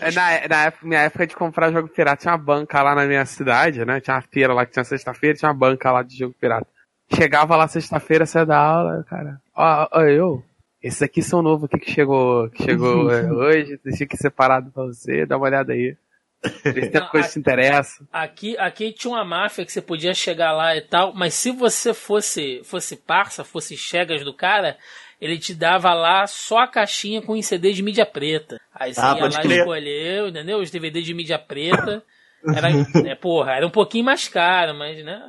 É, na, na minha época de comprar jogo pirata, tinha uma banca lá na minha cidade, né? Tinha uma feira lá que tinha sexta-feira, tinha uma banca lá de jogo pirata. Chegava lá sexta-feira, você da aula, cara. Ó, ó, eu. Esses aqui são novos aqui que chegou, que chegou é, hoje, deixei aqui separado pra você, dá uma olhada aí. Vê se tem coisa que te interessa. Aqui, aqui tinha uma máfia que você podia chegar lá e tal, mas se você fosse fosse parça, fosse chegas do cara, ele te dava lá só a caixinha com CD de mídia preta. Aí você Ah, ia lá e crer. escolheu, entendeu? Os DVD de mídia preta. Era, é, porra, era um pouquinho mais caro, mas, né?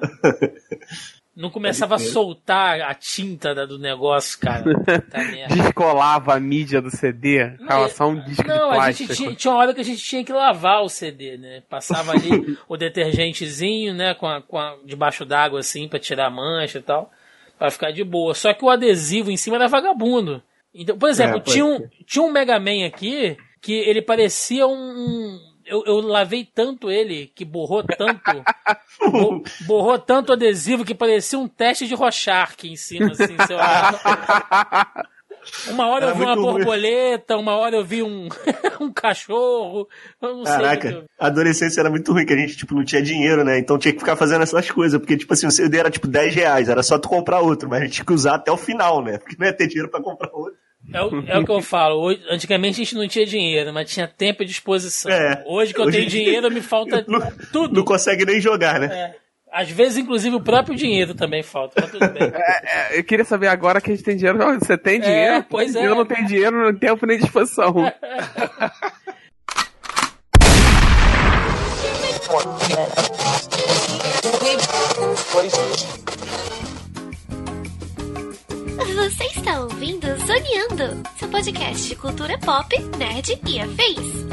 Não começava a soltar a tinta do negócio, cara. Descolava a mídia do CD, ficava só um disco Não, de a gente tinha, tinha uma hora que a gente tinha que lavar o CD, né? Passava ali o detergentezinho, né? Com a, com a- debaixo d'água, assim, pra tirar a mancha e tal. Pra ficar de boa. Só que o adesivo em cima era vagabundo. Então, por exemplo, É, tinha, um, tinha um Mega Man aqui que ele parecia um. eu, eu lavei tanto ele que borrou tanto. bo- borrou tanto adesivo que parecia um teste de Rorschach em cima, assim, você olhava. Uma hora Era eu vi uma muito ruim. borboleta, uma hora eu vi um, um cachorro. Sei. Caraca, eu- a adolescência era muito ruim, que a gente, tipo, não tinha dinheiro, né? Então tinha que ficar fazendo essas coisas, porque, tipo assim, o CD era, tipo, 10 reais, era só tu comprar outro, mas a gente tinha que usar até o final, né? Porque não ia ter dinheiro pra comprar outro. É o, é o que eu falo. Hoje- antigamente a gente não tinha dinheiro, mas tinha tempo e disposição. É. Hoje que eu Hoje tenho dinheiro, me falta Não, tudo. não consegue nem jogar, né? É. Às vezes, inclusive, o próprio dinheiro também falta, mas tudo bem. É, eu queria saber agora que a gente tem dinheiro. Você tem dinheiro? pois é. Eu não tenho dinheiro, não tenho tempo nem disposição. Você está ouvindo Zoneando, seu podcast de cultura pop, nerd e afins.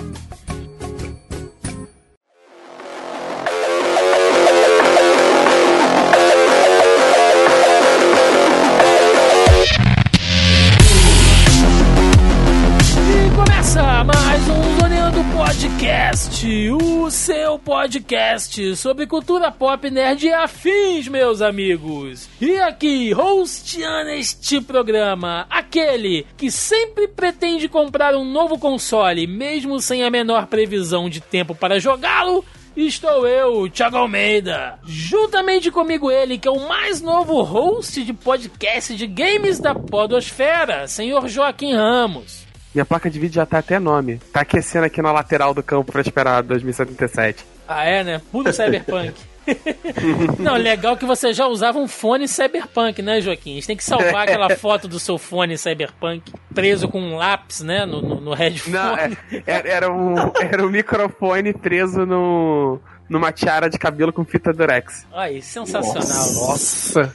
Podcast, o seu podcast sobre cultura pop, nerd e afins, meus amigos. E aqui, hosteando este programa, aquele que sempre pretende comprar um novo console, mesmo sem a menor previsão de tempo para jogá-lo, Estou eu, Thiago Almeida. Juntamente comigo ele, que é o mais novo host de podcast de games da podosfera, senhor Joaquim Ramos. Minha placa de vídeo já tá até nome. Tá aquecendo aqui na lateral do campo pra esperar 2077. Ah, é, né? Puro cyberpunk. Não, legal que você já usava um fone cyberpunk, né, Joaquim? A gente tem que salvar aquela foto do seu fone cyberpunk preso com um lápis, né, no, no, no headphone. Não, é- era, era um, era um microfone preso no, numa tiara de cabelo com fita durex. Aí, sensacional. Nossa!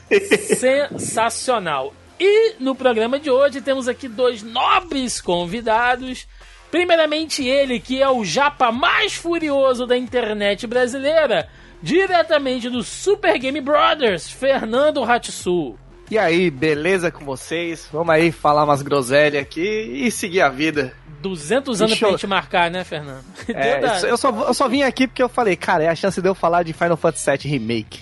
Sensacional. E no programa de hoje temos aqui dois nobres convidados. Primeiramente ele, que é o japa mais furioso da internet brasileira, diretamente do Super Game Brothers, Fernando Hatsu. E aí, beleza com vocês? Vamos aí falar umas groselhas aqui e seguir a vida. 200 anos Deixa eu- pra gente marcar, né, Fernando? É, eu, só, eu só vim aqui porque eu falei, cara, é a chance de eu falar de Final Fantasy VII Remake.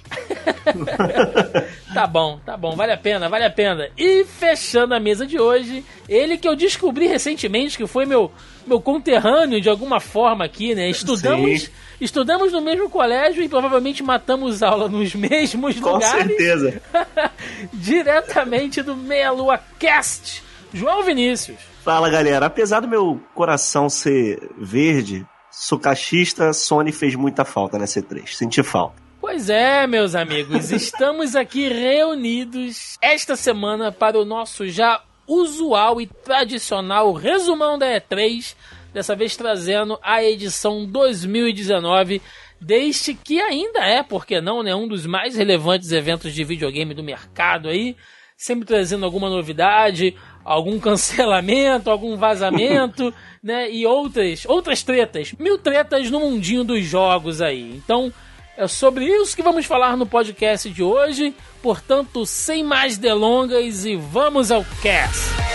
Tá bom, tá bom, vale a pena, vale a pena. E fechando a mesa de hoje, ele que eu descobri recentemente que foi meu, meu conterrâneo de alguma forma aqui, né? Estudamos, Sim. estudamos no mesmo colégio e provavelmente matamos aula nos mesmos Com lugares. certeza. Diretamente do Meia Lua Cast, João Vinícius. Fala, galera. Apesar do meu coração ser verde, sou cachista, Sony fez muita falta nessa E3. Senti falta. Pois é, meus amigos, estamos aqui reunidos esta semana para o nosso já usual e tradicional resumão da E3, dessa vez trazendo a edição 2019 deste que ainda é, por que não, né, um dos mais relevantes eventos de videogame do mercado aí, sempre trazendo alguma novidade, algum cancelamento, algum vazamento, né, e outras, outras tretas, mil tretas no mundinho dos jogos aí. Então, é sobre isso que vamos falar no podcast de hoje. Portanto, sem mais delongas e vamos ao cast.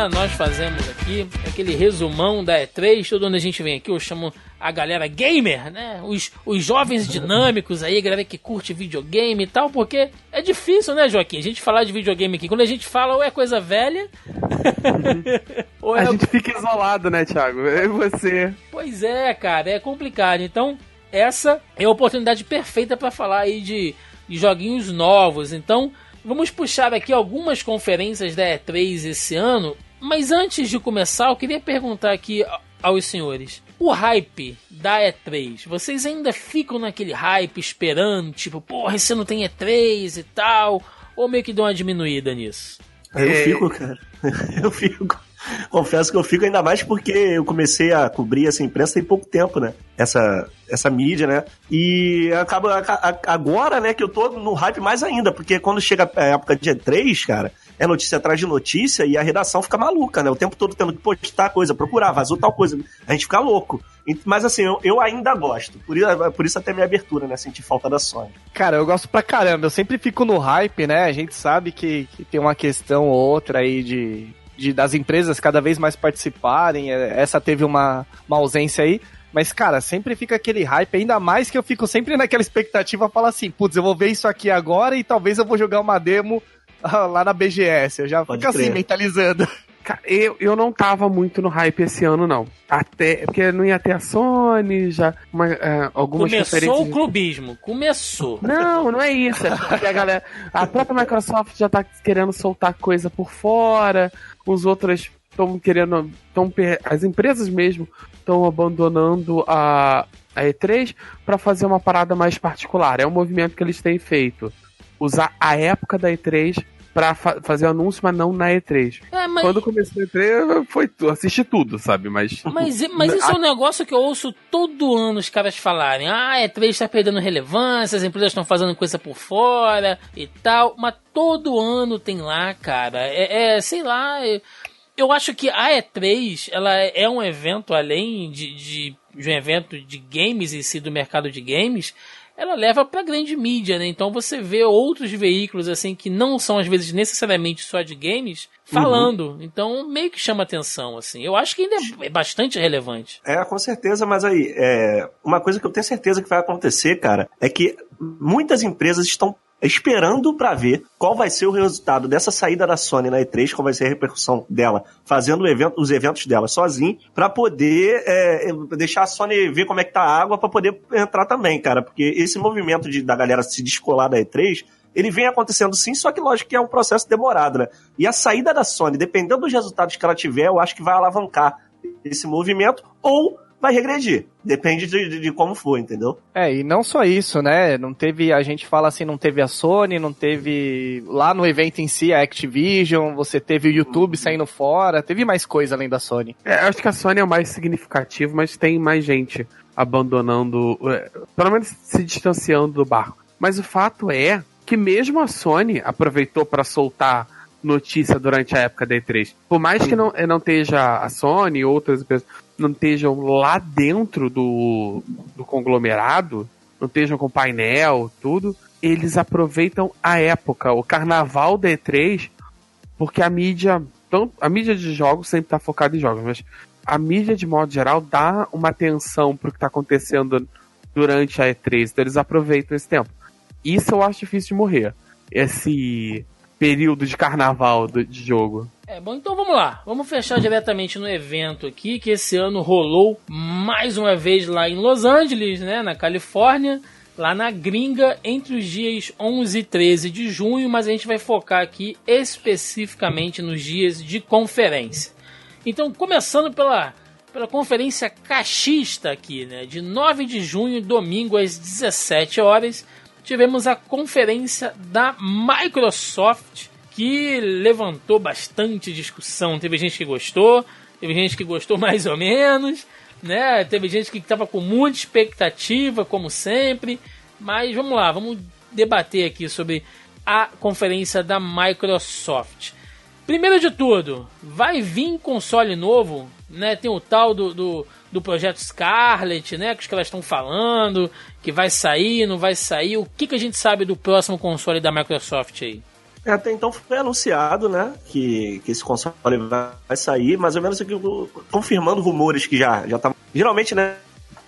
Né, nós fazemos aqui aquele resumão da E3, todo ano a gente vem aqui, eu chamo a galera gamer, né, os, os jovens dinâmicos aí, a galera que curte videogame e tal, porque é difícil, né, Joaquim, a gente falar de videogame aqui, quando a gente fala ou é coisa velha, ou é... A gente fica isolado, né, Thiago, é você. Pois é, cara, é complicado, então essa é a oportunidade perfeita para falar aí de, de joguinhos novos, então... Vamos puxar aqui algumas conferências da E3 esse ano, mas antes de começar, eu queria perguntar aqui aos senhores: o hype da E3, vocês ainda ficam naquele hype esperando, tipo, porra, esse ano tem E3 e tal, ou meio que deu uma diminuída nisso? Eu é... fico, cara. eu fico. Confesso que eu fico ainda mais porque eu comecei a cobrir essa imprensa tem pouco tempo, né? Essa, essa mídia, né? E acaba agora, né, que eu tô no hype mais ainda, porque quando chega a época de E3, cara, é notícia atrás de notícia e a redação fica maluca, né? O tempo todo tendo que postar coisa, procurar, vazou tal coisa. A gente fica louco. Mas assim, eu, eu ainda gosto. Por isso, por isso até minha abertura, né? Sentir falta da Sony. Cara, eu gosto pra caramba. Eu sempre fico no hype, né? A gente sabe que, que tem uma questão ou outra aí de, de, das empresas cada vez mais participarem. É, essa teve uma, uma ausência aí. Mas, cara, sempre fica aquele hype, ainda mais que eu fico sempre naquela expectativa, falar assim, putz, eu vou ver isso aqui agora e talvez eu vou jogar uma demo lá na BGS. Eu já Pode fico assim, crer. assim, mentalizando. Eu, eu não tava muito no hype esse ano, não. Até porque não ia ter a Sony, já uma, uh, algumas Começou o clubismo, começou. Não, não é isso. É porque a galera. A própria Microsoft já tá querendo soltar coisa por fora, os outros estão querendo. Tão, as empresas mesmo estão abandonando a, a E3 para fazer uma parada mais particular. É um movimento que eles têm feito. Usar a época da E3 pra fa fazer o anúncio, mas não na E3. É, mas... Quando começou a E3, foi assisti tudo, sabe? Mas. Mas, mas isso é um negócio que eu ouço todo ano os caras falarem. Ah, a E3 tá perdendo relevância, as empresas estão fazendo coisa por fora e tal. Mas todo ano tem lá, cara. É, é sei lá. Eu acho que a E3 ela é um evento além de, de, de um evento de games em si, do mercado de games ela leva para grande mídia, né? Então você vê outros veículos assim que não são às vezes necessariamente só de games falando. Uhum. Então meio que chama atenção assim. Eu acho que ainda é bastante relevante. É, com certeza, mas aí, é, uma coisa que eu tenho certeza que vai acontecer, cara, é que muitas empresas estão esperando para ver qual vai ser o resultado dessa saída da Sony na E3, qual vai ser a repercussão dela, fazendo evento, os eventos dela sozinho, para poder é, deixar a Sony ver como é que tá a água para poder entrar também, cara, porque esse movimento de, da galera se descolar da E3 ele vem acontecendo sim, só que lógico que é um processo demorado, né? E a saída da Sony, dependendo dos resultados que ela tiver, eu acho que vai alavancar esse movimento, ou vai regredir. Depende de, de, de, como for, entendeu? É, e não só isso, né? Não teve, a gente fala assim, não teve a Sony, não teve lá no evento em si a Activision, você teve o YouTube uhum. saindo fora, teve mais coisa além da Sony. É, acho que a Sony é o mais significativo, mas tem mais gente abandonando, é, pelo menos se distanciando do barco. Mas o fato é que mesmo a Sony aproveitou para soltar notícia durante a época da E3. Por mais que não, não esteja a Sony e outras empresas não estejam lá dentro do, do conglomerado, não estejam com painel, tudo, eles aproveitam a época, o carnaval da E3, porque a mídia, a mídia de jogos sempre está focada em jogos, mas a mídia de modo geral dá uma atenção para o que está acontecendo durante a E3, então eles aproveitam esse tempo. Isso eu acho difícil de morrer. Esse período de carnaval do, de jogo. É, bom, então vamos lá. Vamos fechar diretamente no evento aqui, que esse ano rolou mais uma vez lá em Los Angeles, né, na Califórnia, lá na gringa, entre os dias 11 e 13 de junho, mas a gente vai focar aqui especificamente nos dias de conferência. Então, começando pela, pela conferência cachista aqui, né, de 9 de junho, domingo às 17 horas, tivemos a conferência da Microsoft que levantou bastante discussão. Teve gente que gostou, teve gente que gostou mais ou menos, né? Teve gente que estava com muita expectativa, como sempre. Mas vamos lá, vamos debater aqui sobre a conferência da Microsoft. Primeiro de tudo, vai vir console novo, né? Tem o tal do, do do projeto Scarlet, né? Que os caras estão falando, que vai sair, não vai sair. O que, que a gente sabe do próximo console da Microsoft aí? É, até então foi anunciado, né, que, que esse console vai sair, mais ou menos aqui, confirmando rumores que já, já tá. Geralmente, né,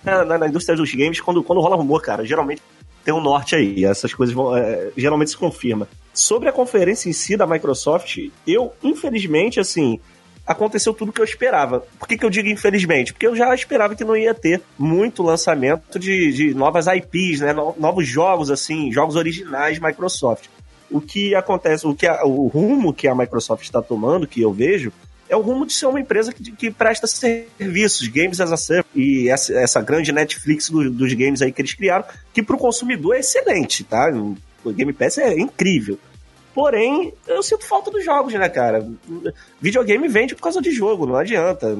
na, na, indústria dos games, quando, quando rola rumor, cara, geralmente tem um norte aí. Essas coisas vão, é, geralmente se confirma. Sobre a conferência em si da Microsoft, eu, infelizmente, assim, aconteceu tudo que eu esperava. Por que, que eu digo infelizmente? Porque eu já esperava que não ia ter muito lançamento de, de novas IPs, né? Novos jogos, assim, jogos originais Microsoft. O que acontece, o, que a, o rumo que a Microsoft está tomando, que eu vejo, é o rumo de ser uma empresa que, que presta serviços, games as a service, e essa, essa grande Netflix do, dos games aí que eles criaram, que para o consumidor é excelente, tá? O Game Pass é incrível. Porém, eu sinto falta dos jogos, né, cara? Videogame vende por causa de jogo, não adianta.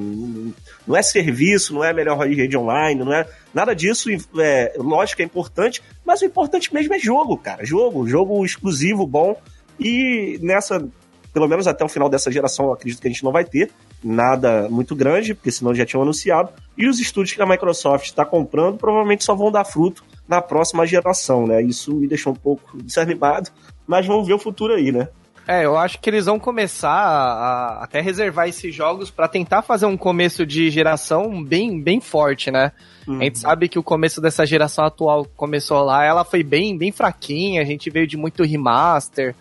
Não é serviço, não é melhor rede online, não é nada disso. É, lógico é importante, mas o importante mesmo é jogo, cara. Jogo, jogo exclusivo, bom. E nessa, pelo menos até o final dessa geração, eu acredito que a gente não vai ter nada muito grande, porque senão já tinham anunciado. E os estúdios que a Microsoft está comprando provavelmente só vão dar fruto na próxima geração, né? Isso me deixou um pouco desanimado, mas vamos ver o futuro aí, né? É, eu acho que eles vão começar a, a até reservar esses jogos para tentar fazer um começo de geração bem, bem forte, né? Uhum. A gente sabe que o começo dessa geração atual começou lá, ela foi bem, bem fraquinha, a gente veio de muito remaster,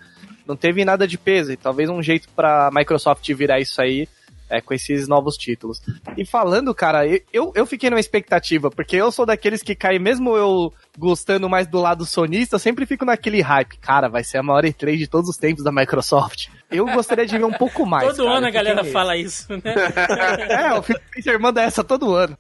não teve nada de peso, e talvez um jeito para Microsoft virar isso aí é, com esses novos títulos. E falando, cara, eu, eu fiquei numa expectativa, porque eu sou daqueles que cai, mesmo eu gostando mais do lado sonista, eu sempre fico naquele hype. Cara, vai ser a maior E3 de todos os tempos da Microsoft. Eu gostaria de ver um pouco mais. todo cara, ano a galera fala isso, né? é, o Spencer manda essa todo ano.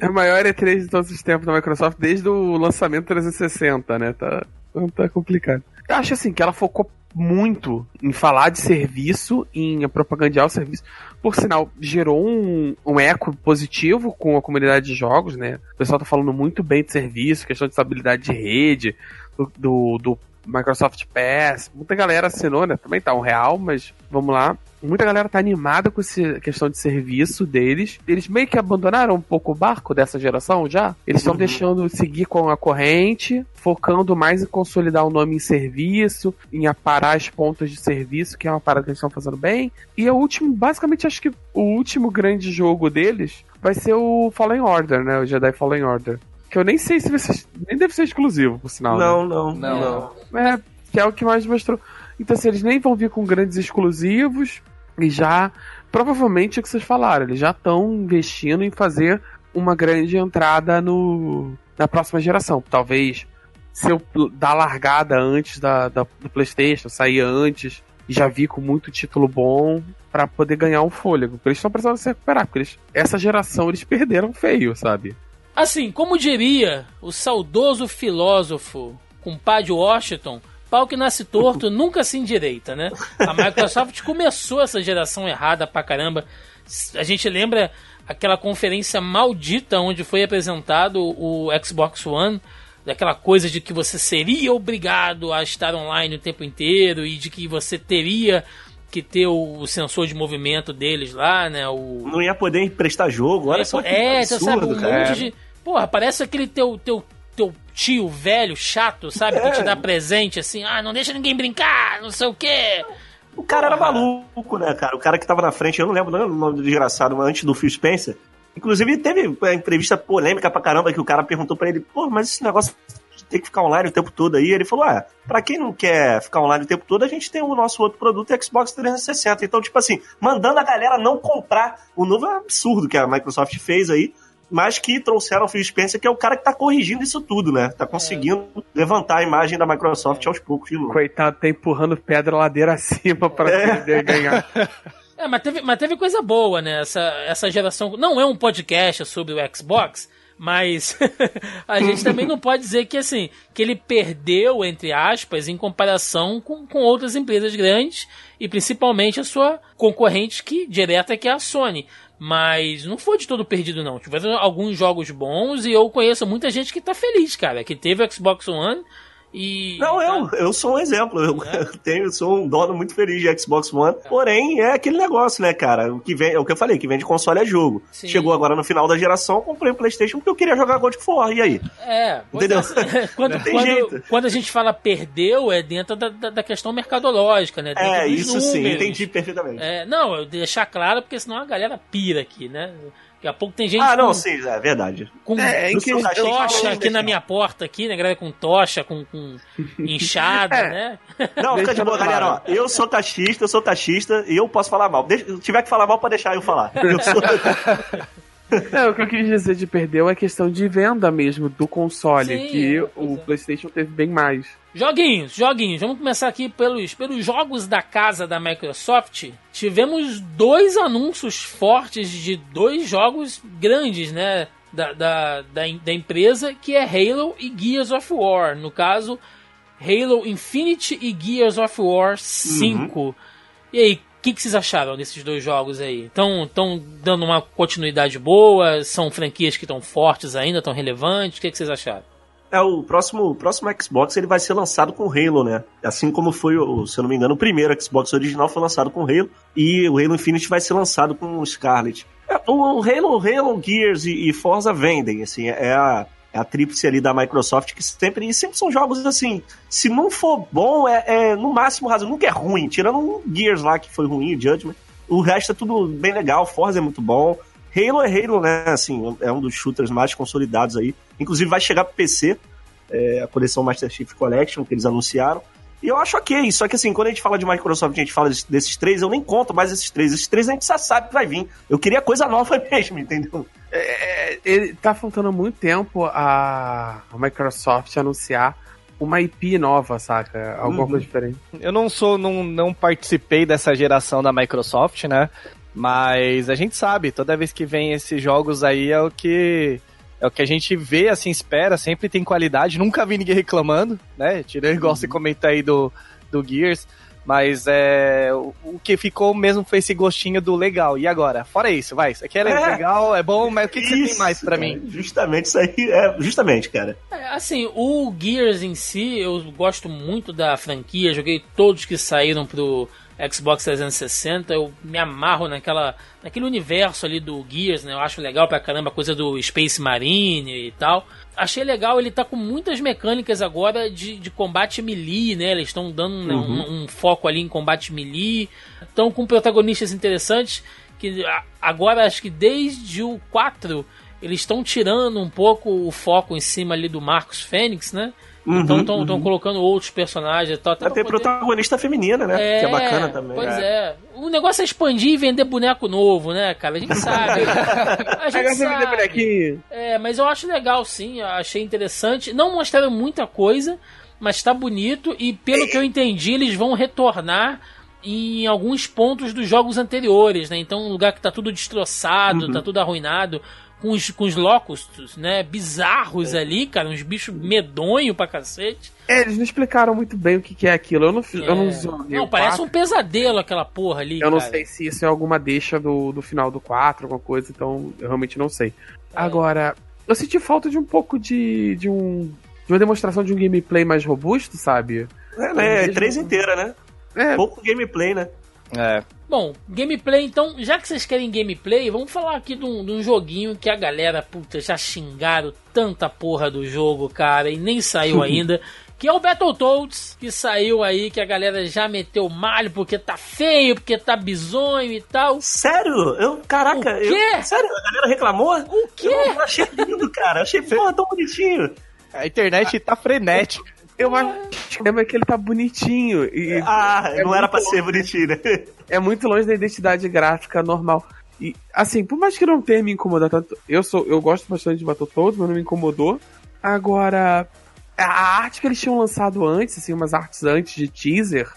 É a maior E3 de todos os tempos da Microsoft desde o lançamento 360, né? Tá, tá complicado. Eu acho assim que ela focou muito em falar de serviço, em propagandear o serviço. Por sinal, gerou um, um eco positivo com a comunidade de jogos, né? O pessoal tá falando muito bem de serviço, questão de estabilidade de rede, do, do, do Microsoft Pass. Muita galera assinou, né? Também tá um real, mas vamos lá. Muita galera tá animada com essa questão de serviço deles. Eles meio que abandonaram um pouco o barco dessa geração já. Eles estão uhum. deixando seguir com a corrente, focando mais em consolidar o nome em serviço, em aparar as pontas de serviço, que é uma parada que eles estão fazendo bem. E o último, basicamente, acho que o último grande jogo deles vai ser o Fallen Order, né? O Jedi Fallen Order. Que eu nem sei se vai ser, nem deve ser exclusivo, por sinal. Não, né? não, não, não. É, que é o que mais mostrou. Então, assim, eles nem vão vir com grandes exclusivos e já, provavelmente, é o que vocês falaram, eles já estão investindo em fazer uma grande entrada no, na próxima geração. Talvez se eu dar largada antes da, da, do PlayStation, sair antes e já vi com muito título bom para poder ganhar um fôlego. Porque eles estão precisando se recuperar, porque eles, essa geração eles perderam feio, sabe? Assim, como diria o saudoso filósofo compadre Washington, pau que nasce torto nunca se endireita, né? A Microsoft começou essa geração errada pra caramba. A gente lembra aquela conferência maldita onde foi apresentado o Xbox One, daquela coisa de que você seria obrigado a estar online o tempo inteiro e de que você teria que ter o sensor de movimento deles lá, né? O... Não ia poder emprestar jogo, olha só que é, absurdo, sabe, um cara. monte de... Porra, parece aquele teu, teu teu tio velho, chato, sabe? Que te dá presente assim, ah, não deixa ninguém brincar, não sei o quê. O cara era maluco, né, cara? O cara que tava na frente, eu não lembro o nome do desgraçado, antes do Phil Spencer. Inclusive, teve uma entrevista polêmica pra caramba que o cara perguntou pra ele, pô, mas esse negócio tem que ficar online o tempo todo aí. Ele falou: ah, pra quem não quer ficar online o tempo todo, a gente tem o nosso outro produto, o Xbox 360. Então, tipo assim, mandando a galera não comprar o novo é absurdo que a Microsoft fez aí mas que trouxeram o Phil Spencer, que é o cara que tá corrigindo isso tudo, né? Tá conseguindo é. levantar a imagem da Microsoft aos poucos, viu? Coitado, tá empurrando pedra ladeira acima pra é. poder ganhar. É, mas teve, mas teve coisa boa, né? Essa, essa geração. Não é um podcast sobre o Xbox, mas a gente também não pode dizer que assim que ele perdeu entre aspas em comparação com, com outras empresas grandes e principalmente a sua concorrente que direta que é a Sony mas não foi de todo perdido, não. Tiveram alguns jogos bons e eu conheço muita gente que tá feliz, cara. Que teve o Xbox One E, Não, tá? eu, eu sou um exemplo. Eu, É? eu tenho, eu sou um dono muito feliz de Xbox One. Porém, é aquele negócio, né, cara? O que vem, é o que eu falei, que vem de console é jogo. Sim. Chegou agora no final da geração, eu comprei um PlayStation porque eu queria jogar God of War. E aí? É, pois Entendeu? é, quando, Não tem quando- jeito. quando a gente fala perdeu, é dentro da, da, da questão mercadológica, né? Dentro É, isso sim, números. entendi perfeitamente. É, não, eu deixar claro, porque senão a galera pira aqui, né? Daqui a pouco tem gente ah, não, com, sim, é verdade. com É, seu cachê, tocha aqui na minha porta, aqui, né? Galera com tocha, com, com inchada, É. né? Não, fica de boa, galera. Ó, eu sou taxista, eu sou taxista e eu posso falar mal. Deixa, se tiver que falar mal, pode deixar eu falar. Eu sou... O que eu quis dizer de perdeu é questão de venda mesmo do console, Sim, que é, o é. PlayStation teve bem mais. Joguinhos, joguinhos. Vamos começar aqui pelos, pelos jogos da casa da Microsoft. Tivemos dois anúncios fortes de dois jogos grandes, né? Da, da, da, da empresa, que é Halo e Gears of War. No caso, Halo Infinite e Gears of War 5. E aí, o que, que vocês acharam desses dois jogos aí? Estão dando uma continuidade boa? São franquias que estão fortes ainda, estão relevantes? O que, que vocês acharam? É, o próximo, o próximo Xbox ele vai ser lançado com Halo, né? Assim como foi, o, se eu não me engano, o primeiro Xbox original foi lançado com Halo e o Halo Infinite vai ser lançado com Scarlet. É, o, Halo, Halo, Gears e, e Forza vendem, assim, é a, a tríplice ali da Microsoft que sempre, sempre são jogos assim, se não for bom, é, é no máximo razão, nunca é ruim, tirando um Gears lá que foi ruim, o Judgment, o resto é tudo bem legal, Forza é muito bom, Halo é Halo, né? Assim, é um dos shooters mais consolidados aí. Inclusive vai chegar pro PC, é, a coleção Master Chief Collection que eles anunciaram. E eu acho ok, só que assim, quando a gente fala de Microsoft, a gente fala desses, desses três, eu nem conto mais esses três. Esses três a gente já sabe que vai vir. Eu queria coisa nova mesmo, entendeu? É, ele tá faltando muito tempo a, a Microsoft anunciar uma IP nova, saca? Alguma Uhum. coisa diferente. Eu não sou, não, não participei dessa geração da Microsoft, né? Mas a gente sabe, toda vez que vem esses jogos aí é o que é o que a gente vê, assim, espera, sempre tem qualidade. Nunca vi ninguém reclamando, né? Tirando igual você comenta aí do, do Gears. Mas é, o, o que ficou mesmo foi esse gostinho do legal. E agora? Fora isso, vai. Isso aqui é, É. legal, é bom, mas o que, que você tem mais pra cara, mim? Justamente, isso aí é. Justamente, cara. É, assim, o Gears em si, eu gosto muito da franquia, joguei todos que saíram pro Xbox 360, eu me amarro naquela, naquele universo ali do Gears, né? Eu acho legal pra caramba a coisa do Space Marine e tal. Achei legal, ele tá com muitas mecânicas agora de, de combate melee, né? Eles estão dando né, um, um foco ali em combate melee. Estão com protagonistas interessantes que agora acho que desde o 4 eles estão tirando um pouco o foco em cima ali do Marcos Fênix, né? Então estão uhum. colocando outros personagens e tal. até ter poder- protagonista feminina, né? que é bacana também. Pois né? é. O negócio é expandir e vender boneco novo, né, cara? A gente sabe. A gente sabe. bonequinho. É, mas eu acho legal, sim. eu Achei interessante. Não mostraram muita coisa, mas tá bonito. E pelo que eu entendi, eles vão retornar em alguns pontos dos jogos anteriores, né? Então, um lugar que tá tudo destroçado, Uhum. tá tudo arruinado. Com os, com os locustos, né? Bizarros É. ali, cara. Uns bichos medonhos pra cacete. É, eles não explicaram muito bem o que, que é aquilo. Eu não, fi- eu não É. Não, o parece um quatro. pesadelo aquela porra ali, Eu não cara. sei se isso é alguma deixa do, do final do 4, alguma coisa, então eu realmente não sei. É. Agora, eu senti falta de um pouco de, de um. De uma demonstração de um gameplay mais robusto, sabe? É, né? É três inteira, né? É, Pouco gameplay, né? É. Bom, gameplay, então, já que vocês querem gameplay, vamos falar aqui de um, de um joguinho que a galera, puta, já xingaram tanta porra do jogo, cara, e nem saiu ainda. Que é o Battletoads, que saiu aí, que a galera já meteu malho porque tá feio, porque tá bizonho e tal. Sério? Eu, caraca, O quê? eu. Sério, a galera reclamou? O quê? Eu achei lindo, cara. Eu achei, porra, tão bonitinho. A internet tá frenética. Eu acho que é que ele tá bonitinho. E Ah, é não era pra ser bonitinho, né? é muito longe da identidade gráfica normal. E, assim, por mais que não tenha me incomodado tanto, eu sou, eu gosto bastante de Battletoads, mas não me incomodou. Agora, a arte que eles tinham lançado antes, assim, umas artes antes de teaser,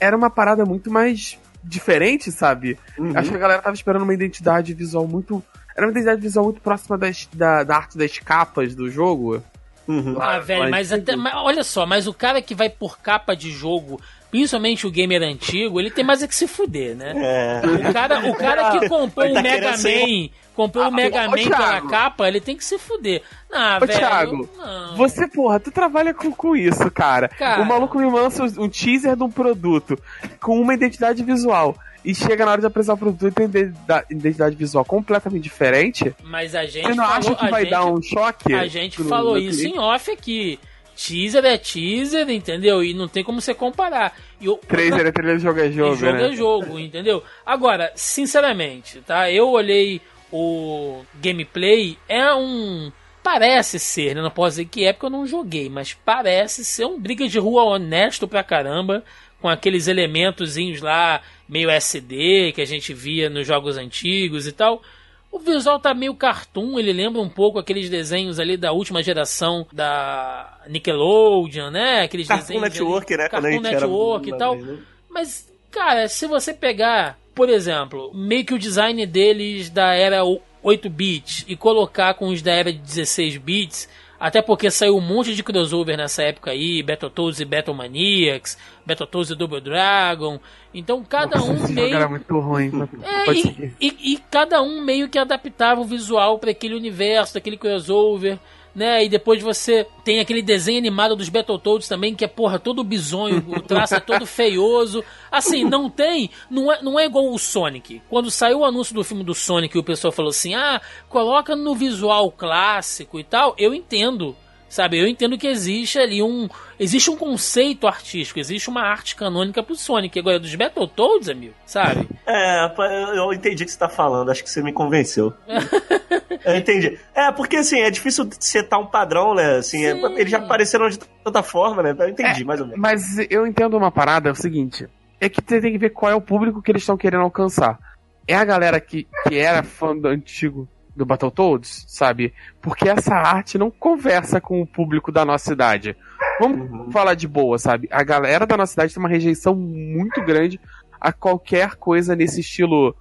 era uma parada muito mais diferente, sabe? Uhum. Acho que a galera tava esperando uma identidade visual muito. Era uma identidade visual muito próxima das, da, da arte das capas do jogo. Uhum. Ah, velho, mas, até, mas olha só, mas o cara que vai por capa de jogo principalmente o gamer antigo, ele tem mais é que se fuder, né? É. O cara, o cara que comprou tá o Mega querendo ser- Man, comprou o Mega ô, Man pela capa, ele tem que se fuder. Ah, Ô, velho. Thiago, não. Você, porra, tu trabalha com, com isso, cara. Cara. O maluco me lança um teaser de um produto com uma identidade visual. E chega na hora de apresentar o produto e tem identi- identidade visual completamente diferente. Mas a gente Você não falou, acha que vai gente, dar um choque? A gente falou isso cliente? em off aqui. Teaser é teaser, entendeu? E não tem como você comparar. E o, Trailer é trailer, jogo é jogo, jogo né? é jogo, entendeu? Agora, sinceramente, tá? Eu olhei o gameplay, é um. Parece ser, né? Não posso dizer que é porque eu não joguei, mas parece ser um briga de rua honesto pra caramba, com aqueles elementozinhos lá, meio SD, que a gente via nos jogos antigos e tal. O visual tá meio cartoon, ele lembra um pouco aqueles desenhos ali da última geração da Nickelodeon, né? Aqueles Cartoon desenhos ali- Network, né? Cartoon Network e tal. mais, né? Mas, cara, se você pegar, por exemplo, meio que o design deles da era 8-bit e colocar com os da era de 16 bits, até porque saiu um monte de crossover nessa época aí, Battletoads e Battlemaniacs, Battletoads e Double Dragon. Então cada Nossa, um esse meio era muito ruim. é, e, e- e cada um meio que adaptava o visual para aquele universo, daquele crossover, né? E depois você tem aquele desenho animado dos Battletoads também, que é porra todo bizonho, o traço é todo feioso. Assim, não tem, não é, não é igual o Sonic. Quando saiu o anúncio do filme do Sonic e o pessoal falou assim: "Ah, coloca no visual clássico e tal". Eu entendo. Sabe, eu entendo que existe ali um. Existe um conceito artístico, existe uma arte canônica pro Sonic. Agora, dos Battletoads, amigo, sabe? É, eu eu entendi o que você tá falando, acho que você me convenceu. eu entendi. É, porque assim, é difícil setar um padrão, né? Assim, é- eles já apareceram de tanta forma, né? Eu entendi, mais ou menos. Mas eu entendo uma parada, é o seguinte. É que você tem que ver qual é o público que eles estão querendo alcançar. É a galera que, que era fã do antigo do Battletoads, sabe? Porque essa arte não conversa com o público da nossa idade. Vamos Uhum. falar de boa, sabe? A galera da nossa idade tem uma rejeição muito grande a qualquer coisa nesse estilo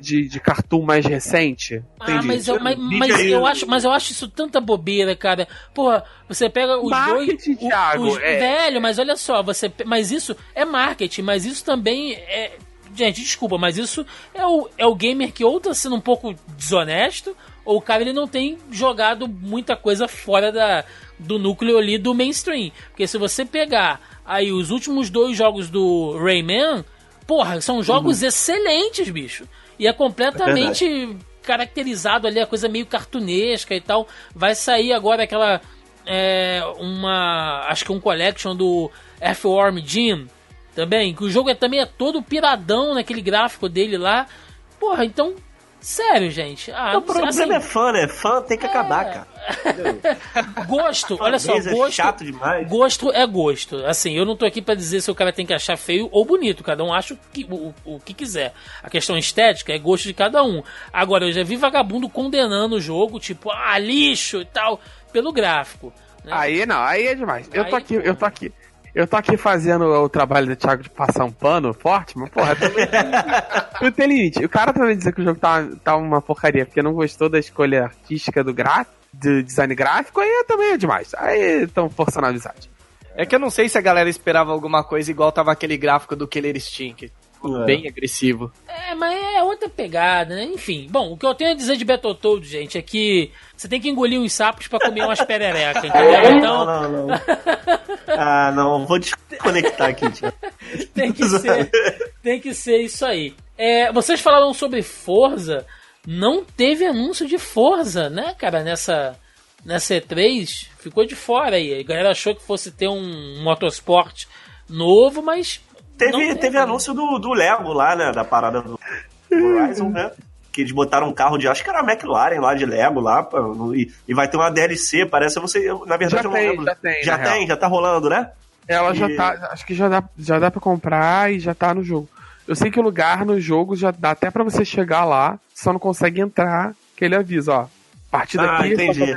de, de cartoon mais recente. Ah, mas eu, mas, mas eu acho, mas eu acho isso tanta bobeira, cara. Porra, você pega os Marketing, dois. o- Thiago, os- é. Velho, mas olha só, você. Mas isso é marketing, mas isso também é. Gente, desculpa, mas isso é o, é o gamer que ou tá sendo um pouco desonesto, ou o cara ele não tem jogado muita coisa fora da, do núcleo ali do mainstream. Porque se você pegar aí os últimos dois jogos do Rayman, porra, são jogos excelentes, bicho. E é completamente caracterizado ali, a coisa meio cartunesca e tal. Vai sair agora aquela. É, uma. Acho que um collection do F-Worm Jim também. Que o jogo é, também é todo piradão naquele gráfico dele lá. Porra, então. Sério, gente. Ah, o problema assim, é fã, né? Fã tem que acabar, cara. gosto, olha só, é gosto. chato demais. Gosto é gosto. Assim, eu não tô aqui pra dizer se o cara tem que achar feio ou bonito. Cada um acha o que, o, o que quiser. A questão estética é gosto de cada um. Agora, eu já vi vagabundo condenando o jogo, tipo, ah, lixo e tal, pelo gráfico. né? Aí não, aí é demais. Eu tô Aí, aqui, eu tô aqui. Eu tô aqui fazendo o trabalho do Thiago de passar um pano forte, mas porra, também não tem limite. O cara também dizer que o jogo tá, tá uma porcaria porque não gostou da escolha artística do gráfico, do design gráfico, aí também é demais. Aí estão forçando a amizade. É que eu não sei se a galera esperava alguma coisa igual tava aquele gráfico do Killer Instinct. É. Bem agressivo. É, mas é outra pegada, né? Enfim, bom, o que eu tenho a dizer de Battletoads, gente, é que você tem que engolir uns sapos pra comer umas pererecas, entendeu? Não, Então, não, não. Ah, não, vou desconectar aqui, Thiago. tem que ser, tem que ser isso aí. É, vocês falaram sobre Forza, não teve anúncio de Forza, né, cara, nessa nessa E3, ficou de fora aí. A galera achou que fosse ter um motorsport novo, mas Teve, não teve anúncio do, do Lego lá, né? Da parada do Horizon, né? Que eles botaram um carro de. Acho que era a McLaren lá de Lego lá. E, e vai ter uma DLC, parece. Eu não sei. eu- na verdade, Já eu não tem, lembro. já tem, Já tem, real. já tá rolando, né? Ela já E- tá, acho que já dá, já dá pra comprar e já tá no jogo. Eu sei que o lugar no jogo já dá até pra você chegar lá, só não consegue entrar, que ele avisa, ó. A partir Ah, daqui. entendi.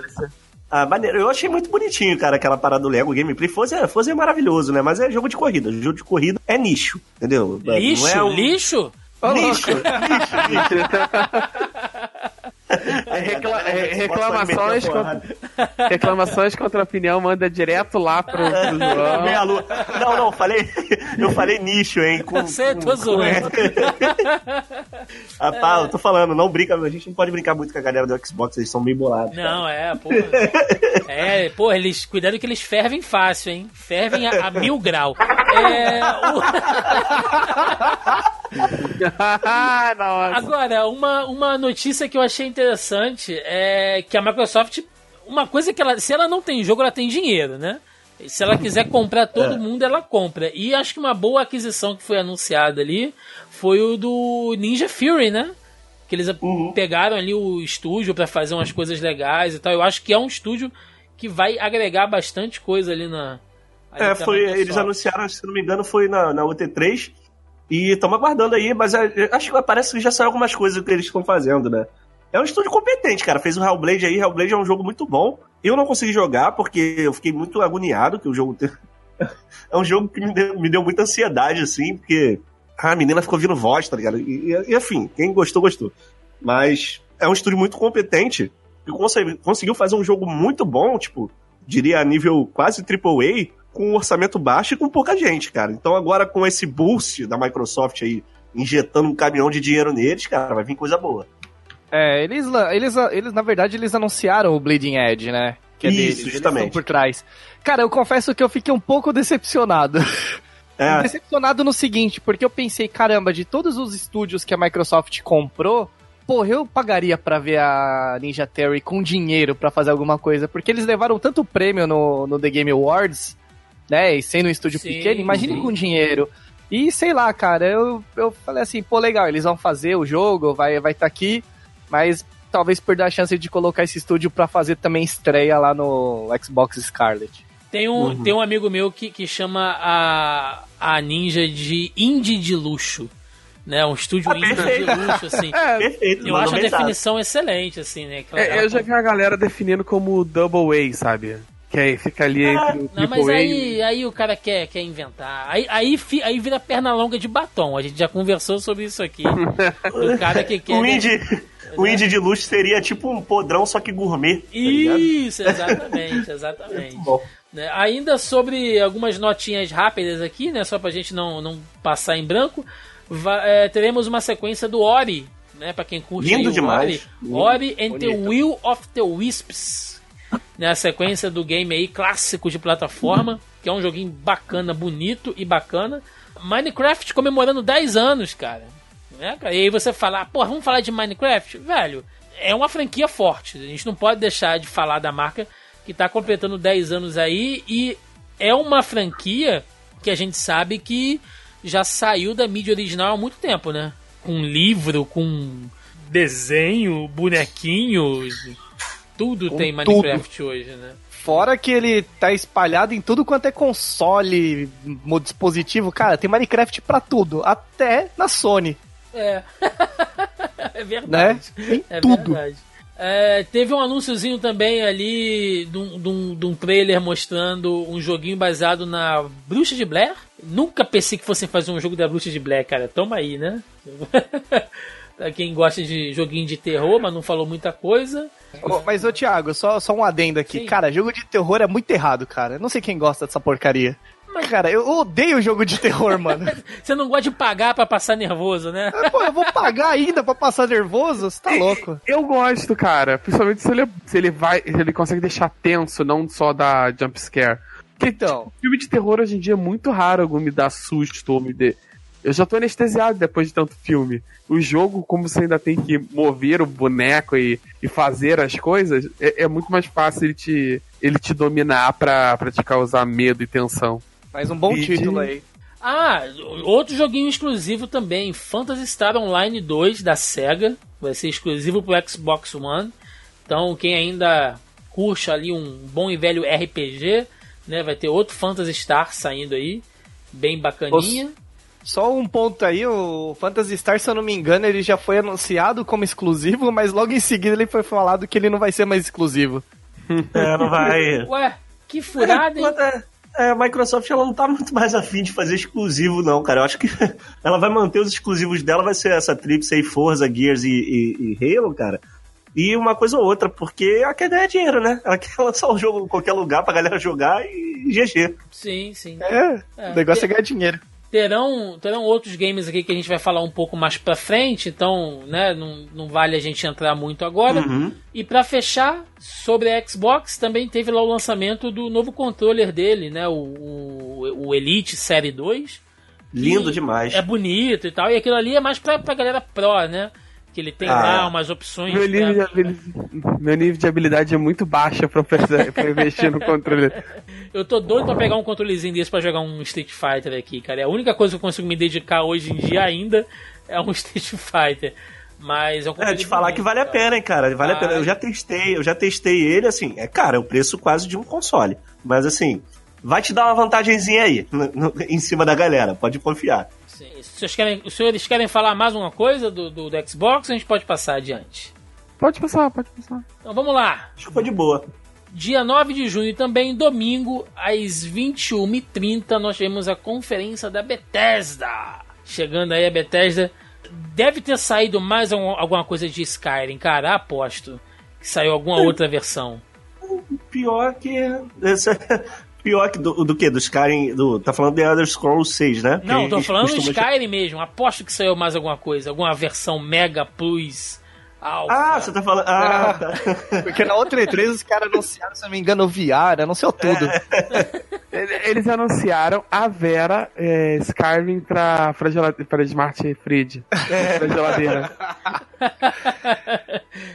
Ah, maneiro. Eu achei muito bonitinho, cara, aquela parada do Lego gameplay. Forza, Forza é maravilhoso, né? Mas é jogo de corrida. Jogo de corrida é nicho, entendeu? Não lixo, é um- lixo? Lixo, lixo, lixo. É, recla- é re- reclamações, contra, reclamações contra a opinião, manda direto lá pro, pro João. Meia lua. Não, não, falei. Eu falei nicho, hein? Com, Eu sei, tô com- zoando. Ah, pá, eu tô falando, não brinca, a gente não pode brincar muito com a galera do Xbox, eles são bem bolados. Não, é, pô. É, pô, eles. Cuidado que eles fervem fácil, hein? Fervem a, a mil grau. É, o-. Agora, uma, uma notícia que eu achei interessante é que a Microsoft. Uma coisa que ela. Se ela não tem jogo, ela tem dinheiro, né? Se ela quiser comprar todo É. mundo, ela compra. E acho que uma boa aquisição que foi anunciada ali foi o do Ninja Fury, né? Que eles Uhum. pegaram ali o estúdio pra fazer umas coisas legais e tal. Eu acho que é um estúdio que vai agregar bastante coisa ali na. ali É, foi, Microsoft. eles anunciaram, se não me engano, foi na, na UT3. E estamos aguardando aí, mas é, acho que parece que já saiu algumas coisas que eles estão fazendo, né? É um estúdio competente, cara. Fez o Hellblade aí. Hellblade é um jogo muito bom. Eu não consegui jogar porque eu fiquei muito agoniado que o jogo. é um jogo que me deu, me deu muita ansiedade, assim, porque a menina ficou ouvindo voz, tá ligado? E, e, enfim, quem gostou, gostou. Mas é um estúdio muito competente que conseguiu fazer um jogo muito bom, tipo, diria a nível quase AAA, com um orçamento baixo e com pouca gente, cara. Então agora com esse boost da Microsoft aí, injetando um caminhão de dinheiro neles, cara, vai vir coisa boa. É, eles, eles, eles, na verdade, eles anunciaram o Bleeding Edge, né? Que é Isso, deles, eles justamente. estão por trás. Cara, eu confesso que eu fiquei um pouco decepcionado. É, Decepcionado no seguinte, porque eu pensei, caramba, de todos os estúdios que a Microsoft comprou, porra, eu pagaria pra ver a Ninja Theory com dinheiro pra fazer alguma coisa, porque eles levaram tanto prêmio no, no The Game Awards, né, e sendo um estúdio Sim, pequeno, imagine sim. com dinheiro. E sei lá, cara, eu, eu falei assim, pô, legal, eles vão fazer o jogo, vai estar vai tá aqui, mas talvez perder a chance de colocar esse estúdio pra fazer também estreia lá no Xbox Scarlet. Tem um, tem um amigo meu que, que chama a, a Ninja de indie de luxo. Né? Um estúdio Ah, indie de luxo, assim. perfeito, Eu acho a definição excelente, assim, né? Aquela- É, eu já vi a galera definindo como Double A, sabe? Que aí fica ali entre o Não, mas e aí, aí o cara quer, quer inventar. Aí, aí, fi- aí vira perna longa de batom. A gente já conversou sobre isso aqui. o cara que quer. O indie, o indie de luxo seria tipo um podrão, só que gourmet. Tá? Isso, exatamente, exatamente. Bom. Né, Ainda sobre algumas notinhas rápidas aqui, né? Só pra gente não, não passar em branco. é, teremos uma sequência do Ori, né? Pra quem curte Lindo demais. Ori. Ori and the Bonito. Will of the Wisps. Né, a sequência do game aí, clássico de plataforma, que é um joguinho bacana, bonito e bacana. Minecraft comemorando 10 anos, cara. Né, cara? E aí você fala, pô, vamos falar de Minecraft? Velho, é uma franquia forte. A gente não pode deixar de falar da marca que tá completando 10 anos aí e é uma franquia que a gente sabe que já saiu da mídia original há muito tempo, né? Com livro, com desenho, bonequinho, tudo Com tem Minecraft hoje, né? Fora que ele tá espalhado em tudo quanto é console, dispositivo. Cara, tem Minecraft pra tudo, até na Sony, É. é né? verdade. Tem É tudo. verdade. É, teve um anúnciozinho também ali de um trailer mostrando um joguinho baseado na Bruxa de Blair. Nunca pensei que fossem fazer um jogo da Bruxa de Blair, cara. Toma aí, né? pra quem gosta de joguinho de terror, mas não falou muita coisa. Ô, Mas, ô Thiago, só, só um adendo aqui. Sim. Cara, jogo de terror é muito errado, cara. Eu não sei quem gosta dessa porcaria. Cara, eu odeio jogo de terror, mano. Você não gosta de pagar pra passar nervoso, né? Pô, eu vou pagar ainda pra passar nervoso? Você tá louco? Eu gosto, cara. Principalmente se ele, se ele vai. Se ele consegue deixar tenso, não só dar jump scare. Porque Então. filme de terror hoje em dia é muito raro algum me dar susto ou me dê. Eu já tô anestesiado depois de tanto filme. O jogo, como você ainda tem que mover o boneco e, e fazer as coisas, é, é muito mais fácil ele te, ele te dominar pra, pra te causar medo e tensão. Mais um bom E de- título aí. Ah, outro joguinho exclusivo também, Phantasy Star Online 2 da SEGA, vai ser exclusivo pro Xbox One. Então, quem ainda curte ali um bom e velho RPG, né, vai ter outro Phantasy Star saindo aí, bem bacaninha. Só um ponto aí, o Phantasy Star, se eu não me engano, ele já foi anunciado como exclusivo, mas logo em seguida ele foi falado que ele não vai ser mais exclusivo. É, não vai. Ué, que furada, hein? É, é, a Microsoft ela não tá muito mais afim de fazer exclusivo, não, cara. Eu acho que ela vai manter os exclusivos dela, vai ser essa Trips aí, Forza, Gears e, e- e Halo, cara. E uma coisa ou outra, porque ela quer ganhar dinheiro, né? Ela quer lançar o jogo em qualquer lugar pra galera jogar e GG. Sim, sim. É, É. o negócio é ganhar dinheiro. Terão, terão outros games aqui que a gente vai falar um pouco mais pra frente, então, né, não, não vale a gente entrar muito agora. Uhum. E pra fechar, sobre a Xbox, também teve lá o lançamento do novo controller dele, né, o, o, o Elite Série 2. Lindo demais. É bonito e tal, e aquilo ali é mais pra, pra galera pro, né? Que ele tem Ah, lá umas opções. Meu nível, de pra- habilidade, meu nível de habilidade é muito baixo pra, precisar- pra investir no controle. Eu tô doido pra pegar um controlezinho desse pra jogar um Street Fighter aqui, cara. É a única coisa que eu consigo me dedicar hoje em dia ainda é um Street Fighter. Mas é um É, te falar que vale a bonito, pena, hein, cara. Vale a pena. Eu já testei, eu já testei ele, assim, é cara, é o preço quase de um console. Mas assim, vai te dar uma vantagenzinha aí, no- no- em cima da galera, pode confiar. Sim. Os senhores querem, os senhores querem falar mais uma coisa do, do, do Xbox? A gente pode passar adiante. Pode passar, pode passar. Então vamos lá. Acho que foi de boa. Dia 9 de junho também, domingo, às 21h30, nós tivemos a conferência da Bethesda. Chegando aí a Bethesda. Deve ter saído mais algum- alguma coisa de Skyrim, cara, aposto. Que saiu alguma outra versão. Pior que. esse- Pior que do, do que? Do Skyrim. Do, tá falando de Elder Scrolls 6, né? Não, Que tô falando costumam- Skyrim mesmo. Aposto que saiu mais alguma coisa. Alguma versão Mega Plus Alpha. Ah, você tá falando. Ah, tá. Porque na outra E3 os caras anunciaram, se não me engano, o VR, anunciou tudo. Ele- Eles anunciaram a Vera é, Skyrim pra, pra, pra Smart Fridge. Pra geladeira.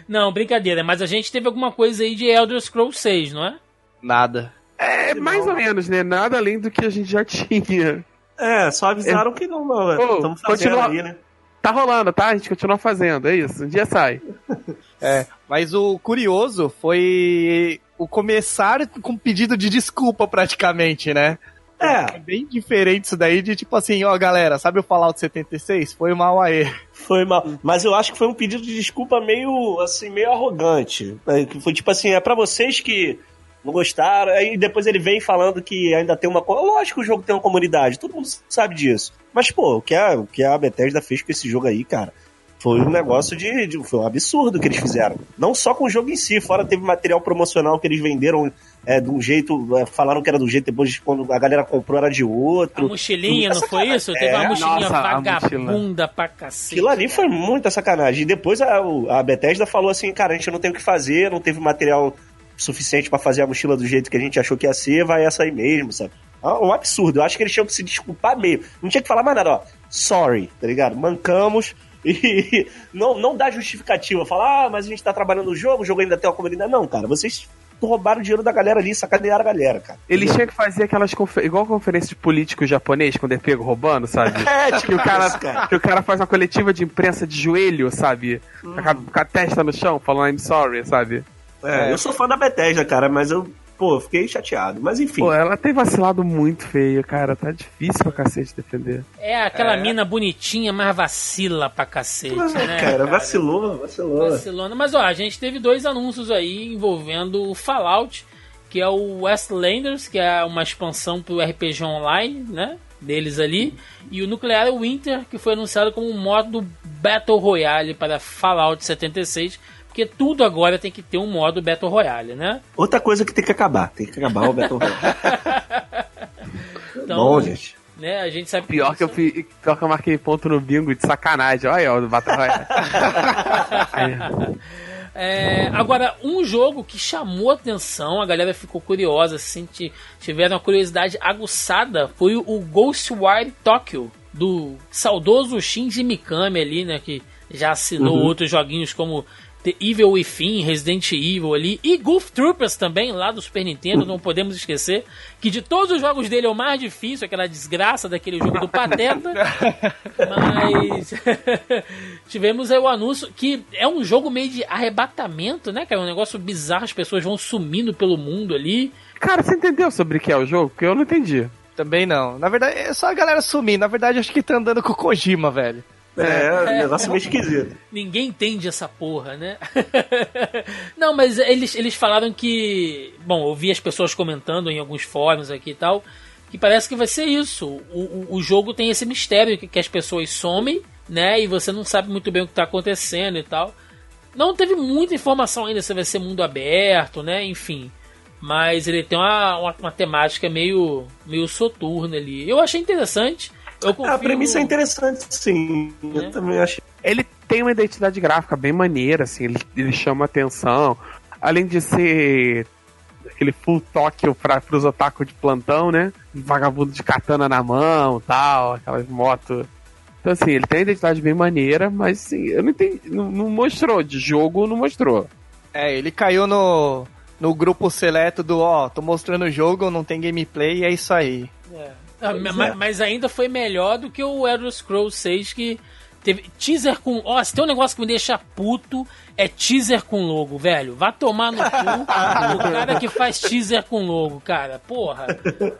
não, brincadeira. Mas a gente teve alguma coisa aí de Elder Scrolls 6, não é? Nada. É, mais ou menos, né? Nada além do que a gente já tinha. É, só avisaram que não, não. Estamos fazendo continua- aí, né? Tá rolando, tá? A gente continua fazendo, é isso. Um dia sai. É, mas o curioso foi o começar com pedido de desculpa praticamente, né? É, É bem diferente isso daí de tipo assim, ó galera, sabe o Fallout 76? Foi mal aí. foi mal. Mas eu acho que foi um pedido de desculpa meio, assim, meio arrogante. É, que Foi tipo assim, é pra vocês que não gostaram. Aí depois ele vem falando que ainda tem uma. co- Lógico que o jogo tem uma comunidade, todo mundo sabe disso. Mas, pô, o que a, o que a Bethesda fez com esse jogo aí, cara, foi um negócio de, de- Foi um absurdo que eles fizeram. Não só com o jogo em si, fora teve material promocional que eles venderam é, de um jeito. é, falaram que era de um jeito, depois quando a galera comprou era de A outro. mochilinha, não foi isso? Teve uma É, mochilinha nossa, a vagabunda pra cacete. Aquilo ali foi muita sacanagem. E depois a, a Bethesda falou assim, cara, a gente não tem o que fazer, não teve material suficiente pra fazer a mochila do jeito que a gente achou que ia ser, vai essa aí mesmo, sabe? Ah, Um absurdo. Eu acho que eles tinham que se desculpar meio. Não tinha que falar mais nada, ó. Sorry, tá ligado? Mancamos. E não, não dá justificativa. Falar, ah, mas a gente tá trabalhando no jogo, o jogo ainda tem uma comunidade. Não, cara, vocês roubaram o dinheiro da galera ali, sacanearam a galera, cara. Eles tinham que fazer aquelas confer... igual conferência de político japonês, quando é pego roubando, sabe? É, tipo que, o cara, isso, cara. que o cara faz uma coletiva de imprensa de joelho, sabe? A, com a testa no chão, falando I'm sorry, sabe? É, eu sou fã da Bethesda, cara, mas eu, pô, fiquei chateado. Mas enfim. Pô, ela tem vacilado muito feio, cara. Tá difícil pra cacete defender. É aquela mina bonitinha, mas vacila pra cacete, né? cara, vacilou, vacilou. Vacilona. Mas ó, a gente teve dois anúncios aí envolvendo o Fallout, que é o Westlanders, que é uma expansão pro RPG online, né? Deles ali. E o Nuclear Winter, que foi anunciado como um modo Battle Royale para Fallout 76. Porque tudo agora tem que ter um modo Battle Royale, né? Outra coisa que tem que acabar, tem que acabar o Battle Royale. Então, Bom, gente. né, a gente sabe Pior que, eu isso- fi... Pior que eu marquei ponto no bingo de sacanagem. Olha aí, ó, do Battle Royale. É, agora, um jogo que chamou atenção, a galera ficou curiosa, assim, ti- tiveram uma curiosidade aguçada, foi o Ghostwire Tokyo, do saudoso Shinji Mikami ali, né, que já assinou Uhum. outros joguinhos como The Evil Within, Resident Evil ali, e Goof Troopers também, lá do Super Nintendo, não podemos esquecer, que de todos os jogos dele é o mais difícil, aquela desgraça daquele jogo do Pateta, mas tivemos aí o anúncio que é um jogo meio de arrebatamento, né, cara? É um negócio bizarro, as pessoas vão sumindo pelo mundo ali. Cara, você entendeu sobre o que é o jogo? Porque eu não entendi. Também não. Na verdade, é só a galera sumir. Na verdade, acho que tá andando com o Kojima, velho. É, um negócio meio esquisito. Ninguém entende essa porra, né? Não, mas eles, eles falaram que. Bom, eu vi as pessoas comentando em alguns fóruns aqui e tal. Que parece que vai ser isso. O, o, o jogo tem esse mistério que, que as pessoas somem, né? E você não sabe muito bem o que tá acontecendo e tal. Não teve muita informação ainda se vai ser mundo aberto, né? Enfim. Mas ele tem uma, uma, uma temática meio, meio soturna ali. Eu achei interessante. Eu confio a premissa é interessante, sim. Né? Eu também achei. Ele tem uma identidade gráfica bem maneira, assim, ele, ele chama atenção. Além de ser aquele full Tóquio para pros otaku de plantão, né? Vagabundo de katana na mão tal, aquelas motos. Então, assim, ele tem uma identidade bem maneira, mas assim, eu não entendi. Não, não mostrou, de jogo não mostrou. É, ele caiu no, no grupo seleto do, ó, tô mostrando o jogo, não tem gameplay, e é isso aí. Ah, Pois ma- é. Mas ainda foi melhor do que o Elder Scrolls 6 que teve teaser com. Ó, se tem um negócio que me deixa puto, é teaser com logo, velho. Vá tomar no cu o cara que faz teaser com logo, cara. Porra.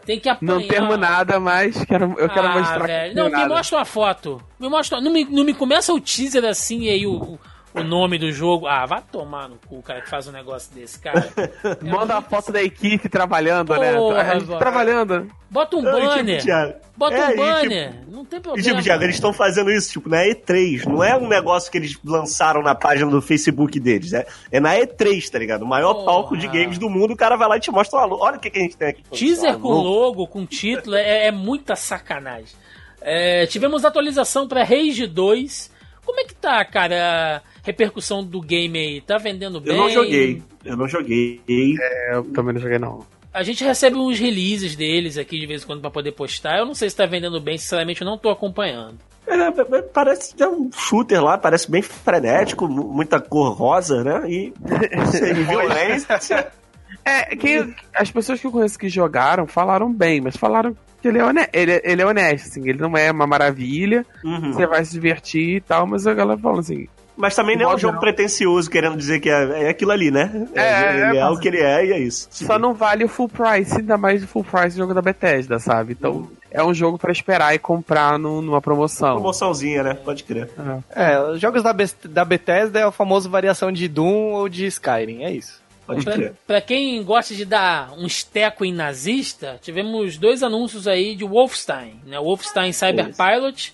Tem que apanhar. Não temo nada, mas quero, eu quero ah, mostrar velho. Não, não me nada. mostra uma foto. Me mostra. Não me, não me começa o teaser assim e aí o, o, o nome do jogo. Ah, vá tomar no cu, cara, que faz um negócio desse, cara. Manda a foto da equipe trabalhando, né? Porra, velho. trabalhando. Bota um e tipo, banner. Thiago, Bota é, um e tipo- banner. Não tem E problema. tipo, Thiago, eles estão fazendo isso, tipo, na E3. Não é um negócio que eles lançaram na página do Facebook deles. É, é na E3, tá ligado? O maior Porra. palco de games do mundo, o cara vai lá e te mostra uma Olha o que, que a gente tem aqui. Teaser Ah, com logo, com título, é, é muita sacanagem. É, tivemos atualização pra Rage 2. Como é que tá, cara, repercussão do game aí? Tá vendendo bem? Eu não joguei. Eu não joguei. É, eu também não joguei, não. A gente recebe uns releases deles aqui de vez em quando pra poder postar. Eu não sei se tá vendendo bem, sinceramente eu não tô acompanhando. É, é, parece é um shooter lá, parece bem frenético, mu- muita cor rosa, né? E, não sei, violência. É, quem, as pessoas que eu conheço que jogaram falaram bem, mas falaram que ele é, hone- ele, ele é honesto, assim, ele não é uma maravilha, Uhum. você vai se divertir e tal, mas a galera fala assim, Mas também não é um jogo não. pretencioso querendo dizer que é, é aquilo ali, né? É, ele é, é, o que ele é e é isso. só não vale o full price, ainda mais o full price do jogo da Bethesda, sabe? Então, é um jogo pra esperar e comprar no- numa promoção. Promoçãozinha, né? Pode crer. É, os jogos da, Bes- da Bethesda é a famosa variação de Doom ou de Skyrim, é isso. Pode Pra, crer. pra quem gosta de dar um esteco em nazista, tivemos dois anúncios aí de Wolfenstein, né? Wolfenstein Cyberpilot,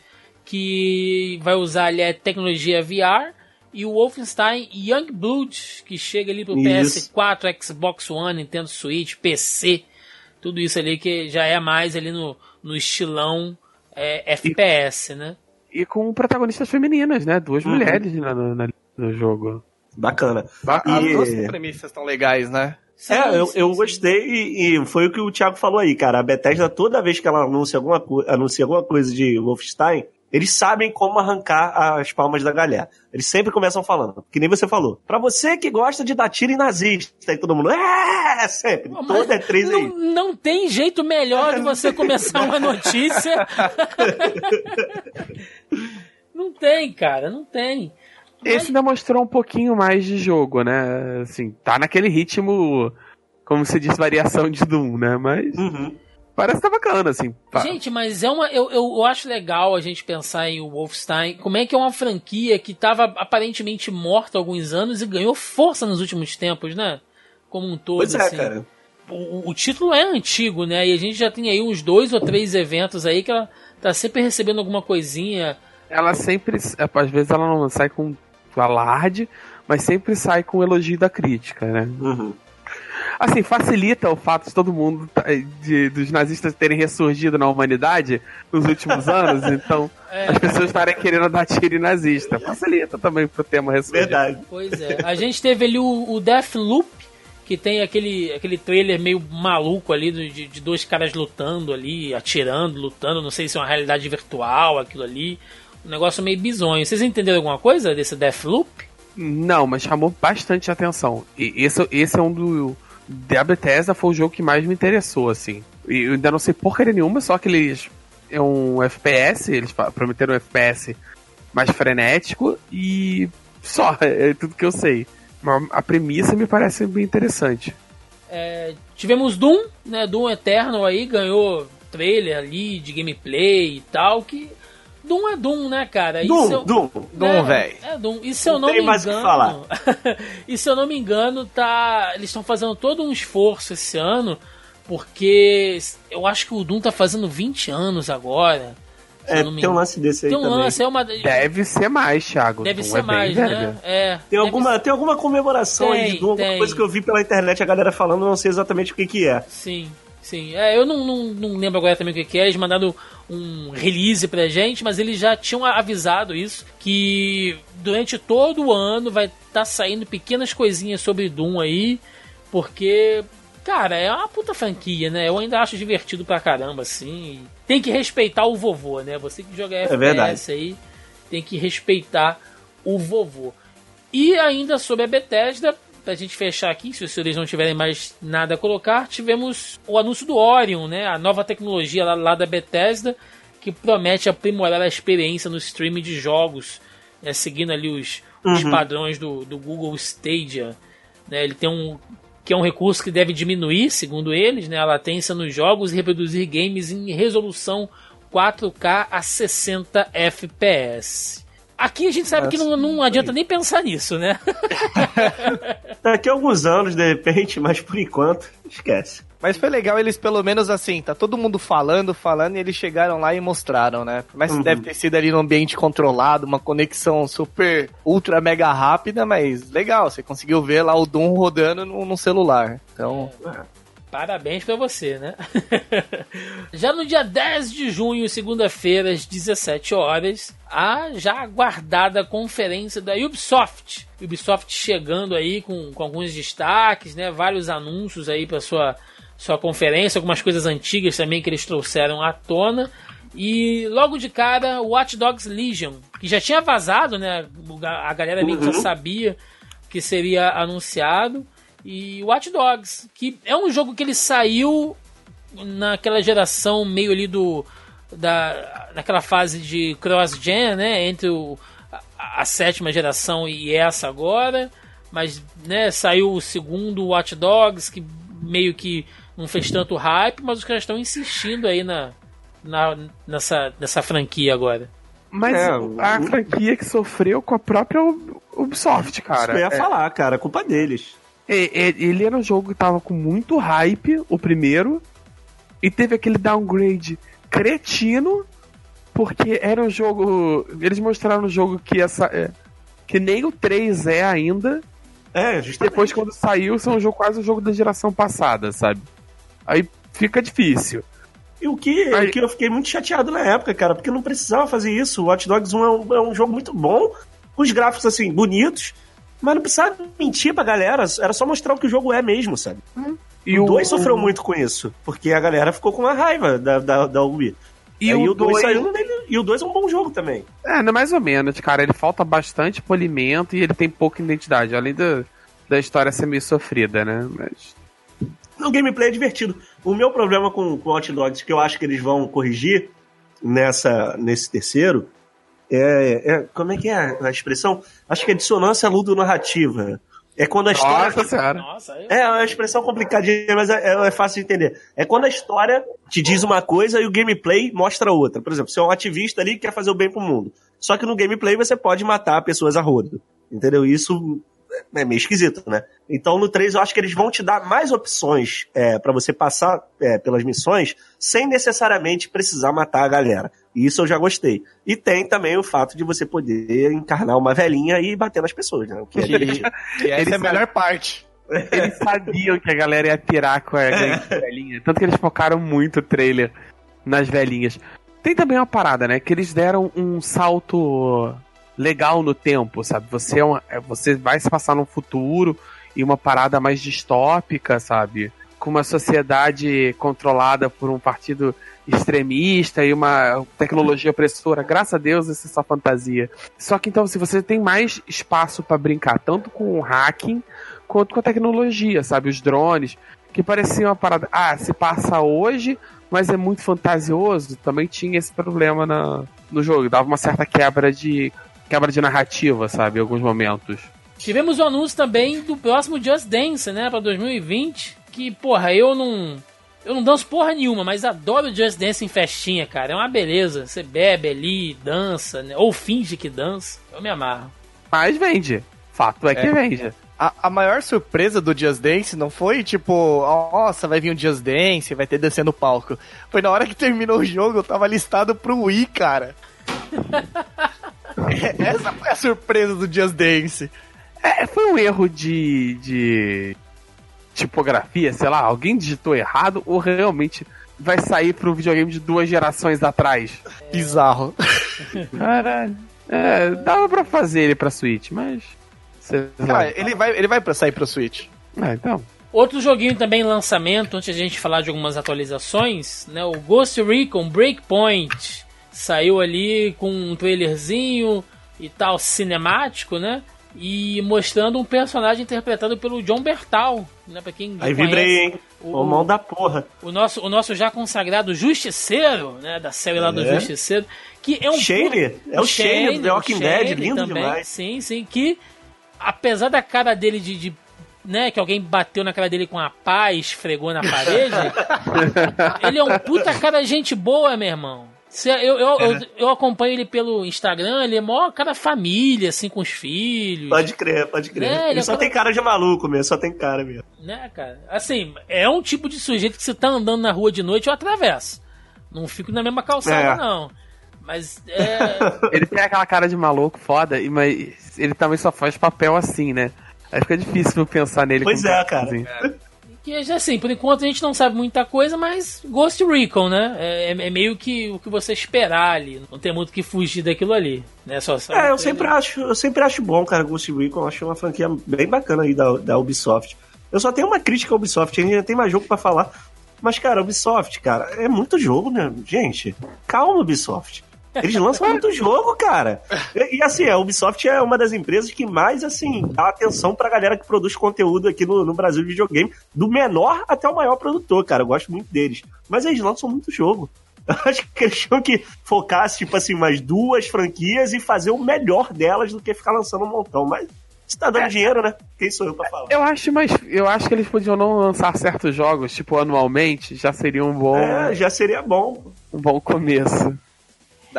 que vai usar ali a tecnologia VR, e o Wolfenstein Youngblood, que chega ali pro Isso. PS4, Xbox One, Nintendo Switch, PC, tudo isso ali que já é mais ali no, no estilão é, FPS, né? E com protagonistas femininas, né? Duas Uhum. mulheres na- no, na- no jogo. Bacana. As E- duas premissas estão legais, né? É, eu, Sim, eu sim, sim. gostei e, e foi o que o Thiago falou aí, cara. A Bethesda, toda vez que ela anuncia alguma, anuncia alguma coisa de Wolfenstein, eles sabem como arrancar as palmas da galera. Eles sempre começam falando, que nem você falou. Pra você que gosta de dar tiro em nazista, e todo mundo, é, sempre. Mas Toda é três aí. Não, não tem jeito melhor de você começar uma notícia. não tem, cara, não tem. Esse ainda mostrou um pouquinho mais de jogo, né? Assim, tá naquele ritmo, como se diz, variação de Doom, né? Mas Uhum. Parece que tá bacana, assim. Pá. Gente, mas é uma. Eu, eu, eu acho legal a gente pensar em o Wolfenstein. Como é que é uma franquia que estava aparentemente morta há alguns anos e ganhou força nos últimos tempos, né? Como um todo. Pois é, assim. cara. O, o título é antigo, né? E a gente já tem aí uns dois ou três eventos aí que ela tá sempre recebendo alguma coisinha. Ela sempre, às vezes ela não sai com alarde, mas sempre sai com elogio da crítica, né? Uhum. Assim, facilita o fato de todo mundo, tá- de, dos nazistas terem ressurgido na humanidade nos últimos anos, então É. as pessoas estarem querendo dar tiro em nazista. Facilita também pro tema ressurgir. Verdade. Pois é. A gente teve ali o, o Deathloop, que tem aquele, aquele trailer meio maluco ali de, de dois caras lutando ali, atirando, lutando. Não sei se é uma realidade virtual aquilo ali. Um negócio meio bizonho. Vocês entenderam alguma coisa desse Deathloop? Não, mas chamou bastante atenção. E esse, esse é um do. Da Bethesda foi o jogo que mais me interessou, assim. E eu ainda não sei porcaria nenhuma, só que eles. É um FPS, eles prometeram um FPS mais frenético e. Só, é tudo que eu sei. Mas a premissa me parece bem interessante. É, tivemos Doom, né? Doom Eternal aí, ganhou trailer ali de gameplay e tal, que... Doom é Doom, né, cara? E se eu- Doom, Doom. Doom, É, velho. É Doom. E se eu Não me mais o que engano. falar. e se eu não me engano, tá. Eles estão fazendo todo um esforço esse ano, porque eu acho que o Doom tá fazendo 20 anos agora. É, tem um lance desse aí Tem um também. lance, é uma. Deve ser mais, Thiago. Deve Doom ser é mais, velho. né? É. Tem alguma, tem alguma comemoração aí Tem, de Doom, alguma coisa que eu vi pela internet a galera falando, não sei exatamente o que que é. Sim, sim. É, eu não, não, não lembro agora também o que, que é. Eles mandaram um release pra gente, mas eles já tinham avisado isso, que durante todo o ano vai estar saindo pequenas coisinhas sobre Doom aí, porque, cara, é uma puta franquia, né? Eu ainda acho divertido pra caramba, assim. Tem que respeitar o vovô, né? Você que joga FPS verdade. aí, tem que respeitar o vovô. E ainda sobre a Bethesda, pra gente fechar aqui, se os senhores não tiverem mais nada a colocar, tivemos o anúncio do Orion, né? A nova tecnologia lá, lá da Bethesda, que promete aprimorar a experiência no streaming de jogos, né? seguindo ali os, os Uhum. padrões do, do Google Stadia. Né? Ele tem um que é um recurso que deve diminuir, segundo eles, né, a latência nos jogos e reproduzir games em resolução 4K a 60 FPS. Aqui a gente sabe que não, não adianta nem pensar nisso, né? Daqui a alguns anos, de repente, mas por enquanto, esquece. Mas foi legal eles, pelo menos assim, tá todo mundo falando, falando, e eles chegaram lá e mostraram, né? Mas Uhum. deve ter sido ali num ambiente controlado, uma conexão super, ultra, mega rápida, mas legal, você conseguiu ver lá o Doom rodando no, no celular. Então, Parabéns pra você, né? já no dia 10 de junho, segunda-feira, às 17 horas, a já aguardada conferência da Ubisoft. Ubisoft chegando aí com, com alguns destaques, né? Vários anúncios aí para sua sua conferência, algumas coisas antigas também que eles trouxeram à tona. E logo de cara, Watch Dogs Legion, que já tinha vazado, né? A galera meio que já Uhum. sabia que seria anunciado. E Watch Dogs, que é um jogo que ele saiu naquela geração meio ali do. Da, naquela fase de cross-gen, né? Entre o, a, a sétima geração e essa agora. Mas né, saiu o segundo Watch Dogs, que meio que não fez tanto hype, mas os caras estão insistindo aí na, na, nessa, nessa franquia agora. Mas É, a franquia que sofreu com a própria Ub- Ubisoft, cara. Isso que eu ia É, falar, cara, culpa deles. É, é, ele era um jogo que tava com muito hype, o primeiro, e teve aquele downgrade cretino, porque era um jogo. Eles mostraram um jogo que essa. é, que nem o 3 é ainda. É, justamente. Depois, quando saiu, são um jogo, quase um jogo da geração passada, sabe? Aí fica difícil. E o que, Aí- o que eu fiquei muito chateado na época, cara, porque não precisava fazer isso. O Watch Dogs 1 é um, é um jogo muito bom, com os gráficos, assim, bonitos, mas não precisava mentir pra galera, era só mostrar o que o jogo é mesmo, sabe? E o 2 sofreu muito com isso, porque a galera ficou com uma raiva da, da, da Ubi. E Aí o o 2 dois- saiu nele, e o 2 é um bom jogo também. É, não, mais ou menos, cara. Ele falta bastante polimento e ele tem pouca identidade, além da, da história ser meio sofrida, né? Mas. O gameplay é divertido. O meu problema com, com Hot Dogs, que eu acho que eles vão corrigir nessa, nesse terceiro, é, é- Como é que é a expressão? Acho que é dissonância ludo-narrativa. É quando a história. Nossa senhora. É, é uma expressão complicadinha, mas é, é- é fácil de entender. É quando a história te diz uma coisa e o gameplay mostra outra. Por exemplo, você é um ativista ali que quer fazer o bem pro mundo. Só que no gameplay você pode matar pessoas a rodo. Entendeu? Isso é meio esquisito, né? Então no 3 eu acho que eles vão te dar mais opções é, para você passar é, pelas missões sem necessariamente precisar matar a galera. Isso eu já gostei. E tem também o fato de você poder encarnar uma velhinha e bater nas pessoas, né? O que é que essa é a melhor parte. Eles sabiam que a galera ia pirar com a velhinha. Tanto que eles focaram muito o trailer nas velhinhas. Tem também uma parada, né? Que eles deram um salto legal no tempo, sabe? Você, é uma- é, você vai se passar num futuro e uma parada mais distópica, sabe? Com uma sociedade controlada por um partido extremista e uma tecnologia opressora. Graças a Deus, isso é só fantasia. Só que então, se você tem mais espaço pra brincar, tanto com o hacking quanto com a tecnologia, sabe? Os drones, que parecia uma parada. Ah, se passa hoje, mas é muito fantasioso. Também tinha esse problema na, no jogo. Dava uma certa quebra de. quebra de narrativa, sabe? Em alguns momentos. Tivemos o anúncio também do próximo Just Dance, né, pra 2020. Que, porra, eu não. Eu não danço porra nenhuma, mas adoro Just Dance em festinha, cara. É uma beleza. Você bebe ali, dança, né? Ou finge que dança. Eu me amarro. Mas vende. Fato é que É. vende. A, a maior surpresa do Just Dance não foi tipo, nossa, vai vir um Just Dance, vai ter descer no palco. Foi na hora que terminou o jogo, eu tava listado pro Wii, cara. É, Essa foi a surpresa do Just Dance. É, foi um erro de, de tipografia, sei lá, alguém digitou errado ou realmente vai sair pro videogame de duas gerações atrás. Bizarro. Caralho. É, dava pra fazer ele pra Switch, mas. Cara, ele vai, ele vai pra sair pro Switch. Ah, então. Outro joguinho também em lançamento, antes de a gente falar de algumas atualizações, né? O Ghost Recon Breakpoint saiu ali com um trailerzinho e tal cinemático, né? E mostrando um personagem interpretado pelo John Bertal, né? Pra quem Aí conhece, vibrei, hein? o- O mão da porra. o nosso, o nosso já consagrado Justiceiro, né? Da série lá do É. Justiceiro, que é um Shane? É o Shane do The Walking Dead, lindo demais. Sim, sim, que apesar da cara dele de, de, né, que alguém bateu na cara dele com a pá e esfregou na parede, ele é um puta cara gente boa, meu irmão. Eu, eu, É. eu, eu acompanho ele pelo Instagram, ele é maior cara família, assim, com os filhos. Pode crer, pode crer. É, ele ele é só cara- tem cara de maluco mesmo, só tem cara mesmo. Né, cara? Assim, é um tipo de sujeito que você tá andando na rua de noite, eu atravesso. Não fico na mesma calçada, É. não. Mas é. Ele tem aquela cara de maluco foda, e- mas ele também só faz papel assim, né? Aí fica difícil pensar nele. Pois é, cara. assim. Que assim, por enquanto a gente não sabe muita coisa, mas Ghost Recon, né? É, é meio que o que você esperar ali. Não tem muito o que fugir daquilo ali. Né? Só, É, eu sempre acho, eu sempre acho bom, cara, Ghost Recon. Acho uma franquia bem bacana aí da, da Ubisoft. Eu só tenho uma crítica à Ubisoft, ainda tem mais jogo pra falar. Mas, cara, Ubisoft, cara, é muito jogo, né? Gente, calma, Ubisoft. Eles lançam muito jogo, cara. E, assim, a Ubisoft é uma das empresas que mais, assim, dá atenção pra galera que produz conteúdo aqui no, no Brasil de videogame, do menor até o maior produtor, cara. Eu gosto muito deles. Mas eles lançam muito jogo. Eu Acho que eles tinham que focar, tipo assim, umas duas franquias e fazer o melhor delas do que ficar lançando um montão. Mas se tá dando dinheiro, né? Quem sou eu pra falar? Eu acho, mas eu acho que eles podiam não lançar certos jogos, tipo, anualmente, já seria um bom, É, já seria bom. um bom começo.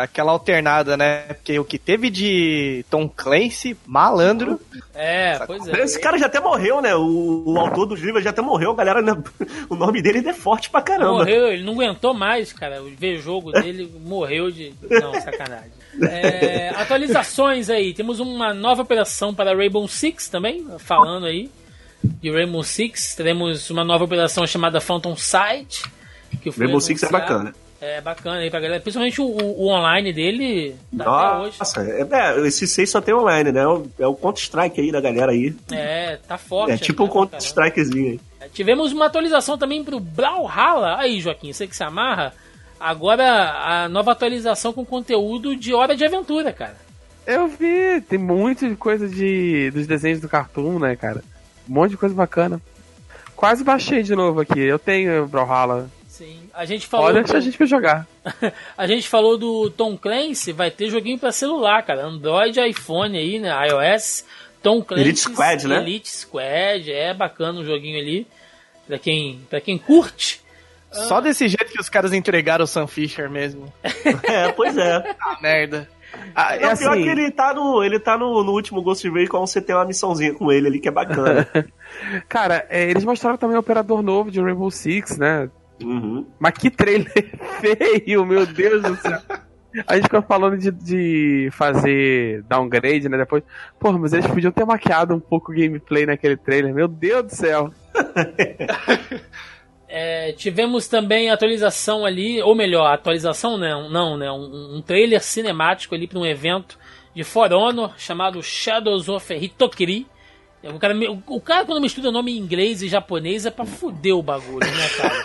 Daquela alternada, né? Porque o que teve de Tom Clancy, malandro. É, pois é. Esse cara já até morreu, né? O, o autor dos livros já até morreu. A galera, né? o nome dele ainda é forte pra caramba. Morreu, ele não aguentou mais, cara. Ver jogo dele, morreu de. Não, sacanagem. É, atualizações aí. Temos uma nova operação para Rainbow Six também, falando aí de Rainbow Six. Teremos uma nova operação chamada Phantom Sight. Que foi Rainbow Six é bacana. É bacana aí pra galera. Principalmente o, o- o online dele. Tá até hoje. Nossa, é, é, esse 6 só tem online, né? É o, é o Counter-Strike aí da galera aí. É, tá forte. É tipo um né, caramba. Counter-Strikezinho aí. Tivemos uma atualização também pro Brawlhalla. Aí, Joaquim, você que se amarra. Agora a nova atualização com conteúdo de Hora de Aventura, cara. Eu vi, tem muita coisa de, dos desenhos do Cartoon, né, cara? Um monte de coisa bacana. Quase baixei de novo aqui. Eu tenho Brawlhalla. Sim. A gente falou. Do- deixar a gente pra jogar. a gente falou do Tom Clancy, vai ter joguinho pra celular, cara. Android, iPhone aí, né? iOS. Tom Clancy. Elite Squad, né? Elite Squad, é bacana o joguinho ali. Pra quem, pra quem curte. Só desse jeito que os caras entregaram o Sam Fisher mesmo. É, pois é. Ah, merda. Ah, é pior assim, que ele tá, no, ele tá no, no último Ghost Recon, você tem uma missãozinha com ele ali que é bacana. cara, é, eles mostraram também o operador novo de Rainbow Six, né? Uhum. Mas que trailer feio, meu Deus do céu. A gente ficou falando de, de fazer downgrade, né? Depois. Porra, mas eles podiam ter maquiado um pouco o gameplay naquele trailer. Meu Deus do céu. É, tivemos também a atualização ali, ou melhor, atualização não, não né? Um, um trailer cinemático ali para um evento de For Honor chamado Shadows of Hitokiri. O cara, o, cara quando mistura nome em inglês e japonês é pra fuder o bagulho, né, cara?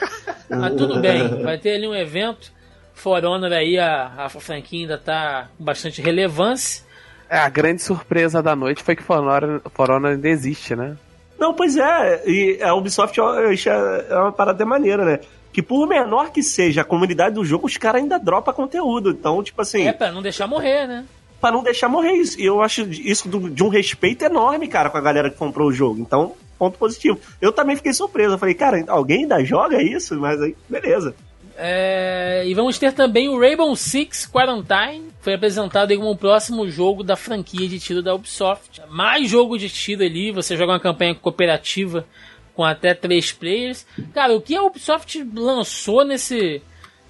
Mas tudo bem, vai ter ali um evento. For Honor aí, a, a franquia ainda tá com bastante relevância. É, a grande surpresa da noite foi que For Honor, For Honor ainda existe, né? Não, pois é, e a Ubisoft é uma parada maneira, né? Que por menor que seja a comunidade do jogo, os caras ainda dropam conteúdo. Então, tipo assim, É pra não deixar morrer, né? Pra não deixar morrer isso. E eu acho isso de um respeito enorme, cara, com a galera que comprou o jogo. Então, ponto positivo. Eu também fiquei surpreso. Eu falei, cara, alguém ainda joga isso? Mas aí, beleza. É, e vamos ter também o Rainbow Six Quarantine foi apresentado como o próximo jogo da franquia de tiro da Ubisoft. Mais jogo de tiro ali, você joga uma campanha cooperativa com até três players. Cara, o que a Ubisoft lançou nesse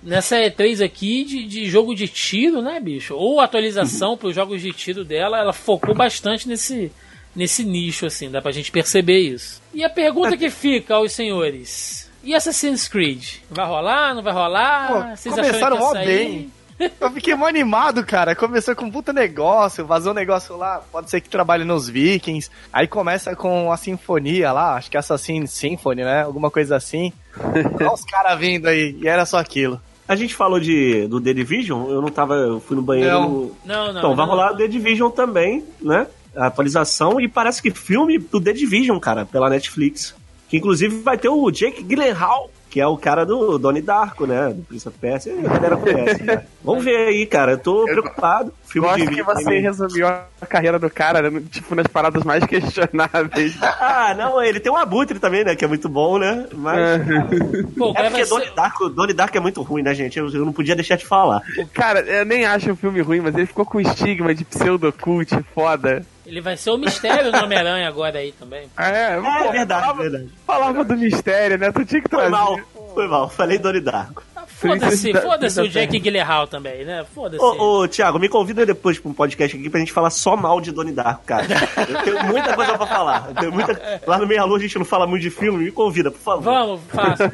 nessa E3 aqui de, de jogo de tiro, né, bicho? Ou atualização para os jogos de tiro dela, ela focou bastante nesse nesse nicho assim, dá pra gente perceber isso. E a pergunta que fica aos senhores, e Assassin's Creed? Vai rolar, não vai rolar? Pô, Vocês começaram mó bem. Eu fiquei mó animado, cara. Começou com um puta negócio, vazou um negócio lá, pode ser que trabalhe nos Vikings. Aí começa com a sinfonia lá, acho que é Assassin's Symphony, né? Alguma coisa assim. Olha os caras vindo aí, e era só aquilo. A gente falou de, do The Division, eu não tava. Eu fui no banheiro. Não. Não, não. então, vai não. rolar o The Division também, né? A atualização, e parece que filme do The Division, cara, pela Netflix. Que inclusive vai ter o Jake Gyllenhaal, que é o cara do Donnie Darko, né? Do Prince of Persia, a galera conhece, né? Vamos ver aí, cara, eu tô preocupado. Filme Gosto de que você resumiu a carreira do cara, né, tipo, nas paradas mais questionáveis. Ah, não, ele tem um abutre também, né? Que é muito bom, né? Mas. Pô, o É cara vai porque Donnie ser... Darko, Donnie Darko é muito ruim, né, gente? Eu, eu não podia deixar de falar. Cara, eu nem acho o filme ruim, mas ele ficou com estigma de pseudocult foda. Ele vai ser o mistério do Homem-Aranha agora aí também. É, É pô, verdade, falava, verdade. falava do mistério, né? Tu tinha que Foi trazer. mal, foi mal. Falei Donnie Darko. Foda-se, foda-se o Jack Gyllenhaal também, né? Foda-se. Ô, ô, Thiago, me convida depois pra um podcast aqui pra gente falar só mal de Donnie Darko, cara. Eu tenho muita coisa pra falar. Eu tenho muita... Lá no Meia Lua a gente não fala muito de filme, me convida, por favor. Vamos, faça.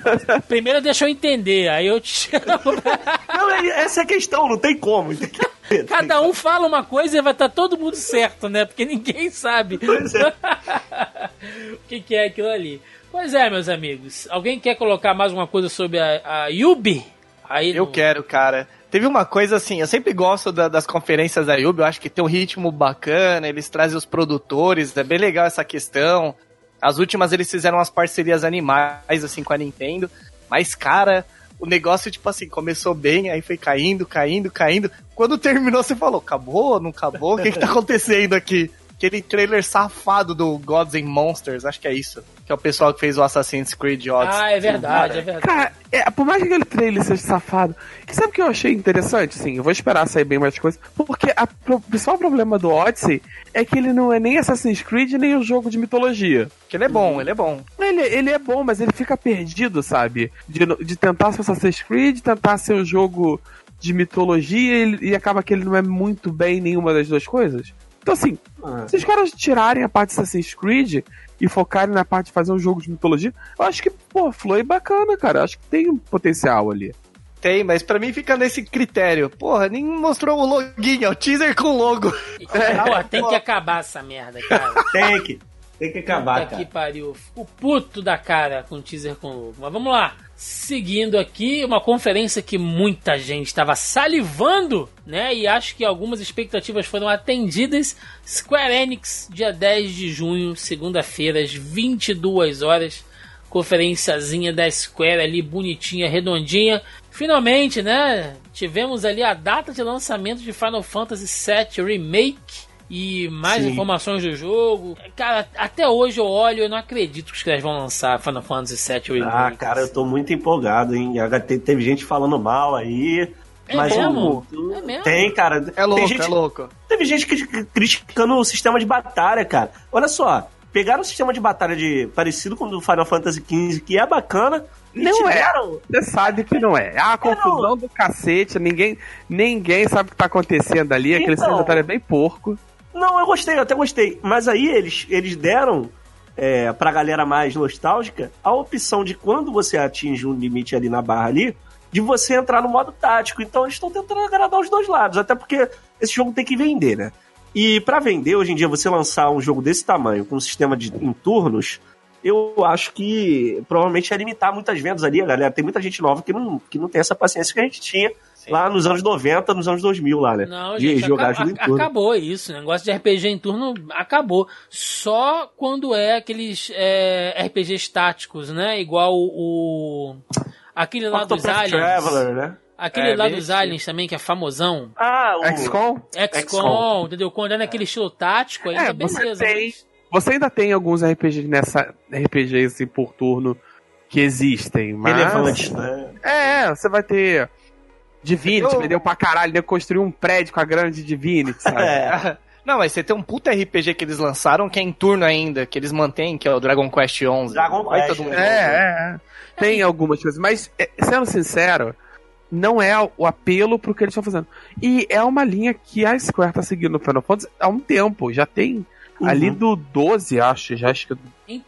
Primeiro deixa eu entender, aí eu te chamo. Não, é- essa é a questão, não tem como. Cada um fala uma coisa e vai estar todo mundo certo, né? Porque ninguém sabe Pois é. o que, que é aquilo ali. Pois é, meus amigos. Alguém quer colocar mais uma coisa sobre a, a Yubi? Aí Eu no- quero, cara. Teve uma coisa assim, eu sempre gosto da- das conferências da Yubi, eu acho que tem um ritmo bacana, eles trazem os produtores, é bem legal essa questão. As últimas eles fizeram umas parcerias animais, assim, com a Nintendo. Mas, cara, o negócio, tipo assim, começou bem, aí foi caindo, caindo, caindo. Quando terminou, você falou, acabou? Não acabou? O que que tá acontecendo aqui? Aquele trailer safado do Gods and Monsters, acho que é isso. Que é o pessoal que fez o Assassin's Creed Odyssey. Ah, é verdade, é verdade. Cara, é, por mais que aquele trailer seja safado, que sabe o que eu achei interessante? Sim, eu vou esperar sair bem mais coisas. Porque a, o principal problema do Odyssey é que ele não é nem Assassin's Creed nem o jogo de mitologia. Que ele é bom, ele é bom. Ele, ele é bom, mas ele fica perdido, sabe? De, de tentar ser Assassin's Creed, tentar ser um jogo de mitologia e, e acaba que ele não é muito bem em nenhuma das duas coisas. Então, assim, Ah. se os caras tirarem a parte de Assassin's Creed e focarem na parte de fazer um jogo de mitologia, eu acho que, pô, flui bacana, cara. Eu acho que tem um potencial ali. Tem, mas pra mim fica nesse critério. Porra, nem mostrou o login, é o teaser com logo. Pô, tem que acabar essa merda, cara. Tem que, tem que acabar, Puta que cara. pariu. O puto da cara com teaser com logo. Mas vamos lá. Seguindo aqui, uma conferência que muita gente estava salivando, né? E acho que algumas expectativas foram atendidas. Square Enix, dia 10 de junho, segunda-feira, às 22 horas. Conferenciazinha da Square ali, bonitinha, redondinha. Finalmente, né? Tivemos ali a data de lançamento de Final Fantasy VII Remake e mais Sim. informações do jogo. Cara, até hoje eu olho e eu não acredito que os caras vão lançar Final Fantasy VII Remake. Ah, cara, eu tô muito empolgado, hein? Teve gente falando mal aí. É mas mesmo? o- É mesmo? Tem, cara. É louco, tem gente, é louco. Teve gente cri- criticando o sistema de batalha, cara. Olha só, pegaram o sistema de batalha de parecido com o do Final Fantasy XV, que é bacana. e Não é. tiveram- Você sabe que não é. Ah, a confusão do cacete, ninguém, ninguém sabe o que tá acontecendo ali. Aquele Então. secretário é bem porco. Não, eu gostei, eu até gostei. Mas aí eles, eles deram é, pra galera mais nostálgica a opção de quando você atinge um limite ali na barra ali, de você entrar no modo tático. Então eles estão tentando agradar os dois lados, até porque esse jogo tem que vender, né? E pra vender, hoje em dia, você lançar um jogo desse tamanho, com um sistema de em turnos, eu acho que provavelmente ia limitar muitas vendas ali, galera. Tem muita gente nova que não, que não tem essa paciência que a gente tinha lá nos anos 90, nos anos 2000 lá, né? Não, de gente, jogar acaba- jogo em turno. acabou isso. O negócio de RPG em turno acabou. Só quando é aqueles é, RPGs táticos, né? Igual o. Aquele lá dos Octopath aliens. Traveler, né? Aquele É, lá dos aliens também, que é famosão. Ah, o... XCOM? XCOM, entendeu? Quando é naquele estilo tático, aí É, é, você beleza. tem- mas- Você ainda tem alguns RPGs nessa RPGs assim, por turno que existem, mas Relevante, né? É, você vai ter Divinity, Eu- vendeu pra caralho, nego construiu um prédio com a grande Divinity, sabe? É. Não, mas você tem um puta RPG que eles lançaram que é em turno ainda, que eles mantêm, que é o Dragon Quest XI. Dragon Quest, todo mundo- né? É, é, é. Tem algumas coisas, mas é, sendo sincero, não é o apelo pro que eles estão fazendo. E é uma linha que a Square tá seguindo no Final Fantasy há um tempo, já tem Uhum. ali do 12, acho, já acho que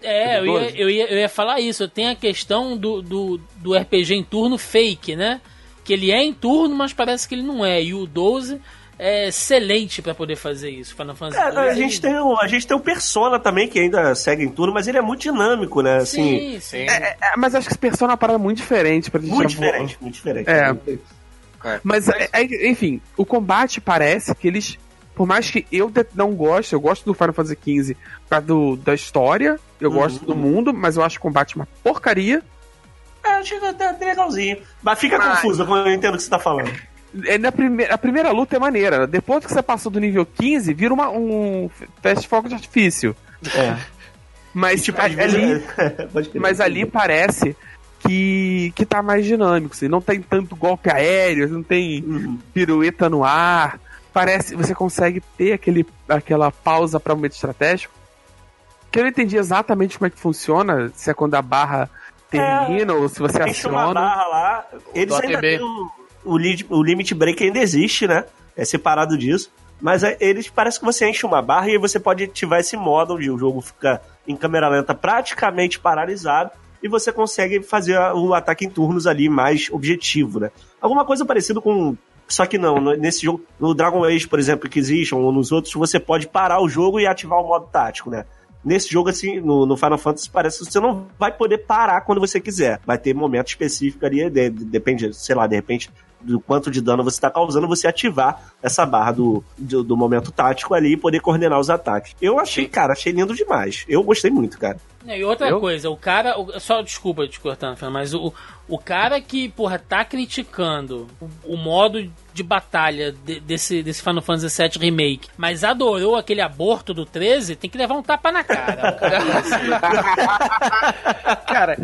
É, eu ia, eu, ia, eu ia falar isso. Tem a questão do, do, do RPG em turno fake, né? Que ele é em turno, mas parece que ele não é. E o 12 é excelente pra poder fazer isso. Final Fantasy É, 12, a, gente tem o, a gente tem o Persona também, que ainda segue em turno, mas ele é muito dinâmico, né? Assim, Sim, sim. É, mas acho que esse Persona é uma parada muito diferente pra gente muito diferente, muito diferente. É. Mas, é, é, enfim, o combate parece que eles. Por mais que eu não goste, eu gosto do Final Fantasy XV por causa do, da história, eu Uhum. gosto do mundo, mas eu acho o combate uma porcaria. Até legalzinho. Mas fica Mas- confuso quando eu entendo o que você tá falando. É, na primeira, a primeira luta é maneira. Depois que você passou do nível 15, vira uma, um teste de fogo de artifício. É. Mas, Tipo, a- ali, mas ali parece que, que tá mais dinâmico. Assim, não tem tanto golpe aéreo, não tem Uhum. pirueta no ar. Parece você consegue ter aquele, aquela pausa para momento estratégico. Que eu não entendi exatamente como é que funciona, se é quando a barra termina ou se você Enche uma aciona. barra lá. Eles ainda têm o, o, o limit break ainda existe, né? É separado disso. Mas é, eles parece que você enche uma barra e você pode ativar esse modo onde o jogo fica em câmera lenta praticamente paralisado e você consegue fazer o ataque em turnos ali mais objetivo, né? Alguma coisa parecida com. Só que não, nesse jogo, no Dragon Age, por exemplo, Inquisition, ou nos outros, você pode parar o jogo e ativar o modo tático, né? Nesse jogo, assim, no, no Final Fantasy, parece que você não vai poder parar quando você quiser. Vai ter momento específico ali, de- de- depende, sei lá, de repente, do quanto de dano você está causando, você ativar essa barra do, do, do momento tático ali e poder coordenar os ataques. Eu achei, cara, achei lindo demais. Eu gostei muito, cara. E outra Eu? coisa, o cara. o- só desculpa te cortando, Fernando, mas o, o cara que, porra, tá criticando o, o modo de batalha de- desse, desse Final Fantasy VII Remake, mas adorou aquele aborto do 13, tem que levar um tapa na cara. O cara. Cara,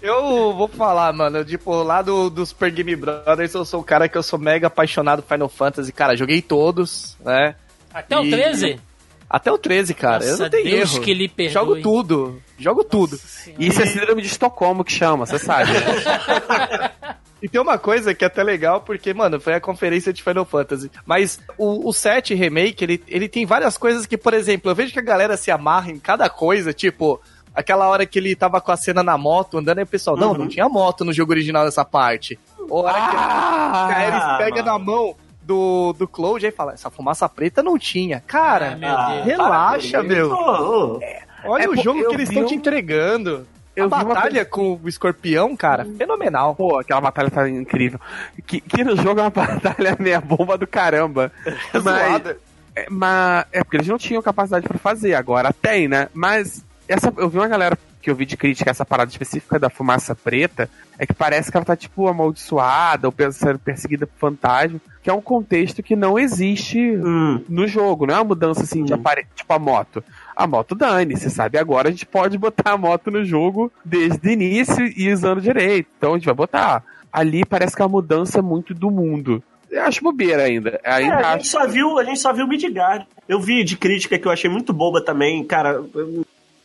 eu vou falar, mano, eu, tipo, lá do, do Super Game Brothers, eu sou o cara que eu sou mega apaixonado por Final Fantasy, cara, joguei todos, né? Até o E- 13? Até o 13, cara, eu Nossa, não tenho Deus erro. que lhe perdoe. Jogo tudo, jogo tudo. Isso é síndrome de Estocolmo que chama, você sabe. E tem uma coisa que é até legal, porque, mano, foi a conferência de Final Fantasy. Mas o, o 7 Remake, ele, ele tem várias coisas que, por exemplo, eu vejo que a galera se amarra em cada coisa, tipo, aquela hora que ele tava com a cena na moto andando, aí o pessoal, não, não tinha moto no jogo original nessa parte. Ou a hora que a Ares Ah, pega mano. na mão do, do Cloud e fala, essa fumaça preta não tinha. Cara, Ah, meu Deus. relaxa, meu. isso. Ô, ô. Olha É o jogo que eles estão um- te entregando. Eu a vi uma batalha com o escorpião, cara, fenomenal. Pô, aquela batalha tá incrível. Que, que no jogo é uma batalha meia bomba do caramba. Mas, Zoada. é, mas é porque eles não tinham capacidade pra fazer, agora tem, né? Mas essa, eu vi uma galera que eu vi de crítica essa parada específica da fumaça preta, é que parece que ela tá tipo amaldiçoada ou sendo perseguida por fantasma, que é um contexto que não existe Hum, no jogo, não é uma mudança assim de Hum. aparelho, tipo a moto. A moto dane, você sabe, agora a gente pode botar a moto no jogo desde o início e usando direito. Então a gente vai botar. Ali parece que é uma mudança muito do mundo. Eu acho bobeira ainda. É, Ainda a acho. gente só viu, a gente só viu Midgard. Eu vi de crítica que eu achei muito boba também, cara. Eu não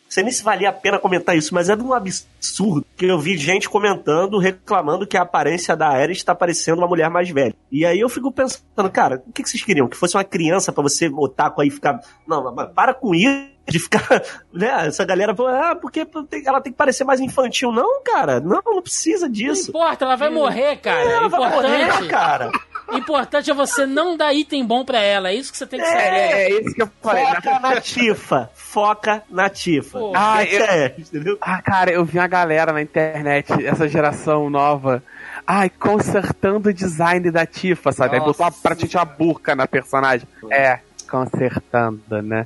sei nem se valia a pena comentar isso, mas é de um absurdo que eu vi gente comentando, reclamando que a aparência da Ares está parecendo uma mulher mais velha. E aí eu fico pensando, cara, o que que vocês queriam? Que fosse uma criança pra você otaku aí ficar. Não, para com isso. De ficar, né? Essa galera, ah, porque ela tem que parecer mais infantil. Não, cara, não, não precisa Não disso. importa, ela vai morrer, cara. Ela vai morrer, importante, cara. importante é você não dar item bom pra ela. É isso que você tem que saber. É, é isso que eu falei. Foca na Tifa. Foca na Tifa. Pô. Ah, eu- é, entendeu? Ah, cara, eu vi uma galera na internet, essa geração nova. Ai, consertando o design da Tifa, sabe? Aí Nossa. botou uma, praticamente uma burca na personagem. É, consertando, né?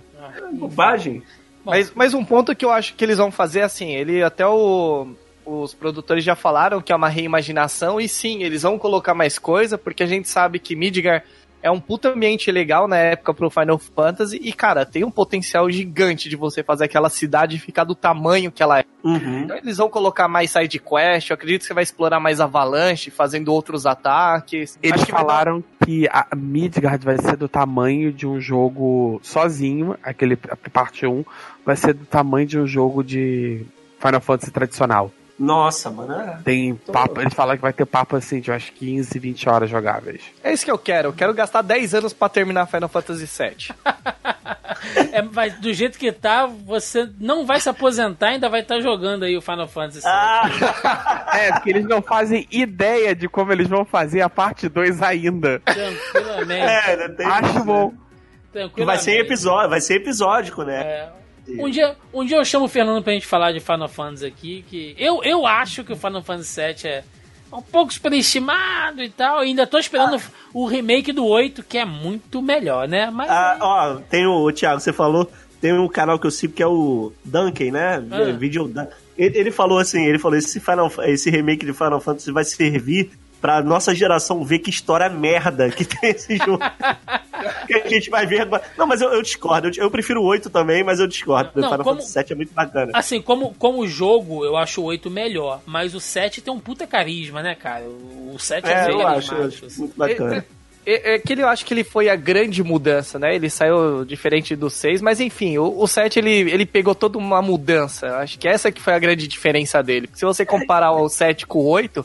Bobagem. Mas, mas um ponto que eu acho que eles vão fazer assim, ele até o, os produtores já falaram que é uma reimaginação e sim, eles vão colocar mais coisa porque a gente sabe que Midgar é um puta ambiente legal na época pro Final Fantasy e, cara, tem um potencial gigante de você fazer aquela cidade ficar do tamanho que ela é. Uhum. Então eles vão colocar mais side quest, eu acredito que você vai explorar mais Avalanche, fazendo outros ataques. Eles que vai dar- falaram que a Midgard vai ser do tamanho de um jogo sozinho, aquele parte 1, vai ser do tamanho de um jogo de Final Fantasy tradicional. Nossa, mano. é. Tem papo, eles falaram que vai ter papo assim de umas 15, 20 horas jogáveis. É isso que eu quero. Eu quero gastar 10 anos pra terminar Final Fantasy VII. É, vai- do jeito que tá, você não vai se aposentar, ainda vai estar jogando aí o Final Fantasy VII. Ah, É, porque eles não fazem ideia de como eles vão fazer a parte 2 ainda. Tranquilamente. é, tem Acho bom. né? tranquilamente. Vai ser episódio, vai ser episódico, né? É. Um dia, um dia eu chamo o Fernando pra gente falar de Final Fantasy aqui, que eu, eu acho que o Final Fantasy VII é um pouco superestimado e tal. e ainda tô esperando o remake do 8, que é muito melhor, né? Mas Ah, ó, tem o, o Thiago, você falou, tem um canal que eu sigo que é o Duncan, né? Ah. Vídeo Dan- ele, ele falou assim, ele falou esse Final, esse remake de Final Fantasy vai servir pra nossa geração ver que história merda que tem esse jogo. que a gente vai ver. Não, mas eu, eu discordo. Eu, eu prefiro o 8 também, mas eu discordo. Não, o Final como- Fantasy 7 é muito bacana. Assim, como, como jogo, eu acho o 8 melhor. Mas o 7 tem um puta carisma, né, cara? O 7 é, É, bem eu acho, eu acho assim. muito bacana. É, é que ele, eu acho que ele foi a grande mudança, né? Ele saiu diferente do 6, mas enfim, o, o 7 ele, ele pegou toda uma mudança. Acho que essa que foi a grande diferença dele. Se você comparar o 7 com o 8,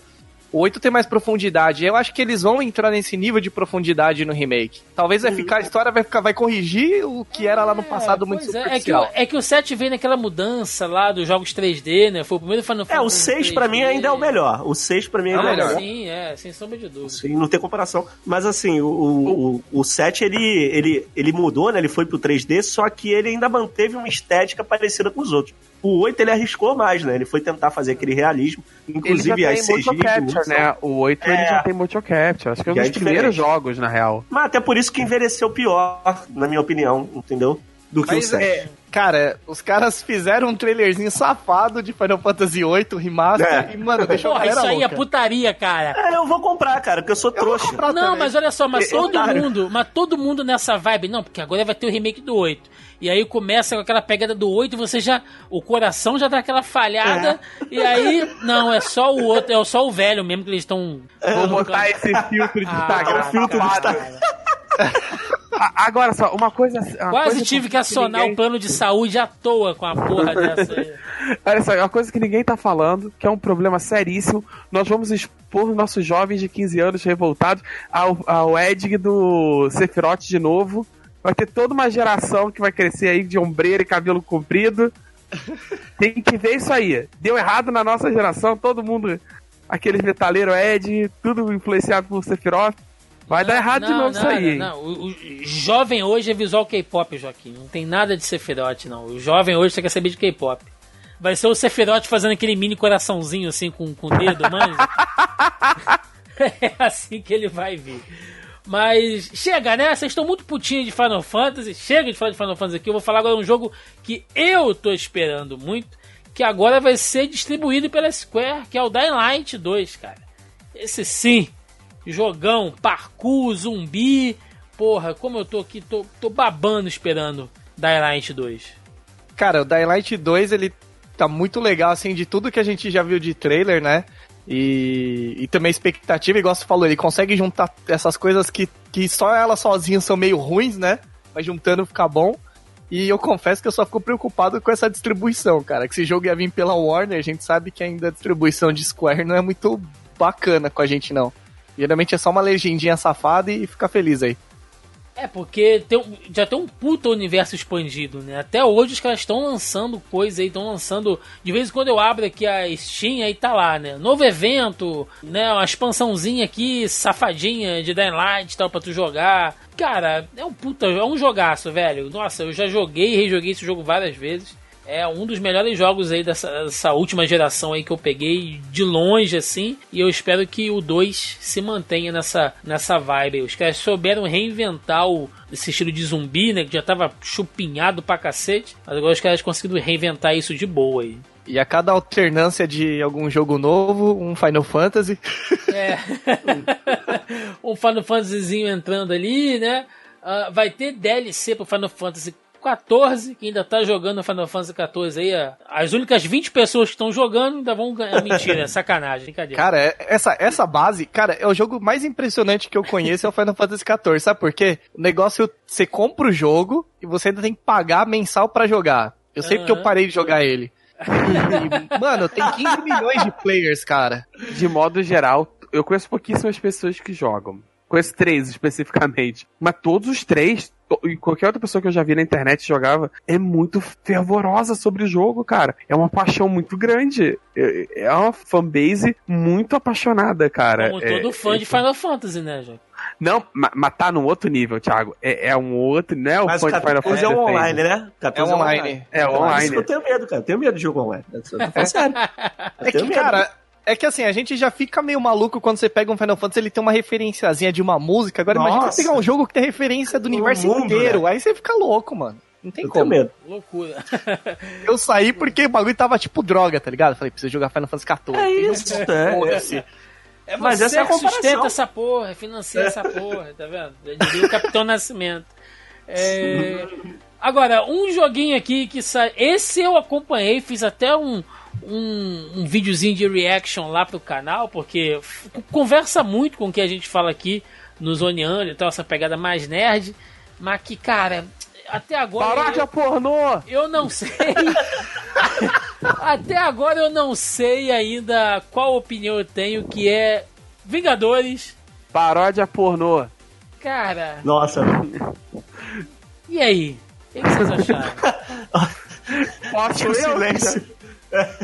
o 8 tem mais profundidade. Eu acho que eles vão entrar nesse nível de profundidade no remake. Talvez vai ficar, a história vai ficar, vai corrigir o que era lá no passado muito Pois é, é, que superficial. o, é que o 7 veio naquela mudança lá dos jogos 3D, né? Foi o primeiro Final É, Fantasy. o 6 pra mim ainda é o melhor. O 6 pra mim ainda é o Ah, melhor. sim, é, sem sombra de dúvida. Sim, não tem comparação. Mas assim, o, o, o, o 7 ele, ele, ele mudou, né? Ele foi pro 3D, só que ele ainda manteve uma estética parecida com os outros. O 8 ele arriscou mais, né? Ele foi tentar fazer aquele realismo. Ele já Inclusive tem as CG. motion capture, né? O 8 ele É. já tem motion capture. Acho que é um dos é primeiros jogos, na real. Mas até por isso que envelheceu pior, na minha opinião, entendeu? Do que Mas o 7. é, cara, os caras fizeram um trailerzinho safado de Final Fantasy VIII Remaster É. e, mano, deixou Porra, isso aí é louca. putaria, cara. É, eu vou comprar, cara, porque eu sou trouxa. comprar Não, também. mas olha só, mas É, todo otário. mundo, mas todo mundo nessa vibe, não, porque agora vai ter o remake do 8. E aí começa com aquela pegada do 8, você já. O coração já dá aquela falhada. E aí, não, é só o outro, é só o velho mesmo que eles estão. Vou botar esse filtro de Instagram. Ah, filtro do cara. A- Agora só, uma coisa. Uma Quase coisa tive que que acionar ninguém- o plano de saúde à toa com a porra dessa aí. Olha só, uma coisa que ninguém tá falando, que é um problema seríssimo. Nós vamos expor nossos jovens de 15 anos revoltados ao, ao Ed do Sephiroth de novo. Vai ter toda uma geração que vai crescer aí de ombreira e cabelo comprido. Tem que ver isso aí. Deu errado na nossa geração, todo mundo. Aqueles metaleiros Ed, tudo influenciado por Sephiroth. Vai dar errado de Não, novo não, isso aí. Não, o, o jovem hoje é visual K-pop, Joaquim. Não tem nada de Sephiroth, não. O jovem hoje você quer saber de K-pop. Vai ser o Sephiroth fazendo aquele mini coraçãozinho assim com, com o dedo, manja? é assim que ele vai vir. Mas chega, né? Vocês estão muito putinhos de Final Fantasy. Chega de falar de Final Fantasy aqui. Eu vou falar agora de um jogo que eu tô esperando muito. Que agora vai ser distribuído pela Square, que é o Dying Light 2, cara. Esse sim, jogão, parkour, zumbi. Porra, como eu tô aqui, tô, tô babando esperando Dying Light 2. Cara, o Dying Light 2, ele tá muito legal, assim, de tudo que a gente já viu de trailer, né? E, e também expectativa, igual você falou, ele consegue juntar essas coisas que, que só elas sozinhas são meio ruins, né? Mas juntando fica bom. E eu confesso que eu só fico preocupado com essa distribuição, cara. Que esse jogo ia vir pela Warner, a gente sabe que ainda a distribuição de Square não é muito bacana com a gente, não. Geralmente é só uma legendinha safada e fica feliz aí. É, porque tem já tem um puta universo expandido, né? Até hoje os caras estão lançando coisa aí, estão lançando. De vez em quando eu abro aqui a Steam, aí tá lá, né? Novo evento, né? Uma expansãozinha aqui, safadinha de Dying Light e tal, pra tu jogar. Cara, é um puta. É um jogaço, velho. Nossa, eu já joguei e rejoguei esse jogo várias vezes. É um dos melhores jogos aí dessa, dessa última geração aí que eu peguei de longe, assim. E eu espero que o 2 se mantenha nessa, nessa vibe. aí. Os caras souberam reinventar o, esse estilo de zumbi, né? Que já tava chupinhado pra cacete. Mas agora os caras conseguiram reinventar isso de boa aí. E a cada alternância de algum jogo novo, um Final Fantasy. É. um Final Fantasyzinho entrando ali, né? Uh, vai ter DLC pro Final Fantasy 14, que ainda tá jogando Final Fantasy 14 aí. As únicas 20 pessoas que estão jogando ainda vão ganhar. Mentira, é sacanagem, brincadeira. Cara, é- essa, essa base, cara, é o jogo mais impressionante que eu conheço é o Final Fantasy XIV. Sabe por quê? O negócio, você compra o jogo e você ainda tem que pagar mensal pra jogar. Eu sei porque eu parei de jogar ele. E, mano, tem 15 milhões de players, cara. De modo geral, eu conheço pouquíssimas pessoas que jogam. Conheço três especificamente. Mas todos os três, e qualquer outra pessoa que eu já vi na internet jogava, é muito fervorosa sobre o jogo, cara. É uma paixão muito grande. É é uma fanbase muito apaixonada, cara. Como É- todo fã é- de Final Fantasy, né, gente? Não, ma- mas tá num outro nível, Thiago. É, é um outro, não é o Mas fã de Final 14 Fantasy. é um defende. online, né? 14 É online. É isso online. que eu tenho medo, cara. Eu tenho medo de jogo online. Eu tô falando sério. Eu É tenho que, medo. cara, é que assim, a gente já fica meio maluco quando você pega um Final Fantasy, ele tem uma referenciazinha de uma música. Agora imagina Nossa. você pegar um jogo que tem referência do universo mundo, inteiro. né? Aí você fica louco, mano. Não tem Eu como. medo. Loucura. Eu saí porque o bagulho tava tipo droga, tá ligado? Falei, preciso jogar Final Fantasy XIV. É isso, é. É Mas você essa é a que sustenta comparação. essa porra, financia essa porra, tá vendo? Eu diria o Capitão Nascimento. É, Agora, um joguinho aqui que sai. Esse eu acompanhei, fiz até um, um, um videozinho de reaction lá pro canal, porque conversa muito com o que a gente fala aqui no Zoneando e tal, essa pegada mais nerd. Mas que, cara, até agora. Paródia eu- pornô! eu não sei. Até agora eu não sei ainda qual opinião eu tenho, que é Vingadores. Paródia pornô. Cara, Nossa, e aí? O que vocês acharam? Posso eu? silêncio.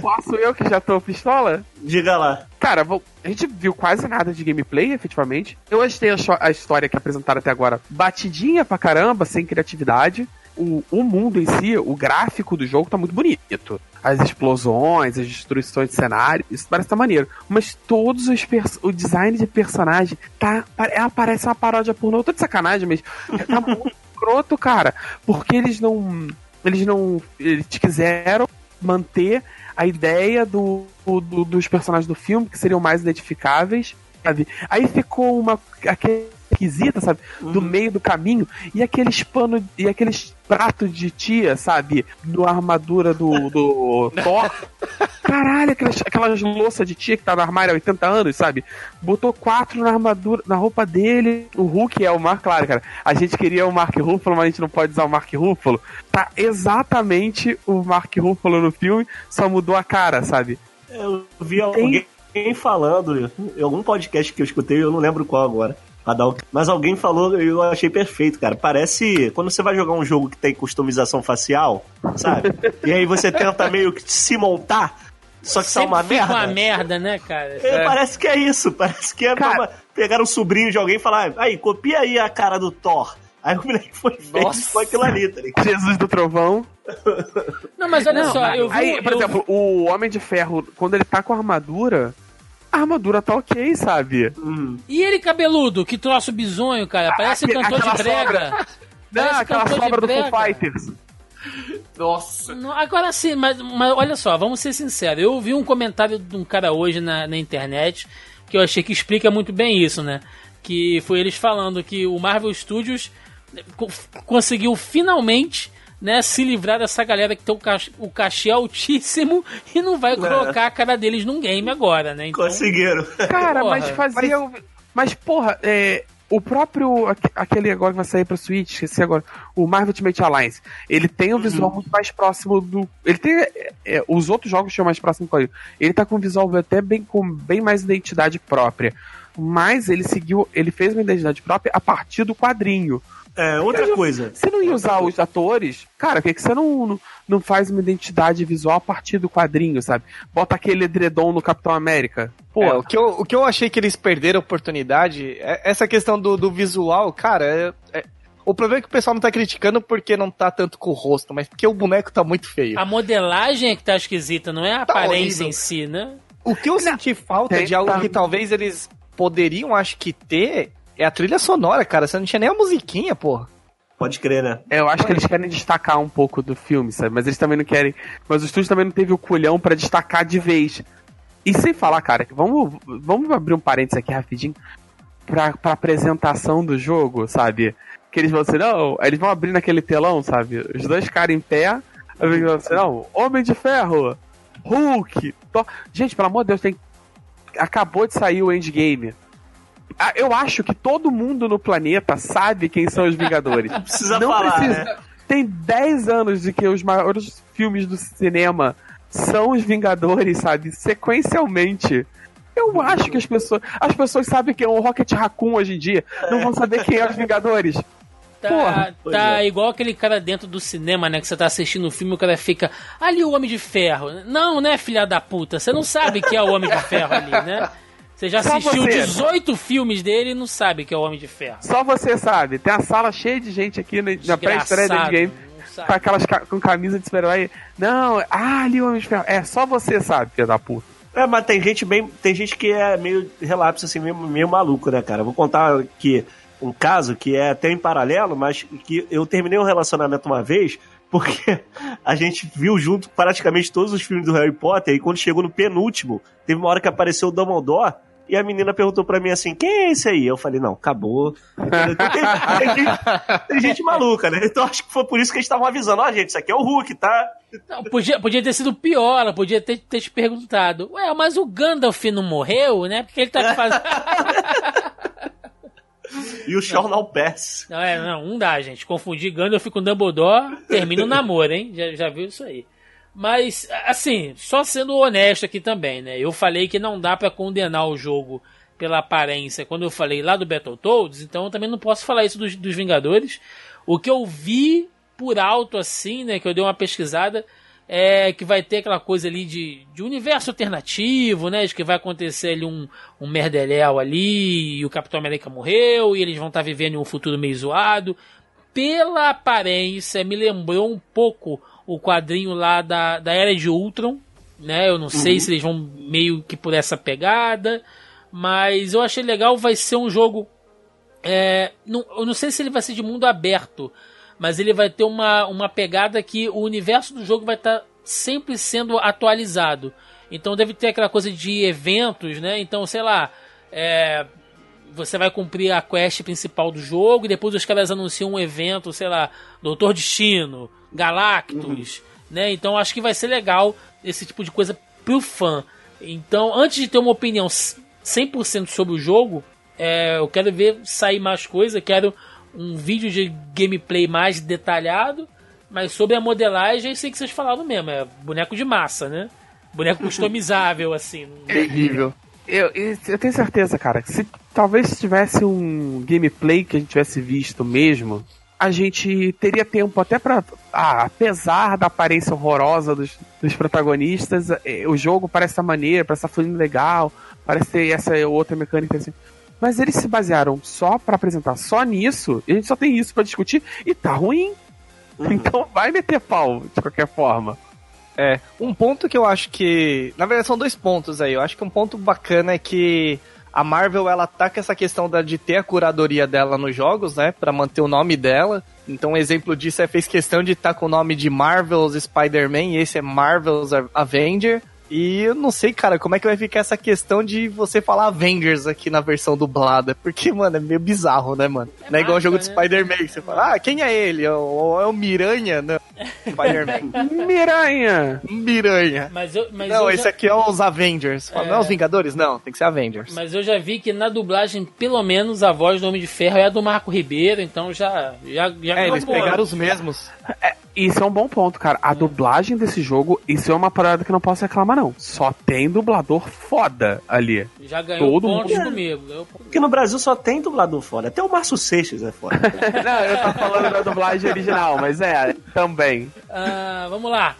Posso eu que já tô pistola? Diga lá. Cara, a gente viu quase nada de gameplay, efetivamente. Eu achei a, história que apresentaram até agora batidinha pra caramba, sem criatividade. O, o mundo em si, o gráfico do jogo tá muito bonito. As explosões, as destruições de cenário, isso parece tá maneiro. Mas todos os o design de personagem tá. Ela parece uma paródia pornô. Tô de sacanagem, mas tá muito escroto, cara. Porque eles não. Eles não. Eles quiseram manter a ideia do, do- dos personagens do filme, que seriam mais identificáveis, sabe? Aí ficou uma. aquela esquisita, sabe? Do meio do caminho, e aqueles pano e aqueles pratos de tia, sabe? Do armadura do, do Thor. Caralho, aquelas, aquelas louças de tia que tá no armário há 80 anos, sabe? Botou quatro na armadura, na roupa dele. O Hulk é o Mark, claro, cara. A gente queria o Mark Ruffalo, mas a gente não pode usar o Mark Ruffalo. Tá exatamente o Mark Ruffalo no filme, só mudou a cara, sabe? Eu vi alguém falando em algum podcast que eu escutei, eu não lembro qual agora. Cada um- Mas alguém falou e eu achei perfeito, cara. Parece quando você vai jogar um jogo que tem customização facial, sabe? e aí você tenta meio que se montar, só que tá Sempre uma fica merda. uma merda, né, cara? É, Parece que é isso, parece que é Cara- pra pegar um sobrinho de alguém e falar, aí, copia aí a cara do Thor. Aí o moleque foi feito Nossa. com aquilo ali, tá ligado? Jesus do Trovão. Não, mas olha Não, só, eu vi. aí, por eu- exemplo, o Homem de Ferro, quando ele tá com a armadura, a armadura tá ok, sabe? Hum. E ele cabeludo, que troço bizonho, cara. Parece Aque- cantor de brega. Não, Parece aquela cantor de sobra do Foo brega. Fighters. Nossa. Agora sim, mas, mas olha só, vamos ser sinceros. Eu vi um comentário de um cara hoje na, na internet que eu achei que explica muito bem isso, né? Que foi eles falando que o Marvel Studios co- conseguiu finalmente né, se livrar dessa galera que tem o cachê, o cachê altíssimo e não vai colocar a cara deles num game agora, né? Então, Conseguiram. Cara, Porra, mas fazia. Mas, porra, é, o próprio. aque- Aquele agora que vai sair pra Switch, esqueci agora. O Marvel Ultimate Alliance. Ele tem um visual muito mais próximo do. Ele tem. é, é, os outros jogos tinham mais próximo com ele. Ele tá com um visual até bem, com bem mais identidade própria. Mas ele seguiu. Ele fez uma identidade própria a partir do quadrinho. É, outra coisa. Você não ia usar os atores? Cara, por que, que você não, não, não faz uma identidade visual a partir do quadrinho, sabe? Bota aquele edredom no Capitão América. Pô, É, o, que eu, o que eu achei que eles perderam a oportunidade é essa questão do, do visual, cara. é- é- o problema é que o pessoal não tá criticando porque não tá tanto com o rosto, mas porque o boneco tá muito feio. a modelagem é que tá esquisita, não é a Tá aparência horrível. em si, né? O que eu senti falta tem- de algo tá- que talvez eles poderiam, acho que, ter é a trilha sonora, cara. Você não tinha nem a musiquinha, porra. Pode crer, né? É, eu acho que eles querem destacar um pouco do filme, sabe? Mas eles também não querem. Mas o estúdio também não teve o culhão pra destacar de vez. E sem falar, cara, que vamos, vamos abrir um parênteses aqui rapidinho. pra, pra apresentação do jogo, sabe? Que eles vão assim, não, eles vão abrir naquele telão, sabe? Os dois caras em pé, eles vão assim, não, Homem de Ferro, Hulk. Thor. Gente, pelo amor de Deus, tem. Acabou de sair o Endgame. Ah, Eu acho que todo mundo no planeta sabe quem são os Vingadores. Não precisa Não falar, precisa. né? Tem 10 anos de que os maiores filmes do cinema são os Vingadores, sabe? Sequencialmente. Eu acho que as pessoas. As pessoas sabem quem é o Rocket Raccoon hoje em dia. Não vão saber quem é os Vingadores. Tá, Porra, tá é. igual aquele cara dentro do cinema, né? Que você tá assistindo o filme e o cara fica. Ali o Homem de Ferro. Não, né, filha da puta? Você não sabe que é o Homem de Ferro ali, né? Você já Só assistiu você. 18 filmes dele e não sabe que é o Homem de Ferro. Só você sabe. Tem a sala cheia de gente aqui na, na pré-estreia do sabe. Com aquelas ca- com camisa de super-herói. Não, ah, ali o Homem de Ferro. É, só você sabe, filho da puta. É, mas tem gente bem. Tem gente que é meio relapso, assim, meio, meio maluco, né, cara? Vou contar aqui um caso que é até em paralelo, mas que eu terminei um relacionamento uma vez. Porque a gente viu junto praticamente todos os filmes do Harry Potter e quando chegou no penúltimo, teve uma hora que apareceu o Dumbledore e a menina perguntou pra mim assim, quem é esse aí? Eu falei, não, acabou. Tem, tem gente, tem gente maluca, né? Então acho que foi por isso que eles estavam avisando, ó, gente, isso aqui é o Hulk, tá? Não, podia, podia ter sido pior, ela podia ter, ter te perguntado. Ué, mas o Gandalf não morreu, né? Porque ele tá fazendo. E o Shaw não Pass. Não, é, não, não dá, gente. Confundir Gandalf com Dumbledore, termina o namoro, hein? Já, já viu isso aí. Mas, assim, só sendo honesto aqui também, né? Eu falei que não dá pra condenar o jogo pela aparência quando eu falei lá do Battletoads, então eu também não posso falar isso dos, dos Vingadores. O que eu vi por alto, assim, né? Que eu dei uma pesquisada, é que vai ter aquela coisa ali de, de universo alternativo, né? De que vai acontecer ali um, um merdeléu ali, e o Capitão América morreu, e eles vão estar vivendo em um futuro meio zoado. Pela aparência, me lembrou um pouco o quadrinho lá da, da Era de Ultron, né? Eu não sei se eles vão meio que por essa pegada, mas eu achei legal, vai ser um jogo é, não, eu não sei se ele vai ser de mundo aberto, mas ele vai ter uma, uma pegada que o universo do jogo vai estar sempre sendo atualizado. Então deve ter aquela coisa de eventos, né? Então, sei lá, é, você vai cumprir a quest principal do jogo e depois os caras anunciam um evento, sei lá, Doutor Destino, Galactus, né? Então acho que vai ser legal esse tipo de coisa pro fã. Então, antes de ter uma opinião 100% sobre o jogo, é, eu quero ver sair mais coisa, quero um vídeo de gameplay mais detalhado, mas sobre a modelagem, eu sei que vocês falaram mesmo, é boneco de massa, né? Boneco customizável, assim. Terrível. Eu, eu eu tenho certeza, cara, que se talvez tivesse um gameplay que a gente tivesse visto mesmo, a gente teria tempo até pra. Ah, apesar da aparência horrorosa dos, dos protagonistas, eh, o jogo parece estar maneiro, parece estar fluindo legal, parece ter essa outra mecânica assim. Mas eles se basearam só pra apresentar só nisso, e a gente só tem isso pra discutir, e tá ruim. Então vai meter pau, de qualquer forma. É, um ponto que eu acho que. Na verdade, são dois pontos aí. Eu acho que um ponto bacana é que a Marvel ela tá com essa questão da, de ter a curadoria dela nos jogos, né? Pra manter o nome dela. Então, um exemplo disso é fez questão de estar com o nome de Marvel's Spider-Man, e esse é Marvel's Avenger. E eu não sei, cara, como é que vai ficar essa questão de você falar Avengers aqui na versão dublada. Porque, mano, é meio bizarro, né, mano? É não é igual o jogo de né? Spider-Man, que você fala, ah, quem é ele? É o, é o Miranha? Não, Spider-Man. Miranha! Miranha. Mas eu, mas Não, eu esse já, aqui é os Avengers. Fala, É. Não é os Vingadores? Não, tem que ser Avengers. mas eu já vi que na dublagem, pelo menos, a voz do Homem de Ferro é a do Marco Ribeiro, então já. já, já É, eles pegaram os mesmos. Isso é um bom ponto, cara. A dublagem desse jogo, isso é uma parada que eu não posso reclamar, não. Só tem dublador foda ali. Já ganhou Todo pontos mundo. comigo. ganhou pontos. Porque no Brasil só tem dublador foda. Até o Márcio Seixas é foda. não, eu tô falando da dublagem original, mas é, também. Ah, vamos lá.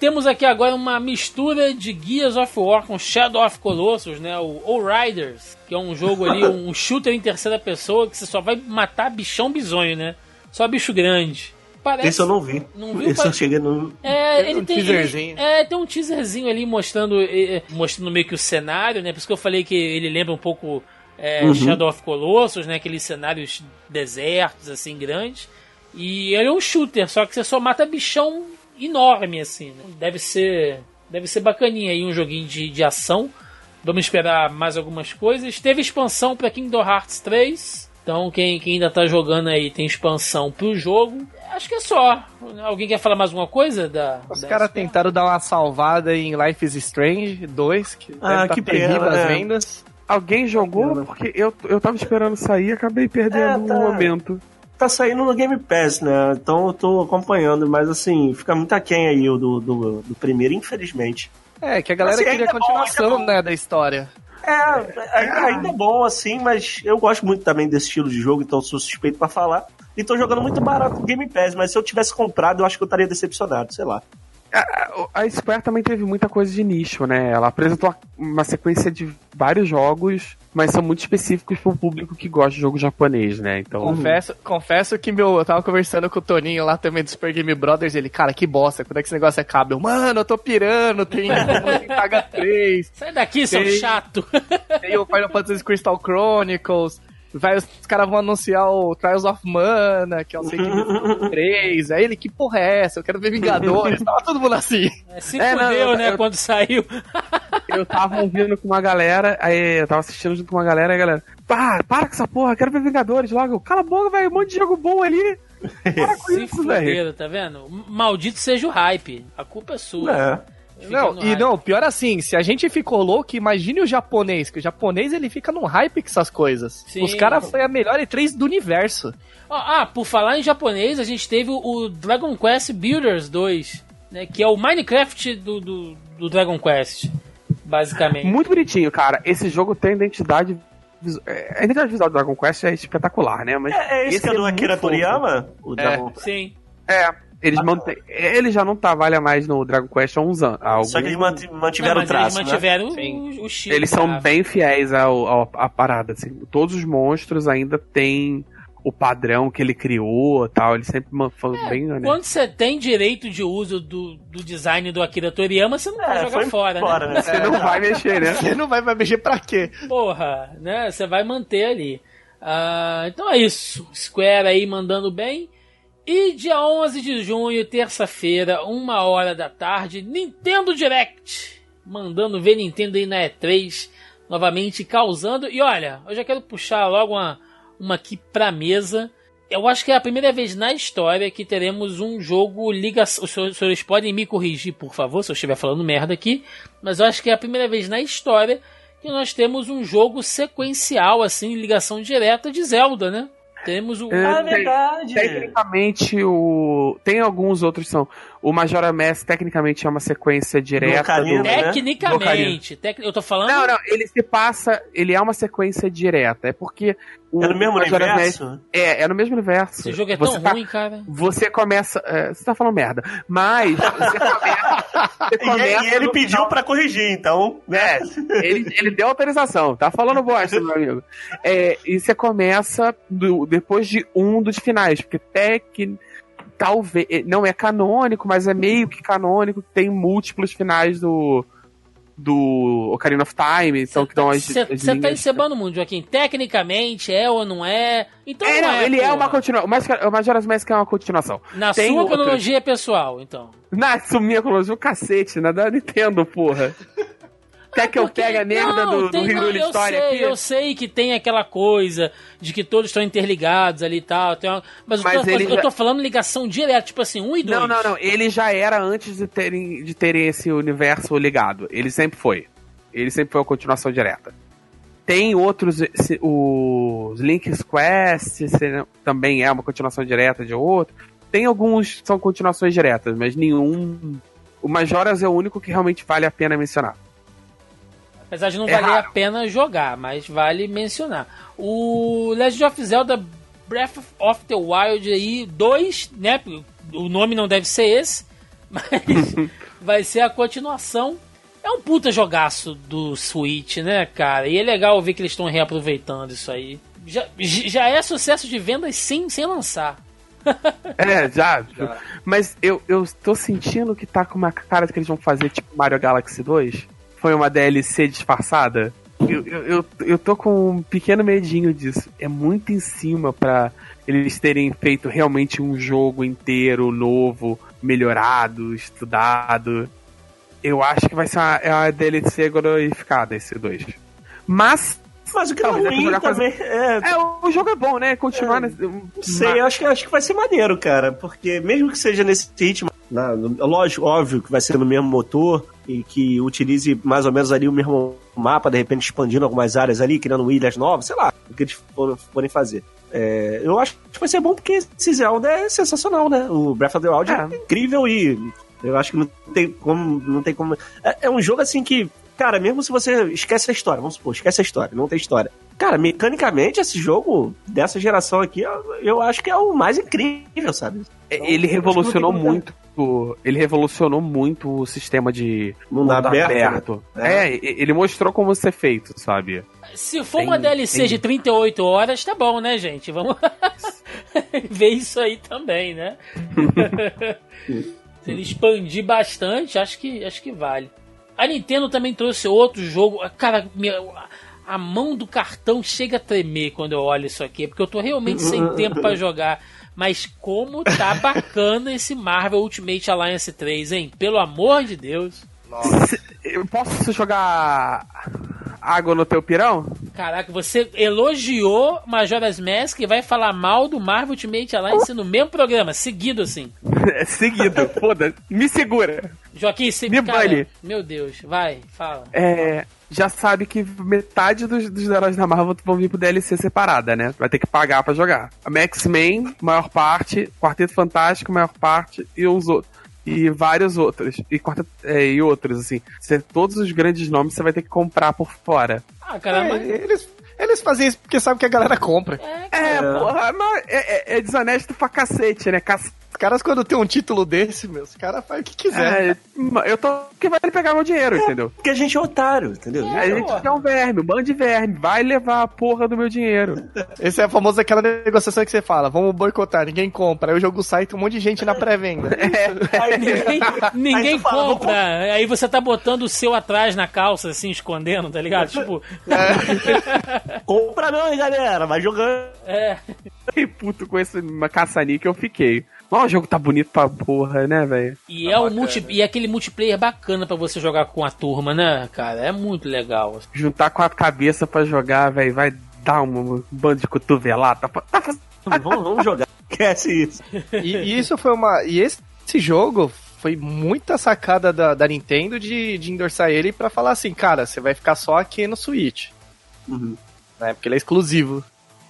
Temos aqui agora uma mistura de Gears of War com Shadow of Colossus, né? O Riders, que é um jogo ali, um shooter em terceira pessoa que você só vai matar bichão bizonho, né? Só bicho grande. Parece... Esse eu não vi. Não viu? Esse eu cheguei no. É, Tem ele um tem teaserzinho. ele- é, tem um teaserzinho ali mostrando, mostrando meio que o cenário, né? Por isso que eu falei que ele lembra um pouco é, Uhum. Shadow of Colossus, né? Aqueles cenários desertos, assim, grandes. E ele é um shooter, só que você só mata bichão enorme, assim. Né? Deve ser, deve ser bacaninha aí um joguinho de, de ação. Vamos esperar mais algumas coisas. Teve expansão para Kingdom Hearts 3. Então, quem, quem ainda tá jogando aí tem expansão pro jogo. Acho que é só. Alguém quer falar mais alguma coisa? Da, Os caras tentaram dar uma salvada em Life is Strange 2, que Ah, deve tá que terrível pena, as é. vendas. Alguém jogou? Porque eu, eu tava esperando sair e acabei perdendo É, tá. um momento. Tá saindo no Game Pass, né? Então eu tô acompanhando, mas assim, fica muito aquém aí o do, do, do primeiro, infelizmente. É, que a galera Assim, queria bom, continuação, bom. né, da história. É, ainda, ainda é bom, assim, mas eu gosto muito também desse estilo de jogo, então sou suspeito pra falar. E tô jogando muito barato no Game Pass, mas se eu tivesse comprado, eu acho que eu estaria decepcionado, sei lá. A, a Square também teve muita coisa de nicho, né? Ela apresentou uma sequência de vários jogos, mas são muito específicos pro público que gosta de jogo japonês, né? Então. Confesso, confesso que meu, eu tava conversando com o Toninho lá também do Super Game Brothers, ele, cara, que bosta, quando é que esse negócio acaba? Eu, mano, eu tô pirando, tem, tem Saga 3, Sai daqui, seu Tem- chato. tem o Final Fantasy Crystal Chronicles, vai, os caras vão anunciar o Trials of Mana, que é o Sekiro 3, aí ele, que porra é essa? Eu quero ver Vingadores, tava todo mundo assim. É, Se É, não, fudeu, eu- né, eu- quando saiu. Eu tava ouvindo com uma galera, aí eu tava assistindo junto com uma galera, e a galera, pá, para com essa porra, quero ver Vingadores logo. Cala a boca, velho, um monte de jogo bom ali. Para com Se isso, velho. tá vendo? Maldito seja o hype. A culpa é sua. É. Não, e hype. não, pior assim, se a gente ficou louco, imagine o japonês, que o japonês ele fica num hype com essas coisas. Sim. Os caras foi a melhor E3 do universo. Ó, Ah, por falar em japonês, a gente teve o- Dragon Quest Builders 2, né? Que é o Minecraft do, do, do Dragon Quest, basicamente. Muito bonitinho, cara. Esse jogo tem identidade. é, A identidade visual do Dragon Quest é espetacular, né? Mas É, é esse, que é do muito Akira. Toriyama? O Dragon Sim. É. Eles mantêm. Ele já não trabalha mais no Dragon Quest há uns anos. há alguns- Só que eles manti- Não, mantiveram o traço, eles né? mantiveram Sim. o, o estilo Eles são bem fiéis ao, ao- à parada, assim. Todos os monstros ainda têm o padrão que ele criou tal. Ele sempre foi É, bem, né? Quando você tem direito de uso do, do design do Akira Toriyama, você não vai É, jogar foi fora, fora, né? né? Você não vai mexer, né? Você não vai, vai mexer pra quê? Porra, né? Você vai manter ali. Ah, então é isso. Square aí mandando bem. E dia 11 de junho, terça-feira, uma hora da tarde, Nintendo Direct. Mandando ver Nintendo aí na E3. Novamente causando. E olha, eu já quero puxar logo uma, uma aqui pra mesa. Eu acho que é a primeira vez na história que teremos um jogo ligação. Os senhores- podem me corrigir, por favor, se eu estiver falando merda aqui. Mas eu acho que é a primeira vez na história que nós temos um jogo sequencial, assim, ligação direta de Zelda, né? Temos o. É, Ah, verdade. Tecnicamente, o. Tem alguns outros que são. O Majora Mass, tecnicamente, é uma sequência direta Ocarina, do. né? Tecnicamente. tec- Eu tô falando. Não, não, ele se passa. Ele é uma sequência direta. É porque. O É no mesmo Majora's universo? Mask- é, é no mesmo universo. Esse jogo é você tão tá- ruim, cara. Você começa. é, você tá falando merda. Mas você começa. Você E, começa e ele no pediu final- pra corrigir, então, né? É, ele, ele deu autorização, tá falando bosta, meu amigo. É, e você começa do- depois de um dos finais, porque tec, talvez. Não é canônico, mas é meio que canônico, tem múltiplos finais do. Do Ocarina of Time, então que dão as. Você tá encebando muito, Joaquim. Tecnicamente é ou não é? Então É, não, não, ele é porra. uma continuação. Mas o Majora's Mask é uma continuação. Na Tem sua outros. cronologia pessoal, então. Na sumia cronologia, o cacete, né? Da Nintendo, porra. Quer que eu pegue a merda não, do, do tem- não, Hyrule eu Story sei, aqui? Eu sei que tem aquela coisa de que todos estão interligados ali e tal. uma- mas, Mas eu, tô, ele eu já- tô falando ligação direta, tipo assim, um e dois. Não, não, não. Ele já era antes de terem, de terem esse universo ligado. Ele sempre foi. Ele sempre foi a continuação direta. Tem outros. Os Link's Quest também é uma continuação direta de outro. Tem alguns que são continuações diretas, mas nenhum. O Majoras é o único que realmente vale a pena mencionar. Apesar de não É valer a raro. pena jogar, mas vale mencionar. O Legend of Zelda Breath of the Wild aí, 2, né? O nome não deve ser esse, mas vai ser a continuação. É um puta jogaço do Switch, né, cara? E é legal ver que eles estão reaproveitando isso aí. Já, já é sucesso de vendas sim, sem lançar. É, já. Mas eu, eu tô sentindo que tá com uma cara que eles vão fazer tipo Mario Galaxy 2. Foi uma DLC disfarçada. Eu, eu, eu, eu tô com um pequeno medinho disso. É muito em cima pra eles terem feito realmente um jogo inteiro, novo, melhorado, estudado. Eu acho que vai ser uma, é uma DLC glorificada esse 2. Mas. Mas o que é Talvez é ruim também é... É, o jogo é bom, né? Continuar nesse. Não sei, eu acho que, acho que vai ser maneiro, cara. Porque mesmo que seja nesse ritmo, na- no- lógico, óbvio que vai ser no mesmo motor e que utilize mais ou menos ali o mesmo mapa, de repente expandindo algumas áreas ali, criando ilhas novas, sei lá, o que eles for- forem fazer. É, eu acho que vai ser bom porque esse Zelda é sensacional, né? O Breath of the Wild é, É. incrível e eu acho que não tem como. Não tem como é, é um jogo assim que. Cara, mesmo se você esquece a história, vamos supor, esquece a história, não tem história. Cara, mecanicamente, esse jogo dessa geração aqui, eu, eu acho que é o mais incrível, sabe? Ele Então, revolucionou não tem muito. o- Ele revolucionou muito o sistema de Mundo aberto, né? É, ele mostrou como ser feito, sabe? Se for Tem- uma DLC tem- de 38 horas, tá bom, né, gente? Vamos ver isso aí também, né? Se ele expandir bastante, acho que, acho que vale. A Nintendo também trouxe outro jogo. Cara, minha- a mão do cartão chega a tremer quando eu olho isso aqui, porque eu tô realmente sem tempo pra jogar. Mas como tá bacana esse Marvel Ultimate Alliance 3, hein? Pelo amor de Deus. Eu posso jogar água no teu pirão? Caraca, você elogiou Majora's Mask e vai falar mal do Marvel Ultimate Alliance no mesmo programa, seguido assim. É seguido, foda. Me segura. Joaquim, você Me cara, bane. Meu Deus, vai, fala. É, já sabe que metade dos, dos heróis da Marvel vão vir pro DLC separada, né? Vai ter que pagar pra jogar. A Max-Men, maior parte, Quarteto Fantástico, maior parte, e os outros. E vários outros. E, quarteto, é, e outros, assim. Cê- todos os grandes nomes você vai ter que comprar por fora. Ah, caramba. É, eles, eles fazem isso porque sabem que a galera compra. É, porra, mas é, é- é desonesto pra cacete, né? Os caras, quando tem um título desse, meu, os caras fazem o que quiser. É, eu tô. que vai pegar meu dinheiro, entendeu? Porque a gente é otário, entendeu? A gente porra. é um verme, um bando de verme. Vai levar a porra do meu dinheiro. Esse é a famosa aquela negociação que você fala, vamos boicotar, ninguém compra. Aí o jogo sai e tem um monte de gente na pré-venda. Aí, Ninguém, ninguém Aí fala, compra. Aí você tá botando o seu atrás na calça, assim, escondendo, tá ligado? Tipo, compra não, hein, galera, vai jogando. é. Fiquei puto com esse caçani que eu fiquei. Ó, o jogo tá bonito pra porra, né, velho? E é, o multi, e é aquele multiplayer bacana pra você jogar com a turma, né, cara? É muito legal. Juntar quatro cabeças pra jogar, velho, vai dar um, bando de cotovelada. Tá, tá Vamos, vamos jogar. Esquece isso. E, e isso foi uma. E esse, esse jogo foi muita sacada da, da Nintendo de, de endossar ele pra falar assim, cara, você vai ficar só aqui no Switch. Uhum. Né? Porque ele é exclusivo.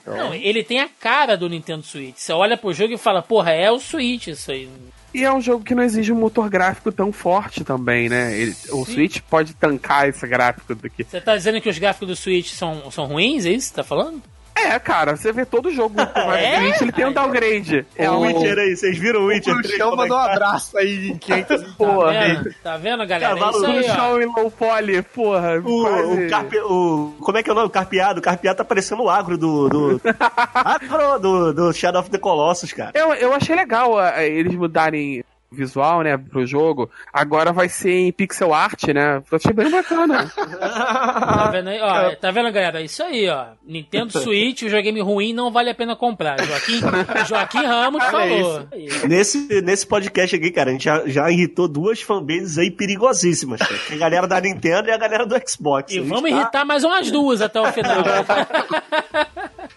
Não, ele tem a cara do Nintendo Switch. Você olha pro jogo e fala, porra, é o Switch isso aí. E é um jogo que não exige um motor gráfico tão forte também, né? Ele- o Switch pode tancar esse gráfico daqui. Você tá dizendo que os gráficos do Switch são, são ruins, é isso que você tá falando? É, cara, você vê todo jogo que vai É? Switch, ele tem um downgrade. É o Witcher aí, vocês viram o Witcher O 3? chão é mandou um tá? abraço aí em 500 Tá Porra, vendo? Tá vendo, galera? É Cavalo ó. chão em low poly, porra. O, quase- o, carpe, o. Como é que é o nome? O Carpeado. O Carpeado tá parecendo o agro do. do agro do, do Shadow of the Colossus, cara. Eu, eu achei legal eles mudarem o visual, né, pro jogo. Agora vai ser em pixel art, né? Eu achei bem bacana. Tá vendo aí? Ó, tá vendo, galera? Isso aí, ó. Nintendo Switch, o videogame ruim não vale a pena comprar. Joaquim, Joaquim Ramos falou. Nesse, nesse podcast aqui, cara, a gente já, já irritou duas fanbases aí perigosíssimas, cara. É a galera da Nintendo e a galera do Xbox. E vamos tá- irritar mais umas duas até o final.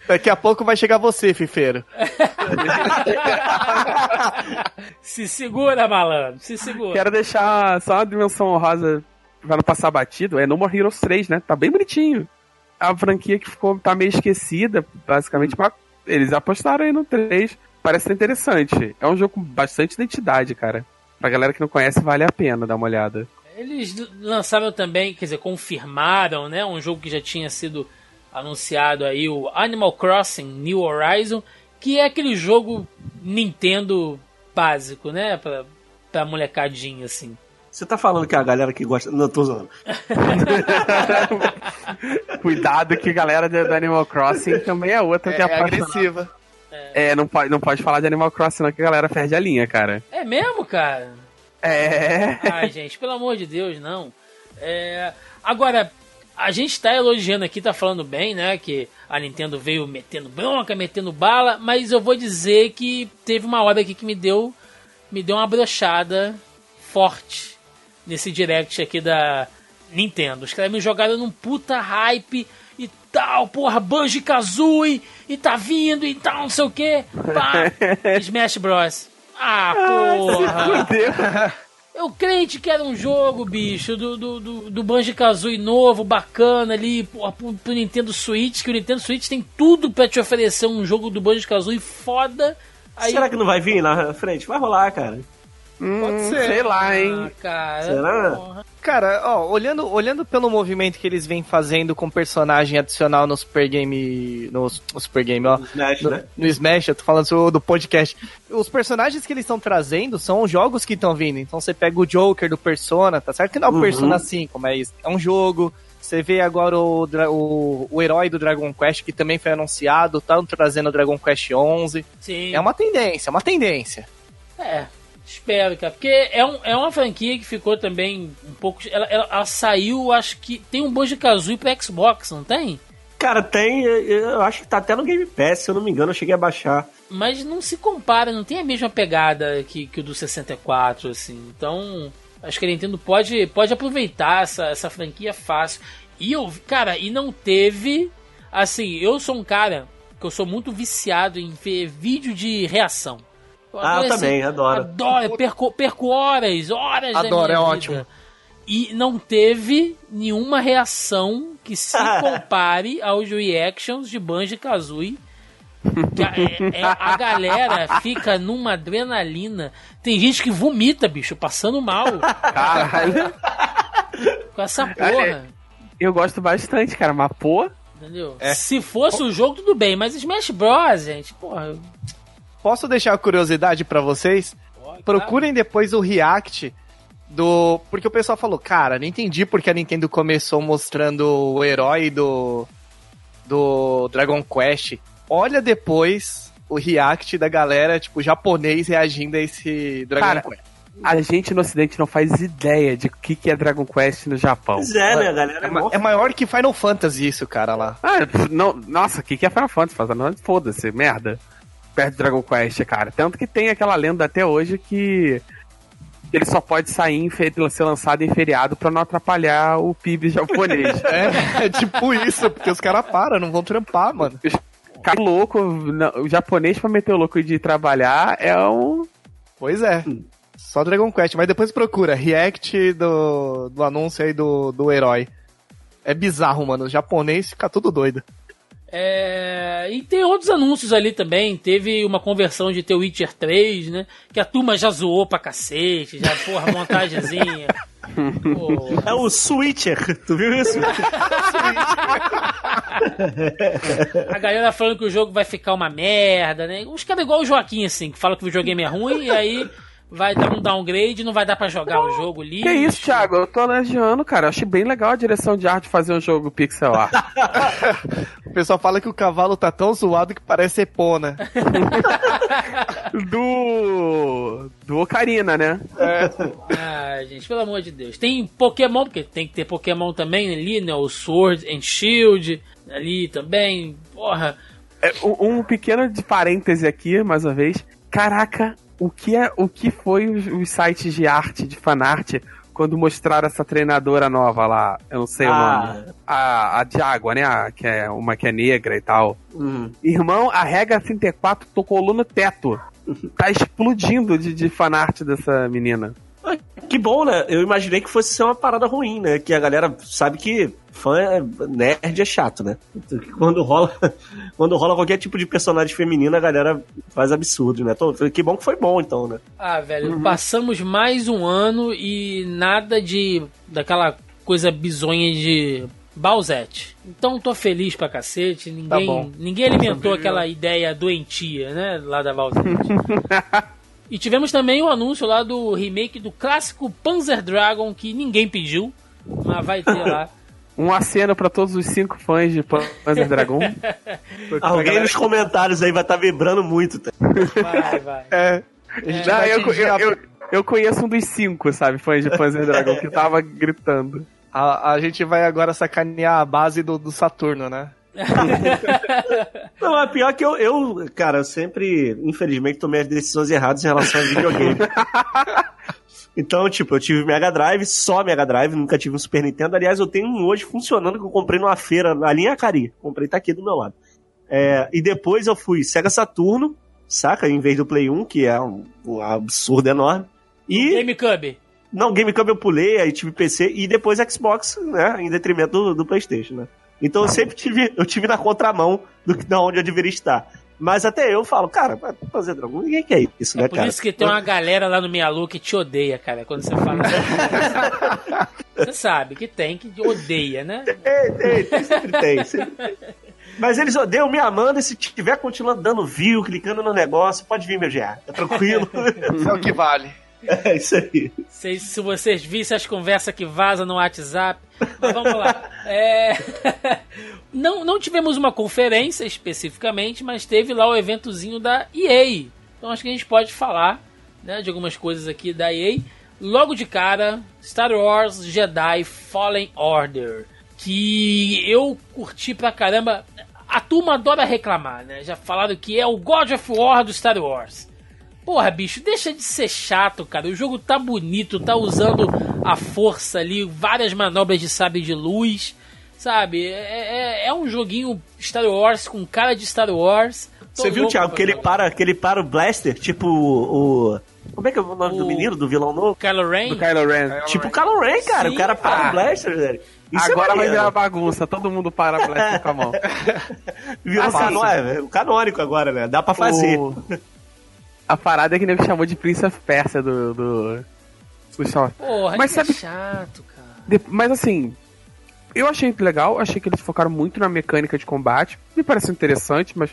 Daqui a pouco vai chegar você, Fifeiro. Se segura, malandro. Se segura. Quero deixar só uma dimensão honrosa pra não passar batido. É No More Heroes 3, né? Tá bem bonitinho. A franquia que ficou, tá meio esquecida, basicamente, mas eles apostaram aí no 3. Parece ser interessante. É um jogo com bastante identidade, cara. Pra galera que não conhece, vale a pena dar uma olhada. Eles lançaram também, quer dizer, confirmaram, né? Um jogo que já tinha sido anunciado aí, o Animal Crossing New Horizon, que é aquele jogo Nintendo básico, né? Pra, pra molecadinha, assim. Você tá falando que a galera que gosta. Não, tô zoando. Cuidado que a galera do Animal Crossing também é outra que É, é, é apaixonada. agressiva. É, não pode, não pode falar de Animal Crossing, não, que a galera perde a linha, cara. É mesmo, cara? É. Ai, gente, pelo amor de Deus, não. É, Agora, a gente tá elogiando aqui, tá falando bem, né? Que a Nintendo veio metendo bronca, metendo bala, mas eu vou dizer que teve uma hora aqui que me deu, me deu uma brochada forte nesse direct aqui da Nintendo. Os caras me jogaram num puta hype e tal, porra, Banjo Kazooie e tá vindo e tal, não sei o que. Smash Bros. Ah, porra. Eu crente que era um jogo, bicho, do, do, do, do Banjo Kazooie novo, bacana ali, pro, pro Nintendo Switch, que o Nintendo Switch tem tudo pra te oferecer um jogo do Banjo Kazooie foda. Aí, Será que não vai vir na frente? Vai rolar, cara. Pode ser. Sei lá, hein? ah, cara, Será? porra. Cara, ó, olhando, olhando pelo movimento que eles vêm fazendo com personagem adicional no Super Game. No, no Super Game, ó. Smash, No, né? no Smash, eu tô falando do, do podcast. Os personagens que eles estão trazendo são os jogos que estão vindo. Então você pega o Joker do Persona, tá certo que não é o Uhum. Persona 5, mas é um jogo. Você vê agora o, o, o herói do Dragon Quest, que também foi anunciado, estão trazendo o Dragon Quest 11. Sim. É uma tendência, é uma tendência. É, espero, cara. Porque é, um, é uma franquia que ficou também um pouco. Ela, ela, ela saiu, acho que. Tem um Banjo Kazooie pro Xbox, não tem? Cara, tem. Eu acho que tá até no Game Pass, se eu não me engano, eu cheguei a baixar. Mas não se compara, não tem a mesma pegada que, que o do 64, assim. Então, acho que a Nintendo pode, pode aproveitar essa, essa franquia fácil. E eu, cara, e não teve. Assim, eu sou um cara que eu sou muito viciado em ver vídeo de reação. Eu Ah, eu adoro também, adoro. Adoro, eu perco, perco horas, horas da Adoro, minha é vida. ótimo. E não teve nenhuma reação que se compare aos reactions de Banjo Kazooie. Que a, é- é- a galera fica numa adrenalina. Tem gente que vomita, bicho, passando mal Caralho. com essa porra. Eu gosto bastante, cara, mas pô. Entendeu? É. Se fosse o jogo, tudo bem, mas Smash Bros, gente, porra. Posso deixar uma curiosidade pra vocês? Procurem depois o react do. Porque o pessoal falou, cara, não entendi porque a Nintendo começou mostrando o herói do. do Dragon Quest. Olha depois o react da galera, tipo, japonês reagindo a esse Dragon Cara, Quest. A gente no ocidente não faz ideia de o que, que é Dragon Quest no Japão. Pois é, né, galera? É, ma- é maior que Final Fantasy isso, cara, lá. Ah, não, nossa, o que, que é Final Fantasy? Foda-se, merda. Perto do Dragon Quest, cara. Tanto que tem aquela lenda até hoje que ele só pode sair em fe- ser lançado em feriado pra não atrapalhar o PIB japonês. É, é tipo isso, porque os caras param, não vão trampar, mano. Cara louco, não, o japonês pra meter o louco de trabalhar é um. Pois é. Só Dragon Quest, mas depois procura, react do, do anúncio aí do, do herói. É bizarro, mano. O japonês fica tudo doido. É, e tem outros anúncios ali também. Teve uma conversão de The Witcher 3, né? Que a turma já zoou pra cacete, já, porra, montagenzinha. Porra. É o Switcher, tu viu isso? A galera falando que o jogo vai ficar uma merda, né? Uns caras igual o Joaquim, assim, que fala que o videogame é ruim e aí vai dar um downgrade, não vai dar pra jogar o jogo ali. Que isso, Thiago? Eu tô elogiando, cara. Eu achei bem legal a direção de arte fazer um jogo pixel art. O pessoal fala que o cavalo tá tão zoado que parece Epona. do. Do Ocarina, né? Ah, gente, pelo amor de Deus. Tem Pokémon, porque tem que ter Pokémon também ali, né? O Sword and Shield ali também. Porra. É, um, um pequeno de parêntese aqui, mais uma vez. Caraca, o que, é, o que foi os, os sites de arte, de fanart, quando mostraram essa treinadora nova lá? Eu não sei o Ah. nome. A, a de água, né? A, que é uma que é negra e tal. Hum. Irmão, a Regra 34 tocou no teto. Tá explodindo de, de fanart dessa menina. Que bom, né? Eu imaginei que fosse ser uma parada ruim, né? Que a galera sabe que fã é nerd é chato, né? Quando rola, quando rola qualquer tipo de personagem feminina, a galera faz absurdo, né? Então, Que bom que foi bom, então, né? Ah, velho, passamos mais um ano e nada de. daquela coisa bizonha de Bowsette. Então tô feliz pra cacete. Ninguém, bom. ninguém alimentou aquela ideia doentia, né? Lá da Bowsette. e tivemos também o anúncio lá do remake do clássico Panzer Dragon que ninguém pediu, mas vai ter lá. Um aceno pra todos os cinco fãs de Panzer Dragon. Alguém nos comentários aí vai estar vibrando muito. Tá? Vai, vai. É. Gente Não, vai eu, eu, a- eu, eu conheço um dos cinco, sabe, fãs de Panzer Dragon, que tava gritando. A, a gente vai agora sacanear a base do, do Saturno, né? Não, é pior que eu, eu, cara, eu sempre, infelizmente, tomei as decisões erradas em relação a videogame. Então, tipo, eu tive Mega Drive, só Mega Drive, nunca tive um Super Nintendo. Aliás, eu tenho um hoje funcionando que eu comprei numa feira ali em Acari. Comprei, tá aqui do meu lado. É, e depois eu fui Sega Saturno, saca? Em vez do Play 1, que é um, um absurdo enorme. E. GameCube. Não, GameCube eu pulei, aí tive PC e depois Xbox, né? Em detrimento do, do PlayStation, né? Então eu sempre tive, eu tive na contramão do que da onde eu deveria estar. Mas até eu falo, cara, pra fazer droga, ninguém quer isso, É né, por cara? isso que tem uma galera lá no Mialu que te odeia, cara, quando você fala. você sabe que tem que odeia, né? Tem, tem, tem, sempre tem, sempre tem. Mas eles odeiam me amando e se tiver continuando dando view, clicando no negócio, pode vir, meu GA. É tranquilo. Isso é o que vale. É isso aí. Se, se vocês vissem as conversas que vazam no WhatsApp. Mas vamos lá. É... Não, não tivemos uma conferência especificamente, mas teve lá o eventozinho da EA. Então acho que a gente pode falar né, de algumas coisas aqui da EA. Logo de cara, Star Wars Jedi Fallen Order. Que eu curti pra caramba. A turma adora reclamar, né? Já falaram que é o God of War do Star Wars. Porra, bicho, deixa de ser chato, cara. O jogo tá bonito, tá usando a força ali, várias manobras de sabre de luz, sabe? É, é, é um joguinho Star Wars com cara de Star Wars. Tô Você viu, Thiago, que ele para, que ele para o Blaster, tipo o. o- Como é que é o nome do O- menino, do vilão novo? Kylo Ren? Do Kylo Ren. Tipo o Kylo Ren, cara. Sim, o cara para cara. o Blaster, velho. Isso é Agora vai maneiro. virar bagunça, todo mundo para a Blaster com a mão. Virou Assim, canô- é, o canônico agora, né? Dá pra fazer. O- A parada é que ele chamou de Prince of Persia do. do... do Shaw. Porra, Mas que é sabe- chato, cara. Mas assim, eu achei legal, achei que eles focaram muito na mecânica de combate, me pareceu interessante, mas,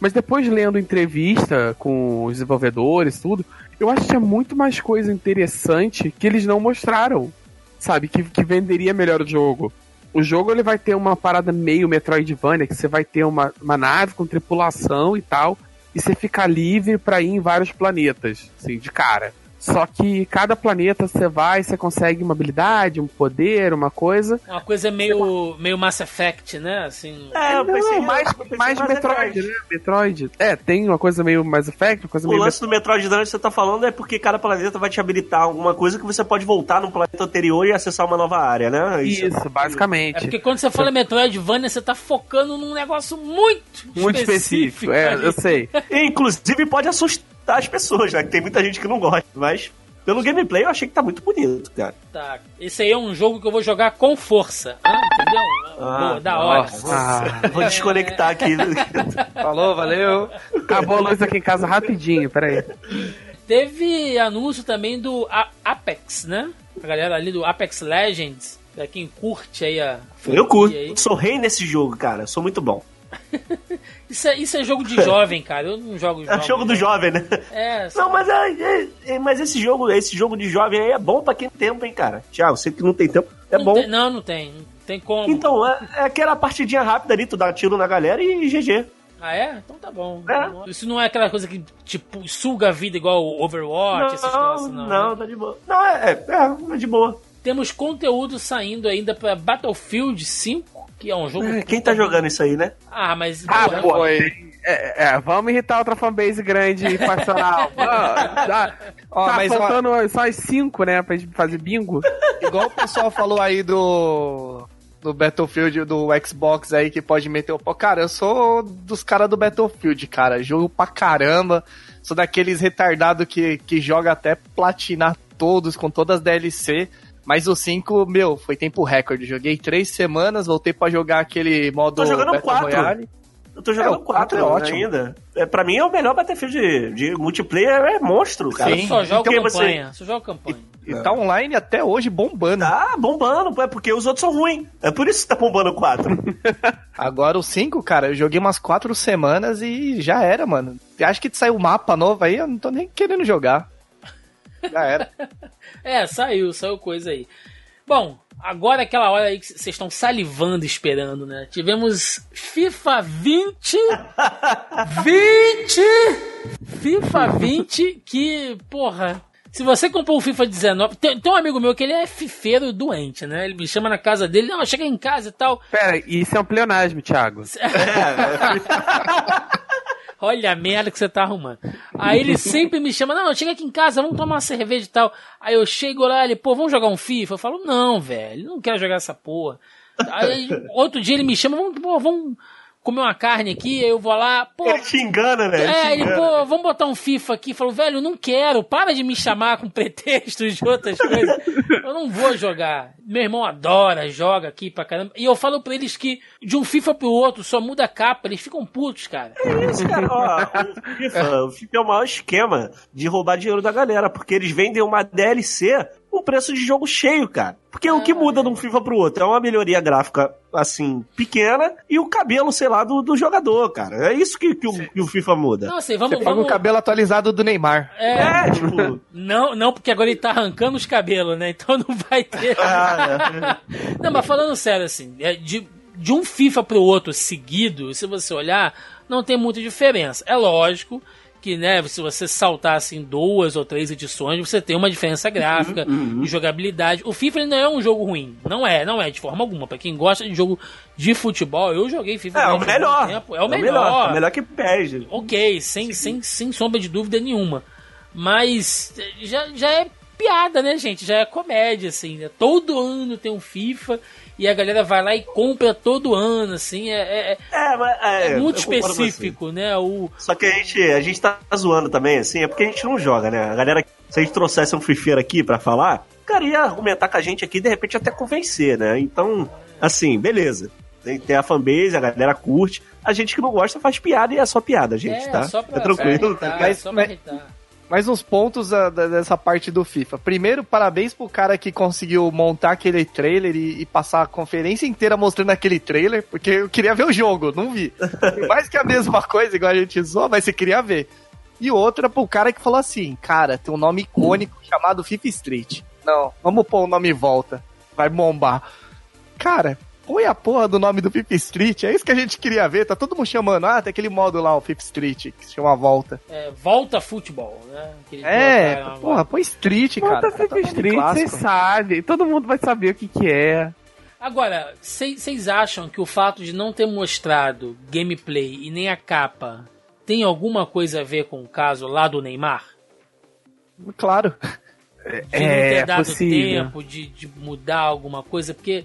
mas depois lendo entrevista com os desenvolvedores tudo, eu acho que tinha muito mais coisa interessante que eles não mostraram, sabe? Que, que venderia melhor o jogo. O jogo ele vai ter uma parada meio Metroidvania, que você vai ter uma, uma nave com tripulação e tal, e você fica livre pra ir em vários planetas, assim, de cara. Só que cada planeta você vai, você consegue uma habilidade, um poder, uma coisa. Uma coisa meio, meio Mass Effect, né? Assim, É, eu não, pensei mais, eu pensei mais Metroid, Effect. né? Metroid. É, tem uma coisa meio Mass Effect, uma coisa O meio. lance do Metroid que você tá falando é porque cada planeta vai te habilitar alguma coisa que você pode voltar no planeta anterior e acessar uma nova área, né? Isso, basicamente. É porque quando você fala Metroidvania, você tá focando num negócio muito, Muito específico, é, ali. eu sei. E, inclusive pode assustar as pessoas, né? Que tem muita gente que não gosta. Mas pelo gameplay eu achei que tá muito bonito, cara. Tá. Esse aí é um jogo que eu vou jogar com força. Ah, entendeu? Boa, da hora. Ah, Vou desconectar aqui. Falou, valeu. acabou a luz aqui em casa rapidinho, peraí. Teve anúncio também do A- Apex, né? A galera ali do Apex Legends. Pra quem curte aí a. Eu curto. aí. Sou rei nesse jogo, cara. Sou muito bom. Isso é, isso é jogo de jovem, cara. Eu não jogo É jogo do né? jovem, né? É, Não, mas, é, é- é- mas esse jogo, esse jogo de jovem aí é bom pra quem tem tempo, hein, cara. Tiago, você que não tem tempo, é não bom. Tem, não, não tem. Não tem como. Então, é, é aquela partidinha rápida ali, tu dá tiro na galera e GG. Ah, é? Então tá bom. É. Isso não é aquela coisa que, tipo, suga a vida igual o Overwatch, essas coisas, não. não, né? tá de boa. Não, é, é, é, é de boa. Temos conteúdo saindo ainda pra Battlefield 5, que é um jogo. É, quem tá jogando isso aí, né? Ah, mas. Ah, pô, foi. tem- é, é, vamos irritar outra fanbase grande e faccional. Vamos, tá Ó, tá mas, ó- faltando só as cinco, né, pra gente fazer bingo. Igual o pessoal falou aí do. Do Battlefield, do Xbox aí, que pode meter o pau. Cara, eu sou dos caras do Battlefield, cara. Jogo pra caramba. Sou daqueles retardados que, que joga até platinar todos, com todas as DLC. Mas o 5, meu, foi tempo recorde. Joguei três semanas, voltei pra jogar aquele modo Tô jogando Battle quatro. Royale. Eu tô jogando É, o quatro 4 é ótimo. ainda. É, pra mim é o melhor Battlefield de, de multiplayer, é monstro, cara. Sim. Só joga Porque você- campanha. Só joga campanha. E tá online até hoje bombando. Tá bombando, é porque os outros são ruins. É por isso que tá bombando o 4. Agora o 5, cara, eu joguei umas quatro semanas e já era, mano. Acho que saiu um mapa novo aí, eu não tô nem querendo jogar. Já era. É, saiu, saiu coisa aí. Bom, agora é aquela hora aí que vocês estão salivando esperando, né? Tivemos FIFA 20. 20! FIFA 20 que, porra. Se você comprou o FIFA 19. Tem, tem um amigo meu que ele é fifeiro doente, né? Ele me chama na casa dele, não, chega em casa e tal. Pera, isso é um pleonasmo, Thiago. Olha a merda que você tá arrumando. Aí ele sempre me chama, não, chega aqui em casa, vamos tomar uma cerveja e tal. Aí eu chego lá, ele, pô, vamos jogar um FIFA? Eu falo, não, velho, não quero jogar essa porra. Aí outro dia ele me chama, vamos, pô, vamos comer uma carne aqui, eu vou lá, pô. Ele te engana, né? Ele É, ele, engana. pô, vamos botar um FIFA aqui. Falou, velho, não quero, para de me chamar com pretextos de outras coisas. Eu não vou jogar. Meu irmão adora, joga aqui pra caramba. E eu falo pra eles que de um FIFA pro outro só muda a capa, eles ficam putos, cara. É isso, cara. Ó, o FIFA, o FIFA é o maior esquema de roubar dinheiro da galera, porque eles vendem uma DLC com preço de jogo cheio, cara. Porque o que muda de um FIFA pro outro é uma melhoria gráfica, assim, pequena e o cabelo, sei lá, do, do jogador, cara. É isso que, que, o, que o FIFA muda. Não, assim, vamos, Você paga o vamos. cabelo atualizado do Neymar. É, É, tipo. não, não, porque agora ele tá arrancando os cabelos, né? Então não vai ter. ah, Não, mas falando sério, assim, é de, de um FIFA pro outro seguido, se você olhar, não tem muita diferença. É lógico que, né, se você saltar assim duas ou três edições, você tem uma diferença gráfica Uhum, de jogabilidade. O FIFA ele não é um jogo ruim, não é, não é de forma alguma. Pra quem gosta de jogo de futebol, eu joguei FIFA é, o durante algum melhor. tempo, É o melhor. É o melhor que perde. Ok, sem, sem, sem sombra de dúvida nenhuma. Mas já, já é piada, né, gente? Já é comédia, assim. Né? Todo ano tem um FIFA e a galera vai lá e compra todo ano, assim. É, é- É, é é, muito específico, né? O, Só que a gente, a gente tá zoando também, assim, é porque a gente não joga, né? A galera, se a gente trouxesse um fifeiro aqui pra falar, cara ia argumentar com a gente aqui e de repente até convencer, né? Então, assim, beleza. Tem, tem a fanbase, a galera curte. A gente que não gosta faz piada e é só piada, gente, é, tá? só pra, é tranquilo. pra irritar, Mas- só pra irritar. Mais uns pontos ah, da- dessa parte do FIFA. Primeiro, parabéns pro cara que conseguiu montar aquele trailer e, e passar a conferência inteira mostrando aquele trailer, porque eu queria ver o jogo, não vi. Mais que a mesma coisa, igual a gente zoa, mas você queria ver. E outra pro cara que falou assim, cara, tem um nome icônico chamado FIFA Street. Não, vamos pôr o nome em volta. Vai bombar. Cara, põe a porra do nome do FIFA Street, é isso que a gente queria ver. Tá todo mundo chamando, ah, tem aquele modo lá, o FIFA Street, que se chama Volta. É, volta futebol, né? É, porra, põe Street, cara. Bota Tá nome Street, vocês sabem. Todo mundo vai saber o que que é. Agora, vocês acham que o fato de não ter mostrado gameplay e nem a capa tem alguma coisa a ver com o caso lá do Neymar? Claro. de não É, ter dado possível. tempo de, de mudar alguma coisa, porque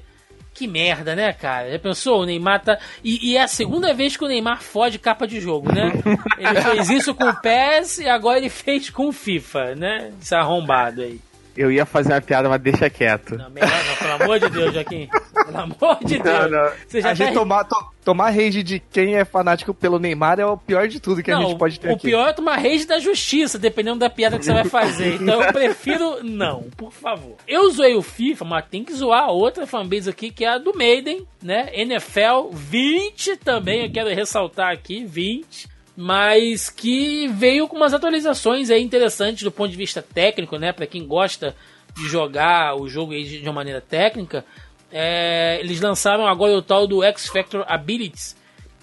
que merda, né, cara? Já pensou? O Neymar tá. E, e é a segunda vez que o Neymar fode capa de jogo, né? Ele fez isso com o PES e agora ele fez com o FIFA, né? Esse arrombado aí. Eu ia fazer uma piada, mas deixa quieto. Não, melhor não, pelo amor de Deus, Joaquim. Pelo amor de Deus. Não, não. Você já a gente tá... tomar, to- tomar rage de quem é fanático pelo Neymar é o pior de tudo que a Não, gente pode ter o aqui. pior é tomar rage da justiça, dependendo da piada que você vai fazer. Então eu prefiro não, por favor. Eu zoei o FIFA, mas tem que zoar a outra fanbase aqui, que é a do Maiden, né? NFL 20 também, eu quero ressaltar aqui, 20. Mas que veio com umas atualizações aí interessantes do ponto de vista técnico, né? Pra quem gosta de jogar o jogo de uma maneira técnica. É, eles lançaram agora o tal do X Factor Abilities,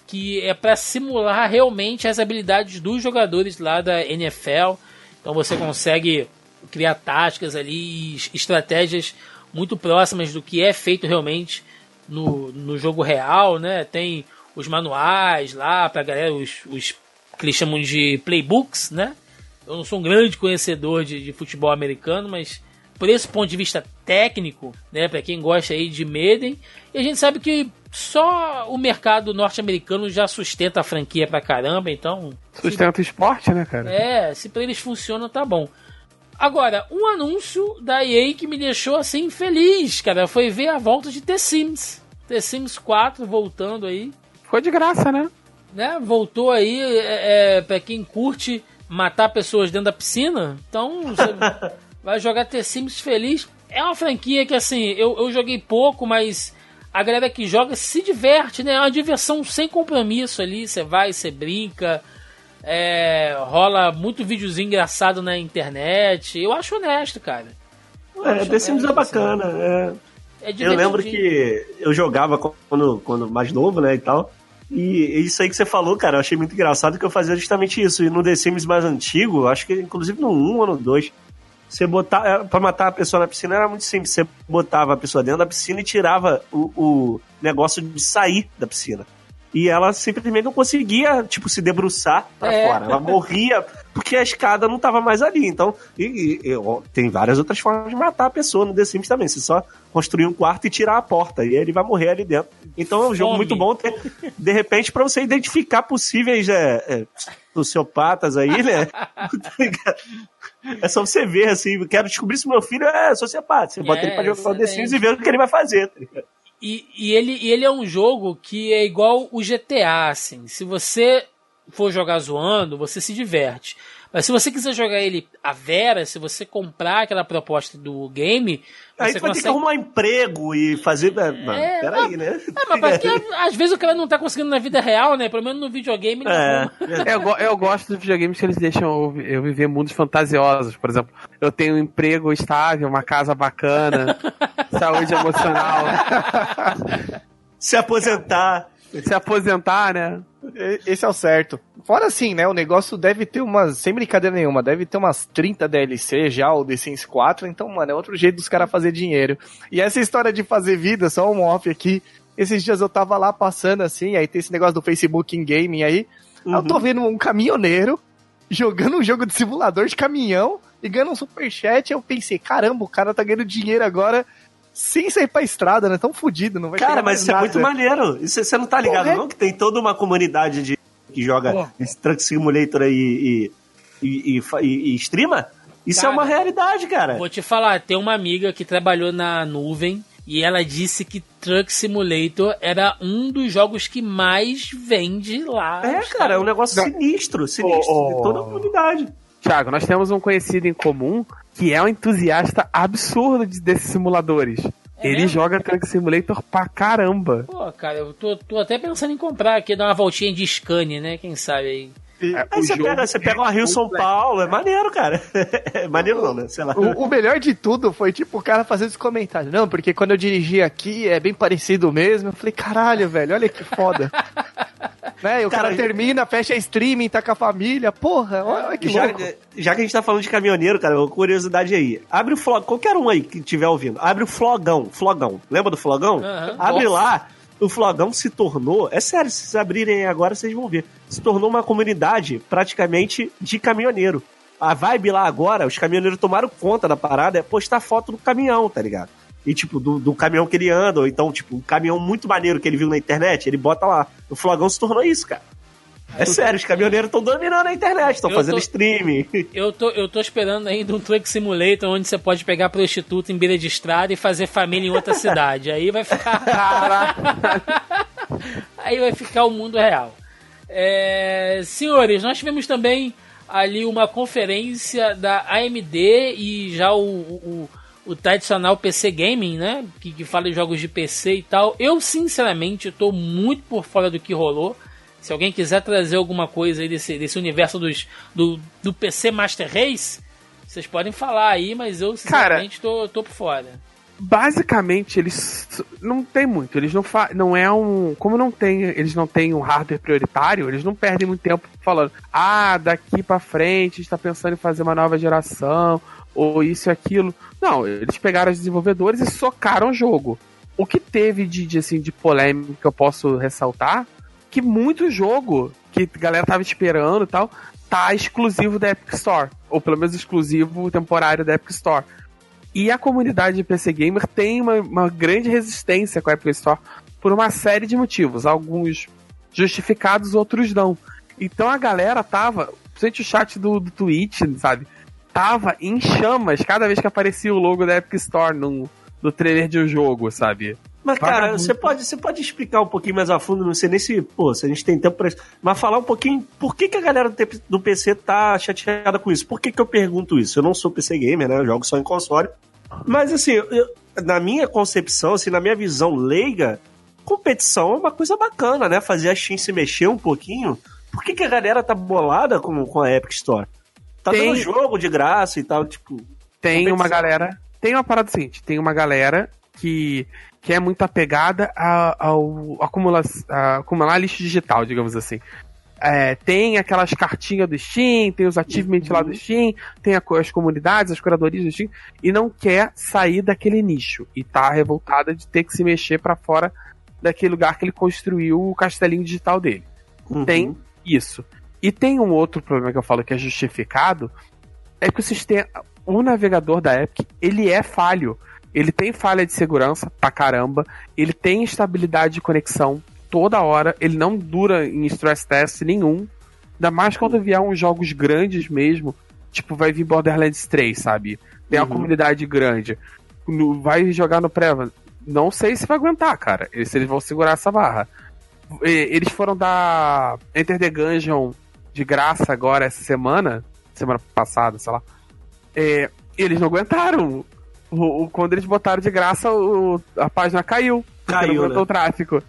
que é para simular realmente as habilidades dos jogadores lá da NFL. Então você consegue criar táticas ali, es- estratégias muito próximas do que é feito realmente no, no jogo real, né? Tem os manuais lá pra galera, os, os que eles chamam de playbooks, né? Eu não sou um grande conhecedor de, de futebol americano, mas por esse ponto de vista técnico, né, para quem gosta aí de Madden, e a gente sabe que só o mercado norte-americano já sustenta a franquia pra caramba, então Sustenta o esporte, né, cara? é, se pra eles funciona, tá bom. Agora, um anúncio da EA que me deixou assim feliz, cara, foi ver a volta de The Sims. The Sims 4 voltando aí, Ficou de graça, né? Né? Voltou aí, é, é, pra quem curte matar pessoas dentro da piscina, então você vai jogar The Sims feliz. É uma franquia que, assim, eu, eu joguei pouco, mas a galera que joga se diverte, né? É uma diversão sem compromisso ali, você vai, você brinca, é, rola muito videozinho engraçado na internet. Eu acho honesto, cara. Eu É, The Sims é bacana. é. É Eu lembro que eu jogava quando, quando mais novo, né, e tal. E isso aí que você falou, cara, eu achei muito engraçado que eu fazia justamente isso. E no The Sims mais antigo, acho que inclusive no 1 ou no 2, você botava. é, Pra matar a pessoa na piscina era muito simples. Você botava a pessoa dentro da piscina e tirava o, o negócio de sair da piscina. e ela simplesmente não conseguia, tipo, se debruçar pra É. fora. Ela morria porque a escada não tava mais ali. Então, e, e- tem várias outras formas de matar a pessoa no The Sims também. Você só construir um quarto e tirar a porta, e ele vai morrer ali dentro. Então é um jogo Fome. muito bom, ter, de repente, pra você identificar possíveis é, é, sociopatas aí, né? É só você ver, assim, quero descobrir se meu filho é sociopata. Você bota É, ele pra jogar o The. Sims e ver o que ele vai fazer. tá? E, e ele, e ele é um jogo que é igual o GTA, assim. Se você for jogar zoando, você se diverte. Mas se você quiser jogar ele a vera, se você comprar aquela proposta do game, Aí você vai ter que consegue. arrumar um emprego e fazer. É, mano, É, peraí, né? É, mas porque às vezes o cara não tá conseguindo na vida real, né? Pelo menos no videogame ele É, arruma. Eu, eu gosto dos videogames que eles deixam eu viver mundos fantasiosos. Por exemplo, eu tenho um emprego estável, uma casa bacana, saúde emocional, se aposentar. se aposentar, né? Esse é o certo. Fora assim, né? O negócio deve ter umas. Sem brincadeira nenhuma, deve ter umas 30 DLC já, o The Sims 4. Então, mano, é outro jeito dos caras fazer dinheiro. E essa história de fazer vida, só um off aqui. Esses dias eu tava lá passando assim, aí tem esse negócio do Facebook em gaming aí. aí Eu tô vendo um caminhoneiro jogando um jogo de simulador de caminhão e ganhando um superchat. Eu pensei, caramba, o cara tá ganhando dinheiro agora sem sair pra estrada, né? Tão fudido, não vai Cara, mas isso é nada. muito maneiro. Isso, você não tá ligado, Porra, é- não? Que tem toda uma comunidade de, que joga esse Truck Simulator aí e, e, e, e- e streama. Isso Cara, é uma realidade, cara. Vou te falar, tem uma amiga que trabalhou na nuvem e ela disse que Truck Simulator era um dos jogos que mais vende lá. É, cara, é um negócio sinistro, sinistro. Ô, ô. De toda a comunidade. Tiago, nós temos um conhecido em comum que é um entusiasta absurdo de- desses simuladores. É Ele mesmo? joga Truck Simulator pra caramba. Pô, cara, eu tô, tô até pensando em comprar aqui, dar uma voltinha de Scania, né? Quem sabe aí. É, Aí o você pega, você pega uma Rio São Paulo, é maneiro, cara. É maneiro não, né? Sei lá. O, o melhor de tudo foi, tipo, o cara fazendo esse comentário. Não, porque quando eu dirigi aqui é bem parecido mesmo. Eu falei, caralho, velho, olha que foda. né? E o cara, Cara, termina, fecha streaming, tá com a família. Porra, olha que Já, louco. já que a gente tá falando de caminhoneiro, cara, uma curiosidade aí. Abre o flog, qualquer um aí que estiver ouvindo, abre o flogão, flogão. Lembra do flogão? Aham. abre Nossa. lá, o flogão se tornou, é sério, se vocês abrirem agora, vocês vão ver. Se tornou uma comunidade praticamente de caminhoneiro. A vibe lá agora, os caminhoneiros tomaram conta da parada, é postar foto do caminhão, tá ligado? E, tipo, do, do caminhão que ele anda, ou então, tipo, um caminhão muito maneiro que ele viu na internet, ele bota lá. O flogão se tornou isso, cara. É sério, os caminhoneiros estão dominando a internet, estão fazendo tô- streaming. Eu tô, eu tô esperando ainda um Truck Simulator onde você pode pegar prostituta em beira de estrada e fazer família em outra cidade. Aí vai ficar. Aí vai ficar o mundo real. É, senhores, nós tivemos também ali uma conferência da AMD e já o, o, o tradicional PC Gaming, né? Que, que fala de jogos de PC e tal. Eu, sinceramente, tô muito por fora do que rolou. Se alguém quiser trazer alguma coisa aí desse, desse universo dos, do, do PC Master Race, vocês podem falar aí, mas eu, sinceramente, tô, tô por fora. Basicamente, eles não tem muito. Eles não fa não é um, como não tem, eles não têm um hardware prioritário, eles não perdem muito tempo falando: "Ah, daqui pra frente está pensando em fazer uma nova geração ou isso e aquilo". Não, eles pegaram os desenvolvedores e socaram o jogo. O que teve de, de assim de polêmica que eu posso ressaltar, que muito jogo que a galera tava esperando e tal, tá exclusivo da Epic Store, ou pelo menos exclusivo temporário da Epic Store. E a comunidade de PC Gamer tem uma, uma grande resistência com a Epic Store por uma série de motivos. Alguns justificados, outros não. Então a galera tava, principalmente o chat do, do Twitch, sabe? Tava em chamas cada vez que aparecia o logo da Epic Store no, no trailer de um jogo, sabe? Mas, cara, você pode, você pode explicar um pouquinho mais a fundo, não sei nem se, pô, se a gente tem tempo pra isso, mas falar um pouquinho por que, que a galera do PC tá chateada com isso. Por que, que eu pergunto isso? Eu não sou PC gamer, né? Eu jogo só em console. Mas, assim, eu- na minha concepção, assim, na minha visão leiga, competição é uma coisa bacana, né? Fazer a Steam se mexer um pouquinho. Por que, que a galera tá bolada com, com a Epic Store? Tá Tem- dando jogo de graça e tal, tipo. Tem uma galera. Tem uma parada seguinte: tem uma galera que, que é muito apegada ao acumular, acumular lixo digital, digamos assim. É, tem aquelas cartinhas do Steam, tem os achievements lá do Steam, tem a as comunidades, as curadorias do Steam, e não quer sair daquele nicho. E tá revoltada de ter que se mexer pra fora daquele lugar que ele construiu o castelinho digital dele. Uhum. Tem isso. E tem um outro problema que eu falo que é justificado, é que o sistema, o navegador da Epic, ele é falho. Ele tem falha de segurança pra caramba, ele tem instabilidade de conexão toda hora, ele não dura em stress test nenhum. Ainda mais quando vier uns jogos grandes mesmo, tipo vai vir Borderlands 3, sabe? Tem uma Uhum. comunidade grande. No- vai jogar no pré não sei se vai aguentar, cara. Se eles vão segurar essa barra. Eles foram dar Enter the Gungeon de graça agora essa semana, semana passada, sei lá. É, eles não aguentaram. O, o- quando eles botaram de graça, o- a página caiu. Caiu, não né? o tráfego.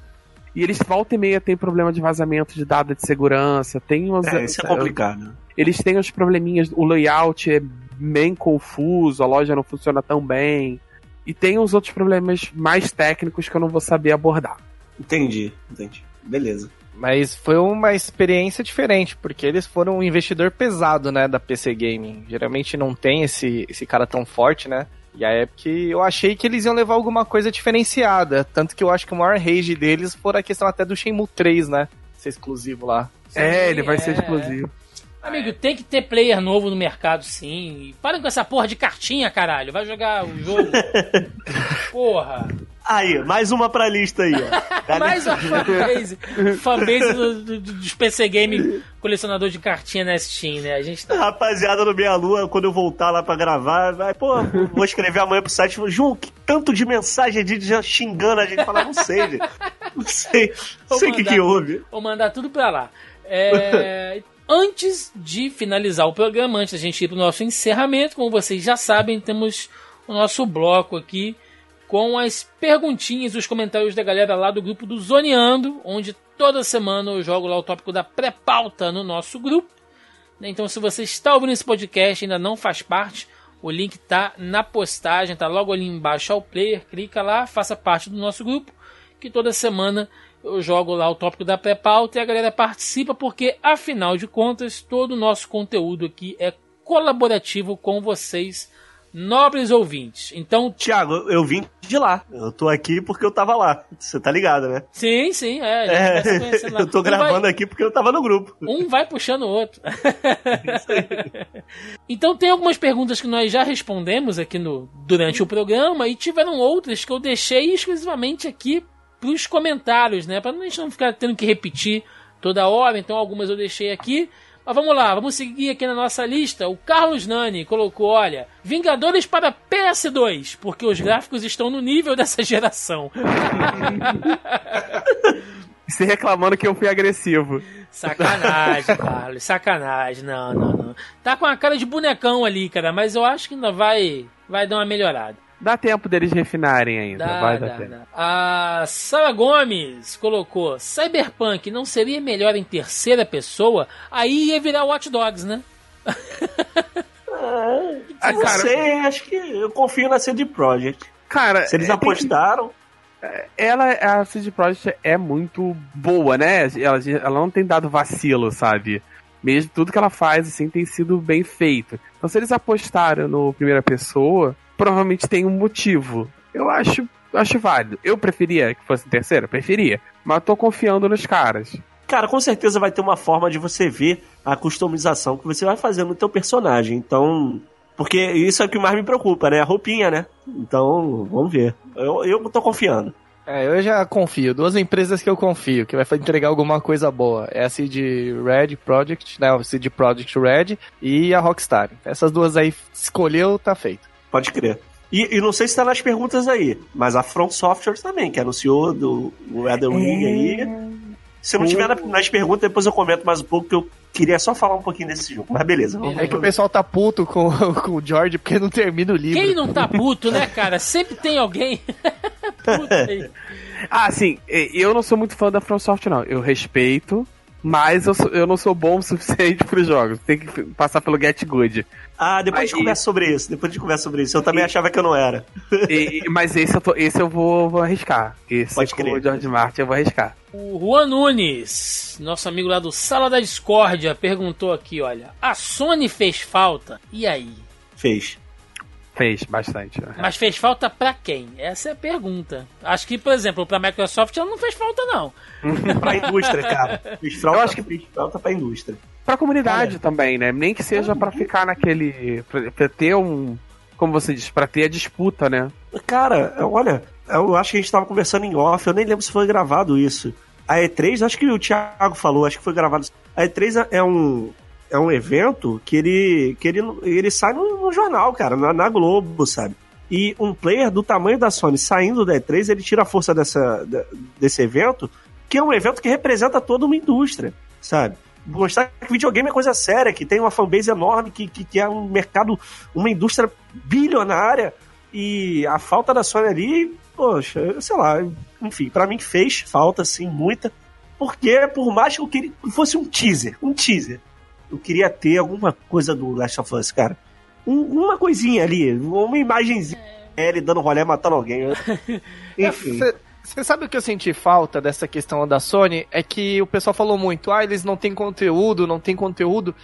E eles volta e meia tem problema de vazamento de dados de segurança. Tem uns, É, isso é complicado. eles têm os probleminhas, o layout é bem confuso, a loja não funciona tão bem. E tem uns outros problemas mais técnicos que eu não vou saber abordar. Entendi, entendi. Beleza. Mas foi uma experiência diferente, porque eles foram um investidor pesado, né, da PC Gaming. Geralmente não tem esse, esse cara tão forte, né? E a Epic, eu achei que eles iam levar alguma coisa diferenciada. Tanto que eu acho que o maior rage deles foi a questão até do Shenmue 3, né? Ser exclusivo lá. é, ele vai é, ser exclusivo. Amigo, tem que ter player novo no mercado, sim. Parem com essa porra de cartinha, caralho. Vai jogar o jogo. Porra. Aí, mais uma pra lista aí, ó. Mais uma fanbase. Fanbase do, do, dos PC Game colecionador de cartinha na Steam, né? A gente tá. Rapaziada do Meia Lua, quando eu voltar lá pra gravar, vai, pô, vou escrever amanhã pro site. Ju, que tanto de mensagem de já xingando a gente. Falar, não sei, gente. Não sei. Não sei o que, que houve. Vou mandar tudo pra lá. É, antes de finalizar o programa, antes da gente ir pro nosso encerramento, como vocês já sabem, temos o nosso bloco aqui com as perguntinhas e os comentários da galera lá do grupo do Zoneando, onde toda semana eu jogo lá o tópico da pré-pauta no nosso grupo. Então, se você está ouvindo esse podcast e ainda não faz parte, o link tá na postagem, tá logo ali embaixo ao player. Clica lá, faça parte do nosso grupo, que toda semana eu jogo lá o tópico da pré-pauta e a galera participa, porque afinal de contas, todo o nosso conteúdo aqui é colaborativo com vocês, nobres ouvintes. Então, Tiago, eu vim de lá. Eu tô aqui porque eu tava lá. Você tá ligado, né? sim, sim, é. vai É, eu tô Um vai- gravando aqui porque eu tava no grupo. Um vai puxando o outro. então tem algumas perguntas que nós já respondemos aqui no durante o programa e tiveram outras que eu deixei exclusivamente aqui pros comentários, né? Pra a gente não ficar tendo que repetir toda hora. Então algumas eu deixei aqui. Mas vamos lá, vamos seguir aqui na nossa lista. O Carlos Nani colocou, olha, Vingadores para PS2, porque os gráficos estão no nível dessa geração. Você reclamando que eu fui agressivo. Sacanagem, Carlos, sacanagem. Não, não, não. Tá com a cara de bonecão ali, cara, mas eu acho que ainda vai, vai dar uma melhorada. Dá tempo deles refinarem ainda. Dá, vai dar dá, tempo. dá. A Sara Gomes colocou: Cyberpunk não seria melhor em terceira pessoa? Aí ia virar Watch Dogs, né? Ah, não cara, sei, acho que eu confio na CD Projekt. cara, Se eles é, apostaram. ela, a CD Projekt é muito boa, né? Ela, ela não tem dado vacilo, sabe? Mesmo tudo que ela faz, assim, tem sido bem feito. Então, se eles apostaram no primeira pessoa, provavelmente tem um motivo. Eu acho, acho válido. Eu preferia que fosse terceira? Preferia. Mas eu tô confiando nos caras. Cara, com certeza vai ter uma forma de você ver a customização que você vai fazer no teu personagem. Então. Porque isso é o que mais me preocupa, né? A roupinha, né? Então, vamos ver. Eu, eu tô confiando. É, eu já confio. Duas empresas que eu confio, que vai entregar alguma coisa boa. É a CD Red Project, né? O CD Project Red e a Rockstar. Essas duas aí escolheu, tá feito. Pode crer. E, e não sei se tá nas perguntas aí, mas a From Software também, que anunciou do o Elden Ring aí. Se não tiver na- nas perguntas, depois eu comento mais um pouco, que eu queria só falar um pouquinho desse jogo. Mas beleza. vamos- É que o pessoal tá puto com, com o George porque não termina o livro. Quem não tá puto, né, cara? Sempre tem alguém. puto aí. Ah, sim, eu não sou muito fã da From Software, não. Eu respeito, mas eu, sou- eu não sou bom o suficiente pros jogos. Tem que passar pelo Get Good. Ah, depois a gente Aí- conversa sobre isso. Depois a gente conversa sobre isso. Eu também achava que eu não era. E- e- mas esse eu, tô- esse eu vou, vou arriscar. Esse Pode com crer. o George Martin eu vou arriscar. O Juan Nunes, nosso amigo lá do Sala da Discórdia, perguntou aqui, olha, a Sony fez falta? E aí? Fez. Fez bastante. né? Mas fez falta pra quem? Essa é a pergunta. Acho que, por exemplo, pra Microsoft ela não fez falta, não. pra indústria, cara. Fiz falta, Eu acho que- fiz falta pra indústria. Pra comunidade Olha. também, né? Nem que seja pra ficar naquele. Pra, pra ter um. Como você diz, pra ter a disputa, né? Cara, olha, eu acho que a gente tava conversando em off, eu nem lembro se foi gravado isso. A E3, acho que o Thiago falou, acho que foi gravado. A E3 é um, é um evento que ele, que ele, ele sai no, no jornal, cara, na, na Globo, sabe? E um player do tamanho da Sony saindo da E3, ele tira a força dessa, desse evento, que é um evento que representa toda uma indústria, sabe? Mostrar que videogame é coisa séria, que tem uma fanbase enorme, que, que, que é um mercado, uma indústria bilionária, e a falta da Sony ali, poxa, sei lá, enfim, pra mim fez falta, sim, muita. Porque, por mais que eu queria que fosse um teaser, um teaser, eu queria ter alguma coisa do Last of Us, cara. Um- uma coisinha ali, uma imagenzinha. Ele dando rolé matando alguém. Enfim. Você sabe o que eu senti falta dessa questão da Sony? É que o pessoal falou muito, ah, eles não têm conteúdo, não tem conteúdo.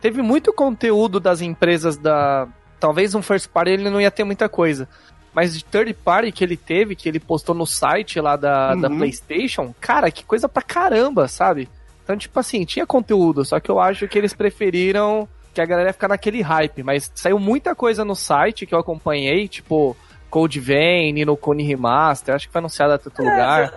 Teve muito conteúdo das empresas da. Talvez um first party ele não ia ter muita coisa. Mas de third party que ele teve, que ele postou no site lá da, da Uhum. PlayStation, cara, que coisa pra caramba, sabe? Então, tipo assim, tinha conteúdo, só que eu acho que eles preferiram que a galera ia ficar naquele hype. Mas saiu muita coisa no site que eu acompanhei, tipo Code Vein, no Cone Remaster, acho que foi anunciado a todo lugar.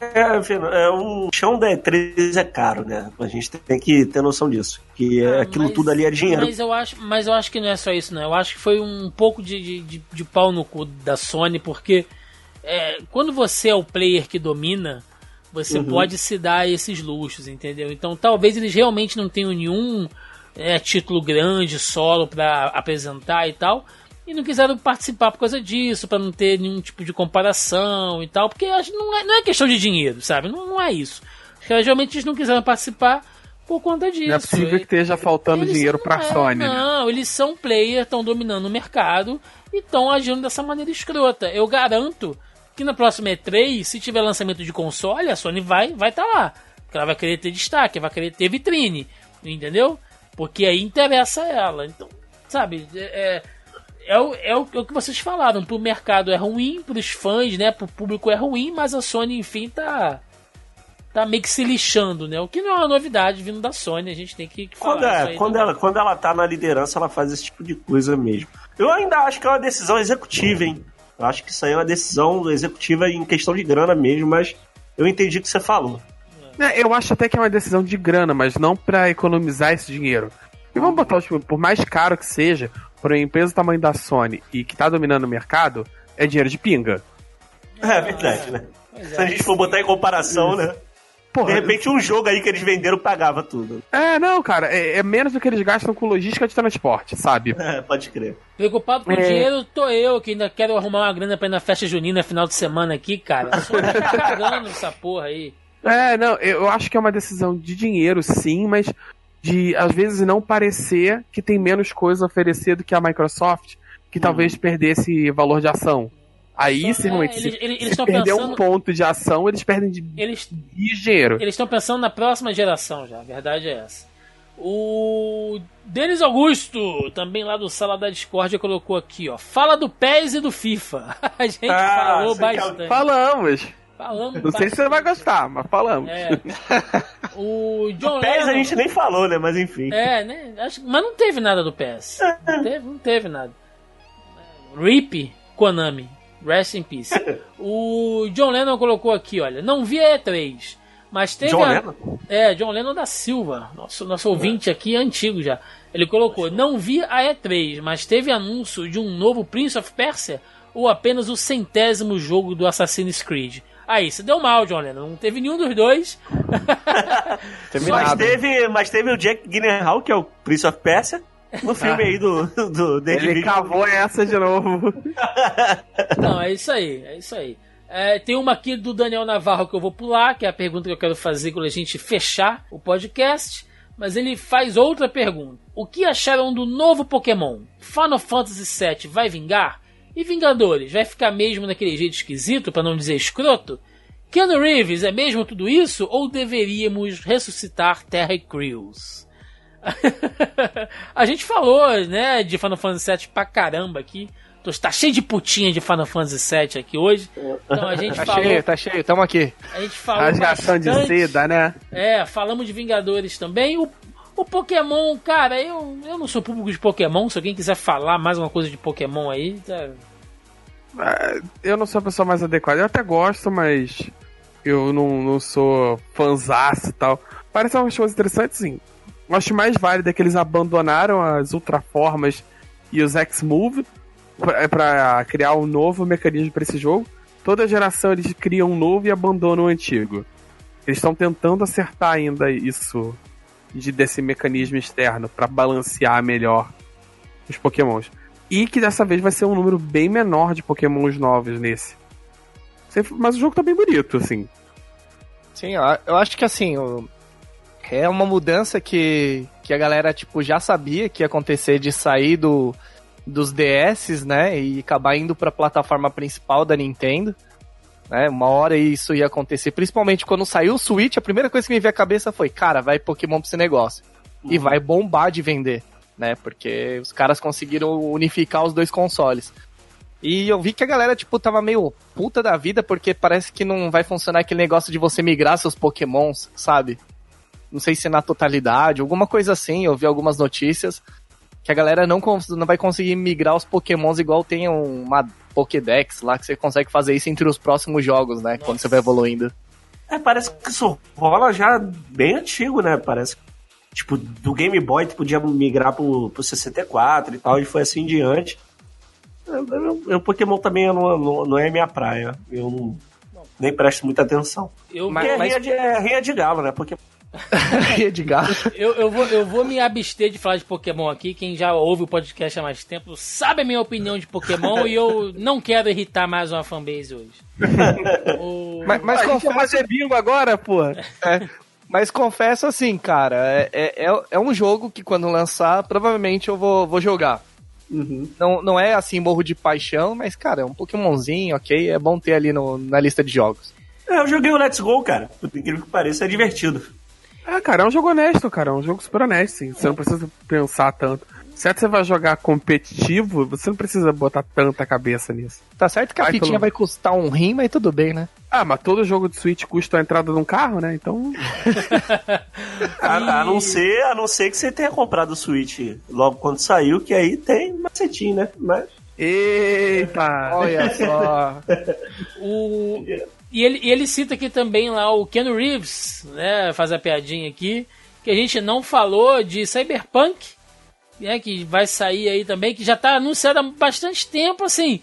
É, é, enfim, é, um chão da E3 é caro, né? A gente tem que ter noção disso. Que é, Ah, aquilo mas- tudo ali é dinheiro. Mas eu, acho, mas eu acho que não é só isso, não. Eu acho que foi um pouco de, de, de, de pau no cu da Sony, porque é, quando você é o player que domina, você Uhum. pode se dar esses luxos, entendeu? Então talvez eles realmente não tenham nenhum é, título grande, solo pra apresentar e tal. E não quiseram participar por causa disso, pra não ter nenhum tipo de comparação e tal, porque não é, não é questão de dinheiro, sabe? Não, não é isso. Realmente eles não quiseram participar por conta disso. Não é possível que esteja faltando Eles dinheiro não pra é, Sony, né? Não, eles são player, estão dominando o mercado e estão agindo dessa maneira escrota. Eu garanto que na próxima E3, se tiver lançamento de console, a Sony vai vai estar lá. Porque ela vai querer ter destaque, vai querer ter vitrine, entendeu? Porque aí interessa ela. Então, sabe, é, é, o, é o, é o que vocês falaram. Pro mercado é ruim, pros fãs, né? Pro público é ruim, mas a Sony, enfim, tá. Tá meio que se lixando, né? O que não é uma novidade vindo da Sony, a gente tem que, que Quando, falar. isso é, quando, ela, quando ela tá na liderança, ela faz esse tipo de coisa mesmo. Eu ainda acho que é uma decisão executiva, hein? Eu acho que isso aí é uma decisão executiva em questão de grana mesmo, mas eu entendi o que você falou. É, Eu acho até que é uma decisão de grana, mas não pra economizar esse dinheiro. E vamos botar, tipo, por mais caro que seja, por uma empresa do tamanho da Sony e que tá dominando o mercado, é dinheiro de pinga. É verdade, né? Se a é. gente for botar em comparação, né? De Porra, repente um jogo aí que eles venderam pagava tudo. é, não, cara, é, é menos do que eles gastam com logística de transporte, sabe? É, pode crer. Preocupado com o É. dinheiro, tô eu, que ainda quero arrumar uma grana pra ir na festa junina final de semana aqui, cara. Só tá cagando essa porra aí. É, não, eu acho que é uma decisão de dinheiro, sim, mas de às vezes não parecer que tem menos coisa a oferecer do que a Microsoft, que talvez perdesse valor de ação. Aí, se É, realmente, eles- se, eles- se eles tão perder pensando- um ponto de ação, eles perdem de, Eles de dinheiro. eles estão pensando na próxima geração já, a verdade é essa. O Denis Augusto, também lá do Sala da Discord, colocou aqui, ó. Fala do PES e do FIFA. A gente Ah, falou quer- bastante. Falamos. Falamos Não sei se você vai gostar, mas falamos. É. O John PES a Lennon- gente nem falou, né? Mas enfim. É, né? Acho, mas não teve nada do PS. Não teve, não teve nada. RIP Konami. Rest in peace. O John Lennon colocou aqui, olha. Não vi a E3. Mas teve John a- Lennon? É, John Lennon da Silva. Nosso, nosso ouvinte aqui é antigo já. Ele colocou: Não vi a E3, mas teve anúncio de um novo Prince of Persia ou apenas o centésimo jogo do Assassin's Creed. Aí, você deu mal, John Lennon. Não teve nenhum dos dois. Mas teve, mas teve o Jack Gyllenhaal, que é o Prince of Persia, no filme aí do, do David Ele cavou essa de novo. Não, é isso aí, é isso aí. É, tem uma aqui do Daniel Navarro que eu vou pular, que é a pergunta que eu quero fazer quando a gente fechar o podcast. Mas ele faz outra pergunta. O que acharam do novo Pokémon? Final Fantasy VII vai vingar? E Vingadores, vai ficar mesmo naquele jeito esquisito, pra não dizer escroto? Keanu Reeves é mesmo tudo isso? Ou deveríamos ressuscitar Terra Crews? A gente falou, né, de Final Fantasy VII pra caramba aqui. Tô, tá cheio de putinha de Final Fantasy VII aqui hoje. Então a gente Tá falou. cheio, tá cheio, tamo aqui. A gente falou. Rasgação de seda, né? É, falamos de Vingadores também. O, o Pokémon, cara, eu, eu não sou público de Pokémon. Se alguém quiser falar mais uma coisa de Pokémon aí, tá... É, Eu não sou a pessoa mais adequada. Eu até gosto, mas eu não, não sou fanzaço e tal. Parece umas coisas interessantes, sim. Eu acho mais válido é que eles abandonaram as Ultraformas e os X-Move pra, pra criar um novo mecanismo pra esse jogo. Toda geração eles criam um novo e abandonam o antigo. Eles estão tentando acertar ainda isso de, desse mecanismo externo pra balancear melhor os Pokémons. E que dessa vez vai ser um número bem menor de Pokémons novos nesse. Mas o jogo tá bem bonito, assim. Sim, eu eu acho que assim, o- é uma mudança que, que a galera, tipo, já sabia que ia acontecer de sair do, dos DS, né, e acabar indo pra plataforma principal da Nintendo. Né, uma hora isso ia acontecer, principalmente quando saiu o Switch, a primeira coisa que me veio à cabeça foi, cara, vai Pokémon pra esse negócio. E vai bombar de vender, né, porque os caras conseguiram unificar os dois consoles. E eu vi que a galera, tipo, tava meio puta da vida, porque parece que não vai funcionar aquele negócio de você migrar seus pokémons, sabe? Não sei se é na totalidade, alguma coisa assim, eu vi algumas notícias. Que a galera não, não vai conseguir migrar os pokémons igual tem uma Pokédex lá, que você consegue fazer isso entre os próximos jogos, né? Quando você vai evoluindo. É, parece que isso rola já bem antigo, né? Parece que, tipo, do Game Boy tu podia migrar pro, pro 64 e tal, e foi assim em diante. Eu, eu- eu- Pokémon também não, não, não é minha praia. Eu não, nem presto muita atenção. Eu, Mas- Porque é, rinha de, é rinha de galo, né? Porque Edgar. eu, eu, vou, eu vou me abster de falar de Pokémon aqui. Quem já ouve o podcast há mais tempo sabe a minha opinião de Pokémon e eu não quero irritar mais uma fanbase hoje. O- Mas, mas a gente vai confesso, fazer bingo agora, porra. é, mas confesso assim, cara, é, é, é- é um jogo que quando lançar, provavelmente eu vou, vou jogar. Não, não é assim, morro de paixão, mas, cara, é um Pokémonzinho, ok? É bom ter ali no, na lista de jogos. é, eu joguei o Let's Go, cara. Por incrível que pareça, é divertido. Ah, cara, é um jogo honesto, cara. É um jogo super honesto, sim. Você não precisa pensar tanto. Certo, você vai jogar competitivo, você não precisa botar tanta cabeça nisso. Tá certo que a Vai fitinha pelo- vai custar um rim, mas tudo bem, né? Ah, mas todo jogo de Switch custa a entrada de um carro, né? Então. A, a não ser, a não ser que você tenha comprado o Switch logo quando saiu, que aí tem macetinho, né? Mas Eita! Olha só. O... E ele, ele cita aqui também lá o Ken Reeves, né? Faz a piadinha aqui. Que a gente não falou de Cyberpunk, né? Que vai sair aí também, que já tá anunciado há bastante tempo, assim.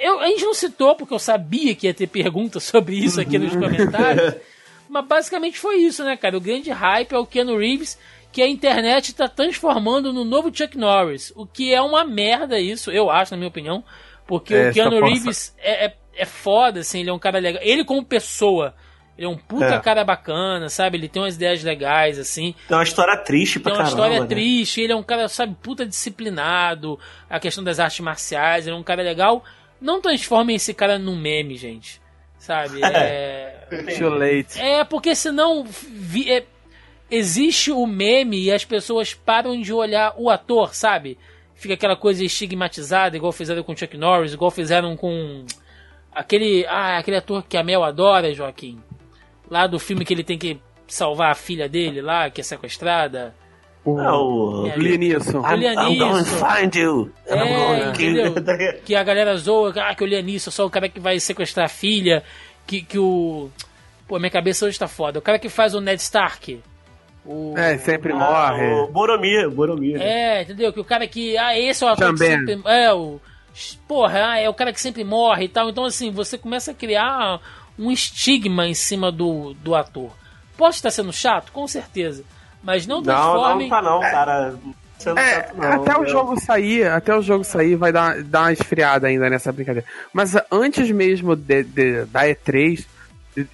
Eu, a gente não citou, porque eu sabia que ia ter perguntas sobre isso aqui nos comentários. Mas basicamente foi isso, né, cara? O grande hype é o Keanu Reeves, que a internet tá transformando no novo Chuck Norris. O que é uma merda isso, eu acho, na minha opinião. Porque É, o Keanu Reeves é, é, é foda, assim, ele é um cara legal. Ele como pessoa, ele é um puta É. cara bacana, sabe? Ele tem umas ideias legais, assim. tem uma história triste Tem pra uma caramba. história né? triste, ele é um cara, sabe, puta disciplinado. A questão das artes marciais, ele é um cara legal. Não transformem esse cara num meme, gente. Sabe? É. Too late. É, porque senão vi- é, existe o meme e as pessoas param de olhar o ator, sabe? Fica aquela coisa estigmatizada, igual fizeram com Chuck Norris, igual fizeram com aquele, ah, aquele ator que a Mel adora, Joaquim. Lá do filme que ele tem que salvar a filha dele lá, que é sequestrada. O Ah, o... É. Lianisson. I'm, I'm going to find you. É, kill you. entendeu? Que a galera zoa, ah, que o Lianisson é só o cara que vai sequestrar a filha, que, que o... Pô, minha cabeça hoje tá foda. O cara que faz o Ned Stark. O... É, sempre Ah, morre. o Boromir, Boromir. É, entendeu? Que o cara que. Ah, esse é o ator que Também. sempre. É, o. Porra, ah, é o cara que sempre morre e tal. Então, assim, você começa a criar um estigma em cima do, do ator. Pode estar sendo chato? Com certeza. Mas não Não, não, não tá não, cara. Não É, tá, não, até o eu- jogo sair, até o jogo sair vai dar, dar uma esfriada ainda nessa brincadeira. Mas antes mesmo de, de- da E3,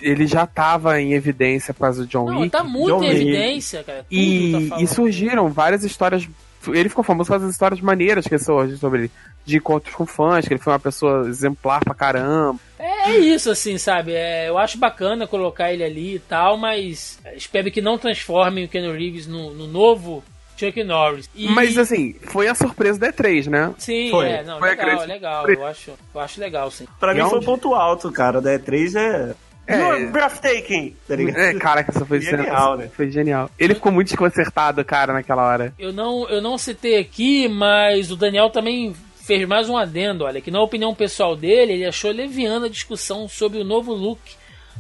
ele já tava em evidência causa do John Não, Wick. tá muito John em Wick. evidência, cara. E, tá e surgiram várias histórias. Ele ficou famoso por causa das histórias maneiras que surgiram sobre ele. De encontros com fãs, que ele foi uma pessoa exemplar pra caramba. É, é isso, assim, sabe? É, eu acho bacana colocar ele ali e tal, mas espero que não transformem o Keanu Reeves no, no novo Chuck Norris. E- Mas assim, foi a surpresa da E3, né? Sim, Foi. é, não, Foi a legal, grande legal. Eu acho, eu acho legal, sim. Pra E mim foi onde? o ponto alto, cara, da E3 é... É. You're breathtaking! Tá? É, cara, que essa foi Genial, né? Foi genial. Ele ficou muito desconcertado, cara, naquela hora. Eu não, eu não citei aqui, mas o Daniel também fez mais um adendo, olha, que na opinião pessoal dele, ele achou leviana a discussão sobre o novo look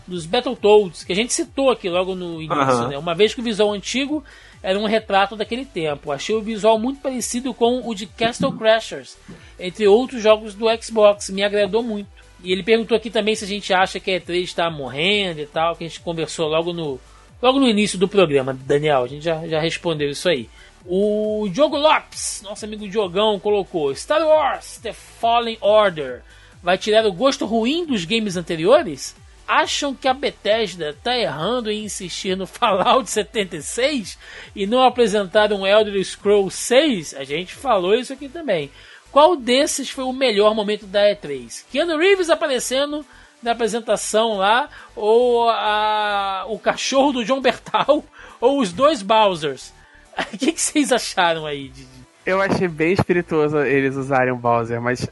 dos Battletoads, que a gente citou aqui logo no início, Aham. né? Uma vez que o visual antigo era um retrato daquele tempo. Achei o visual muito parecido com o de Castle Crashers, entre outros jogos do Xbox. Me agradou muito. E ele perguntou aqui também se a gente acha que a E3 está morrendo e tal, que a gente conversou logo no, logo no início do programa, Daniel. A gente já, já respondeu isso aí. O Diogo Lopes, nosso amigo Diogão, colocou: Star Wars The Fallen Order vai tirar o gosto ruim dos games anteriores? Acham que a Bethesda tá errando em insistir no Fallout 76 e não apresentar um Elder Scrolls 6? A gente falou isso aqui também. Qual desses foi o melhor momento da E3? Keanu Reeves aparecendo na apresentação lá, ou a- o cachorro do John Bertal, ou os dois Bowsers? O que, que vocês acharam aí? De, Eu achei bem espirituoso eles usarem o Bowser, mas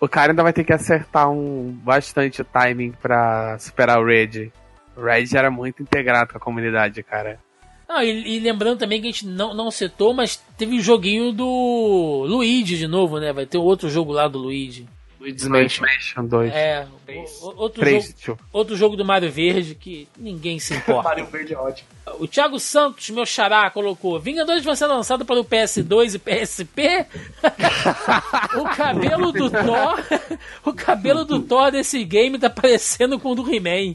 o cara ainda vai ter que acertar um bastante o timing pra superar o Red. O Red era muito integrado com a comunidade, cara. Ah, e, e lembrando também que a gente não, não citou, mas teve o joguinho do Luigi de novo, né? Vai ter outro jogo lá do Luigi. Luigi's Mansion. PlayStation 2. É, o- o- outro, Três, jogo, tio. outro jogo do Mario Verde que ninguém se importa. Mario Verde é ótimo. O Thiago Santos, meu xará, colocou: Vingadores vai ser lançado para o PS2 e PSP? o cabelo do Thor. o cabelo do Thor desse game tá parecendo com o do He-Man.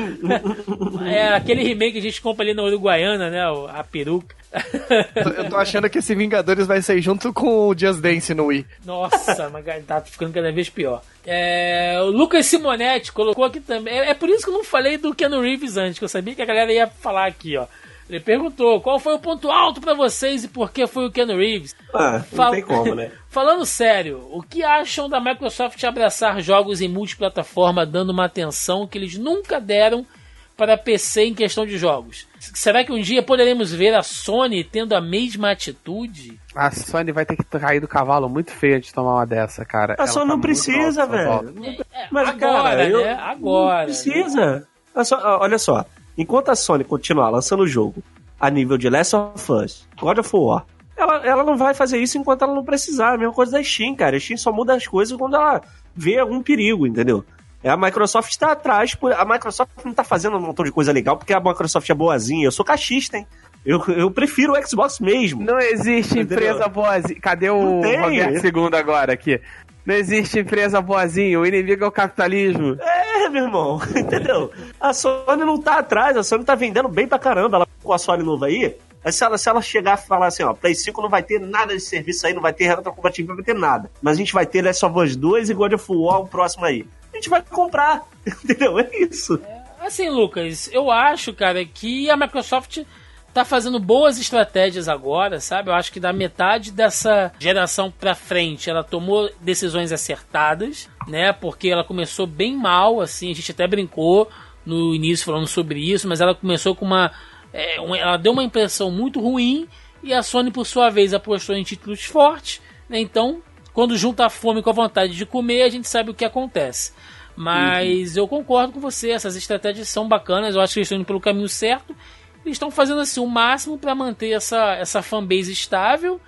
é aquele He-Man que a gente compra ali na Uruguaiana, né? A peruca. Eu tô achando que esse Vingadores vai sair junto com o Just Dance no Wii. Nossa, mas tá ficando cada vez pior. É, o Lucas Simonetti colocou aqui também. É, é por isso que eu não falei do Keanu Reeves antes, que eu sabia que a galera ia falar aqui, ó. Ele perguntou qual foi o ponto alto pra vocês e por que foi o Keanu Reeves. Ah, não Fala- tem como, né? Falando sério, o que acham da Microsoft abraçar jogos em multiplataforma dando uma atenção que eles nunca deram para PC em questão de jogos? Será que um dia poderemos ver a Sony tendo a mesma atitude? A Sony vai ter que cair do cavalo muito feio de tomar uma dessa, cara. A Ela Sony tá não precisa, alta, velho. volta. Mas, Agora, cara, eu- né? Agora. Não precisa. Olha só, olha só, enquanto a Sony continuar lançando o jogo a nível de Last of Us, God of War, ela, ela não vai fazer isso enquanto ela não precisar. A mesma coisa da Steam, cara. A Steam só muda as coisas quando ela vê algum perigo, entendeu? É, A Microsoft está atrás, por- a Microsoft não tá fazendo um montão de coisa legal porque a Microsoft é boazinha. Eu sou cachista, hein? Eu, eu prefiro o Xbox mesmo. Não existe empresa boazinha. Cadê o. Roberto II agora aqui? Não existe empresa boazinha, o inimigo é o capitalismo. É, meu irmão, entendeu? A Sony não tá atrás, a Sony tá vendendo bem pra caramba. Ela com a Sony nova aí, aí se ela, se ela chegar e falar assim, ó, Play 5 não vai ter nada de serviço aí, não vai ter retrocompatível, não vai ter nada. Mas a gente vai ter Last of Us 2 e God of War o próximo aí. A gente vai comprar, entendeu? É isso. Assim, Lucas, eu acho, cara, que a Microsoft tá fazendo boas estratégias agora, sabe? Eu acho que da metade dessa geração pra frente, ela tomou decisões acertadas, né? Porque ela começou bem mal, assim, a gente até brincou no início falando sobre isso, mas ela começou com uma, é, uma- ela deu uma impressão muito ruim e a Sony por sua vez apostou em títulos fortes, né? Então, quando junta a fome com a vontade de comer, a gente sabe o que acontece. Mas eu concordo com você, essas estratégias são bacanas, eu acho que eles estão indo pelo caminho certo. Eles estão fazendo assim o máximo para manter essa, essa fanbase estável.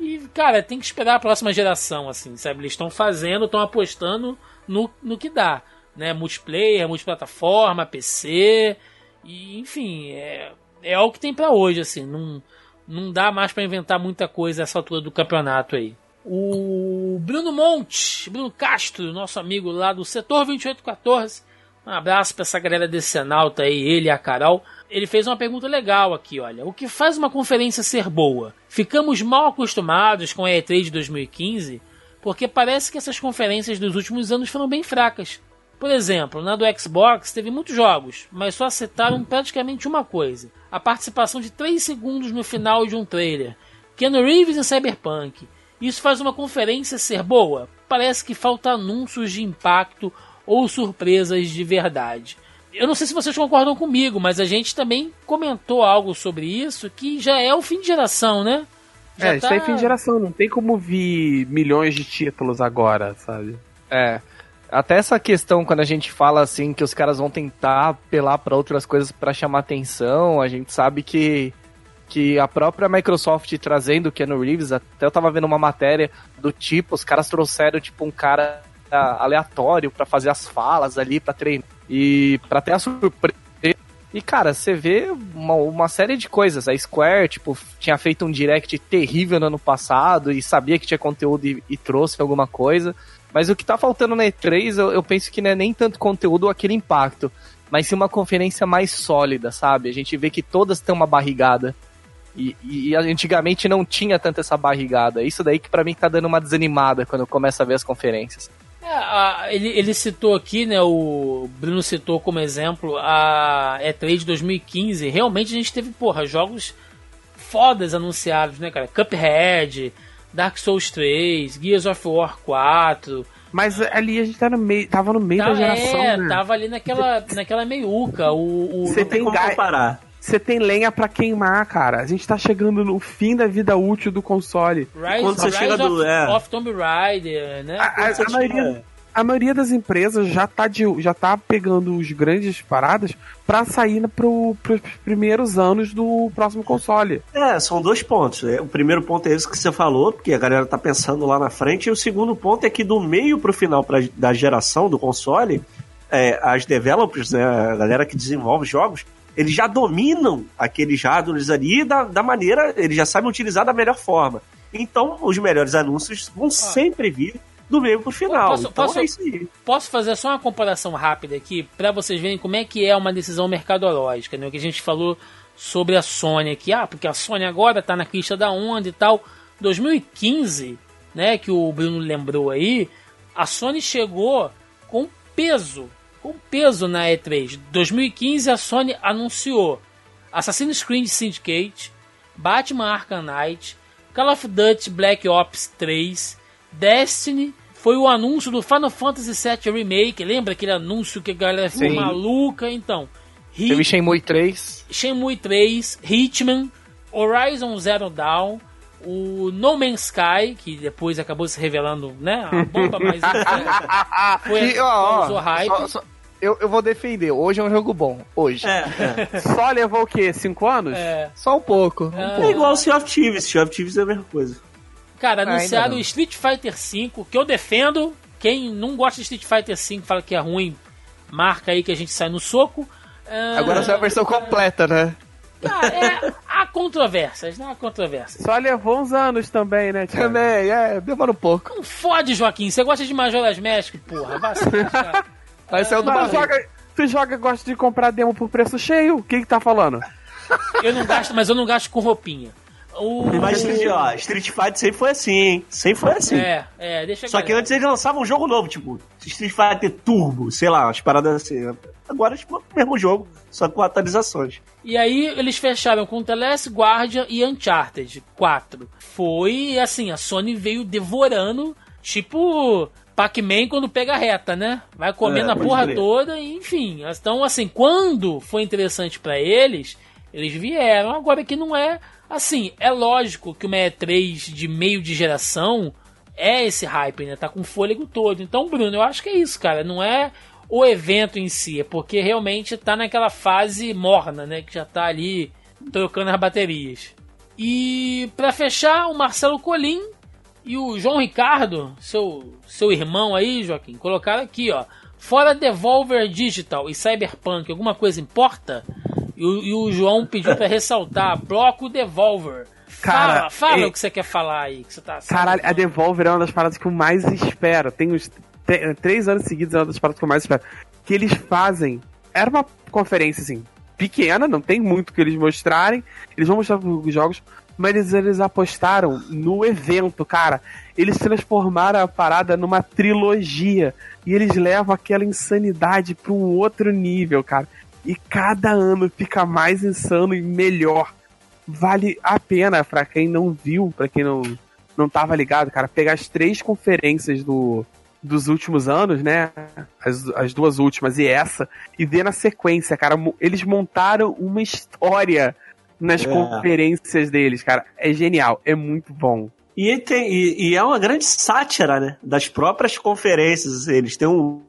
E, cara, tem que esperar a próxima geração, assim, sabe? Eles estão fazendo, estão apostando no, no que dá. Né? Multiplayer, multiplataforma, PC. E, enfim, é, é o que tem para hoje, assim. Não, não dá mais para inventar muita coisa essa altura do campeonato aí. O Bruno Monte, Bruno Castro, nosso amigo lá do setor 2814. Um abraço para essa galera desse Senalta aí, ele e a Carol. Ele fez uma pergunta legal aqui, olha. O que faz uma conferência ser boa? Ficamos mal acostumados com a E3 de 2015 porque parece que essas conferências dos últimos anos foram bem fracas. Por exemplo, na do Xbox teve muitos jogos, mas só citaram praticamente uma coisa: a participação de 3 segundos no final de um trailer. Keanu Reeves em Cyberpunk. Isso faz uma conferência ser boa? Parece que falta anúncios de impacto ou surpresas de verdade. eu não sei se vocês concordam comigo, mas a gente também comentou algo sobre isso que já é o fim de geração, né? Já é, isso aí é fim de geração, não tem como vir milhões de títulos agora, sabe? É. Até essa questão, quando a gente fala assim que os caras vão tentar apelar para outras coisas para chamar atenção, a gente sabe que, que a própria Microsoft trazendo o Keanu Reeves, até eu tava vendo uma matéria do tipo, os caras trouxeram tipo um cara aleatório para fazer as falas ali, para treinar e para ter a surpresa. E cara, você vê uma, uma série de coisas. A Square, tipo, tinha feito um direct terrível no ano passado e sabia que tinha conteúdo e, e trouxe alguma coisa. Mas o que tá faltando na E3, eu, eu penso que não é nem tanto conteúdo ou aquele impacto, mas sim uma conferência mais sólida, sabe? A gente vê que todas têm uma barrigada. E, e, antigamente não tinha tanto essa barrigada. Isso daí que para mim tá dando uma desanimada quando eu começo a ver as conferências. É, a, ele, ele citou aqui, né? O Bruno citou como exemplo a E3 de 2015. Realmente a gente teve, porra, jogos fodas anunciados, né, cara? Cuphead, Dark Souls 3, Gears of War 4. Mas ali a gente tá no meio, tava no meio tá, da geração, é, né? tava ali naquela, naquela meiuca. O, o, Você tem como comparar. Você tem lenha para queimar, cara. A gente tá chegando no fim da vida útil do console. Rise, Quando você Rise chega of, do, é. of Tomb Raider, né? A, a, a maioria, a maioria das empresas já tá, de, já tá pegando os grandes paradas para sair pro, pros primeiros anos do próximo console. É, são dois pontos. É, o primeiro ponto é esse que você falou, porque a galera tá pensando lá na frente, e o segundo ponto é que do meio pro final pra, da geração do console, é, as developers, né, a galera que desenvolve jogos, eles já dominam aqueles hardwares ali da, da maneira, eles já sabem utilizar da melhor forma. Então, os melhores anúncios vão ah. sempre vir do meio pro final. Posso, então posso, é isso aí. Posso fazer só uma comparação rápida aqui para vocês verem como é que é uma decisão mercadológica, né? O que a gente falou sobre a Sony aqui, ah, porque a Sony agora tá na crista da onda e tal. 2015, né, que o Bruno lembrou aí, a Sony chegou com peso, com peso na E3. 2015 a Sony anunciou Assassin's Creed Syndicate, Batman Arkham Knight, Call of Duty Black Ops 3, Destiny foi o anúncio do Final Fantasy VII Remake. Lembra aquele anúncio que a galera ficou Sim. maluca? Então. Hit... Teve Shenmue 3. Shenmue 3, Hitman, Horizon Zero Dawn, o No Man's Sky, que depois acabou se revelando, né? A bomba, enfim. foi, e, ó, ó, hype. Só, só, eu, eu vou defender. Hoje é um jogo bom. Hoje. É, é. Só levou o quê? Cinco anos? É. Só um pouco. Um é, igual o Sea of Thieves. Sea of Thieves é a mesma coisa. Cara, ah, anunciaram o Street Fighter V, que eu defendo. Quem não gosta de Street Fighter V fala que é ruim, marca aí que a gente sai no soco. Uh... Agora é a versão completa, né? Cara, é, há controvérsias, né? Há controvérsias. Só levou uns anos também, né? Também, é, demora um pouco. Não fode, Joaquim. Você gosta de Majora's Mask, porra. Vai se É o do tu joga, tu joga gosta de comprar demo por preço cheio. O que que tá falando? Eu não gasto, mas eu não gasto com roupinha. O... Mas ó, Street Fighter sempre foi assim, hein? Sempre foi assim. É, é, deixa Só que antes eles lançavam um jogo novo, tipo, Street Fighter Turbo, sei lá, umas paradas assim. Agora, tipo, o mesmo jogo, só com atualizações. E aí eles fecharam com The Last Guardian e Uncharted 4. Foi assim, a Sony veio devorando, tipo Pac-Man quando pega reta, né? Vai comendo é, a porra crer. toda, e, enfim. Então, assim, quando foi interessante para eles, eles vieram. Agora que não é Assim, é lógico que uma E3 de meio de geração é esse hype, né? Tá com fôlego todo. Então, Bruno, eu acho que é isso, cara. Não é o evento em si, é porque realmente tá naquela fase morna, né? Que já tá ali trocando as baterias. E para fechar, o Marcelo Colim e o João Ricardo, seu, seu irmão aí, Joaquim, colocaram aqui, ó. Fora Devolver Digital e Cyberpunk, alguma coisa importa? E o, e o João pediu para ressaltar: bloco Devolver. Cara, fala, fala é... o que você quer falar aí. Que você tá Caralho, a Devolver é uma das paradas que eu mais espero. Tem uns três anos seguidos, é uma das paradas que eu mais espero. Que eles fazem. Era uma conferência assim, pequena, não tem muito que eles mostrarem. Eles vão mostrar os jogos, mas eles, eles apostaram no evento, cara. Eles transformaram a parada numa trilogia. E eles levam aquela insanidade para um outro nível, cara. E cada ano fica mais insano e melhor. Vale a pena para quem não viu, para quem não não tava ligado, cara, pegar as três conferências do dos últimos anos, né? As, as duas últimas e essa, e ver na sequência, cara. Eles montaram uma história nas É. conferências deles, cara. É genial, é muito bom. E, tem, e, e é uma grande sátira, né? Das próprias conferências. Eles têm um.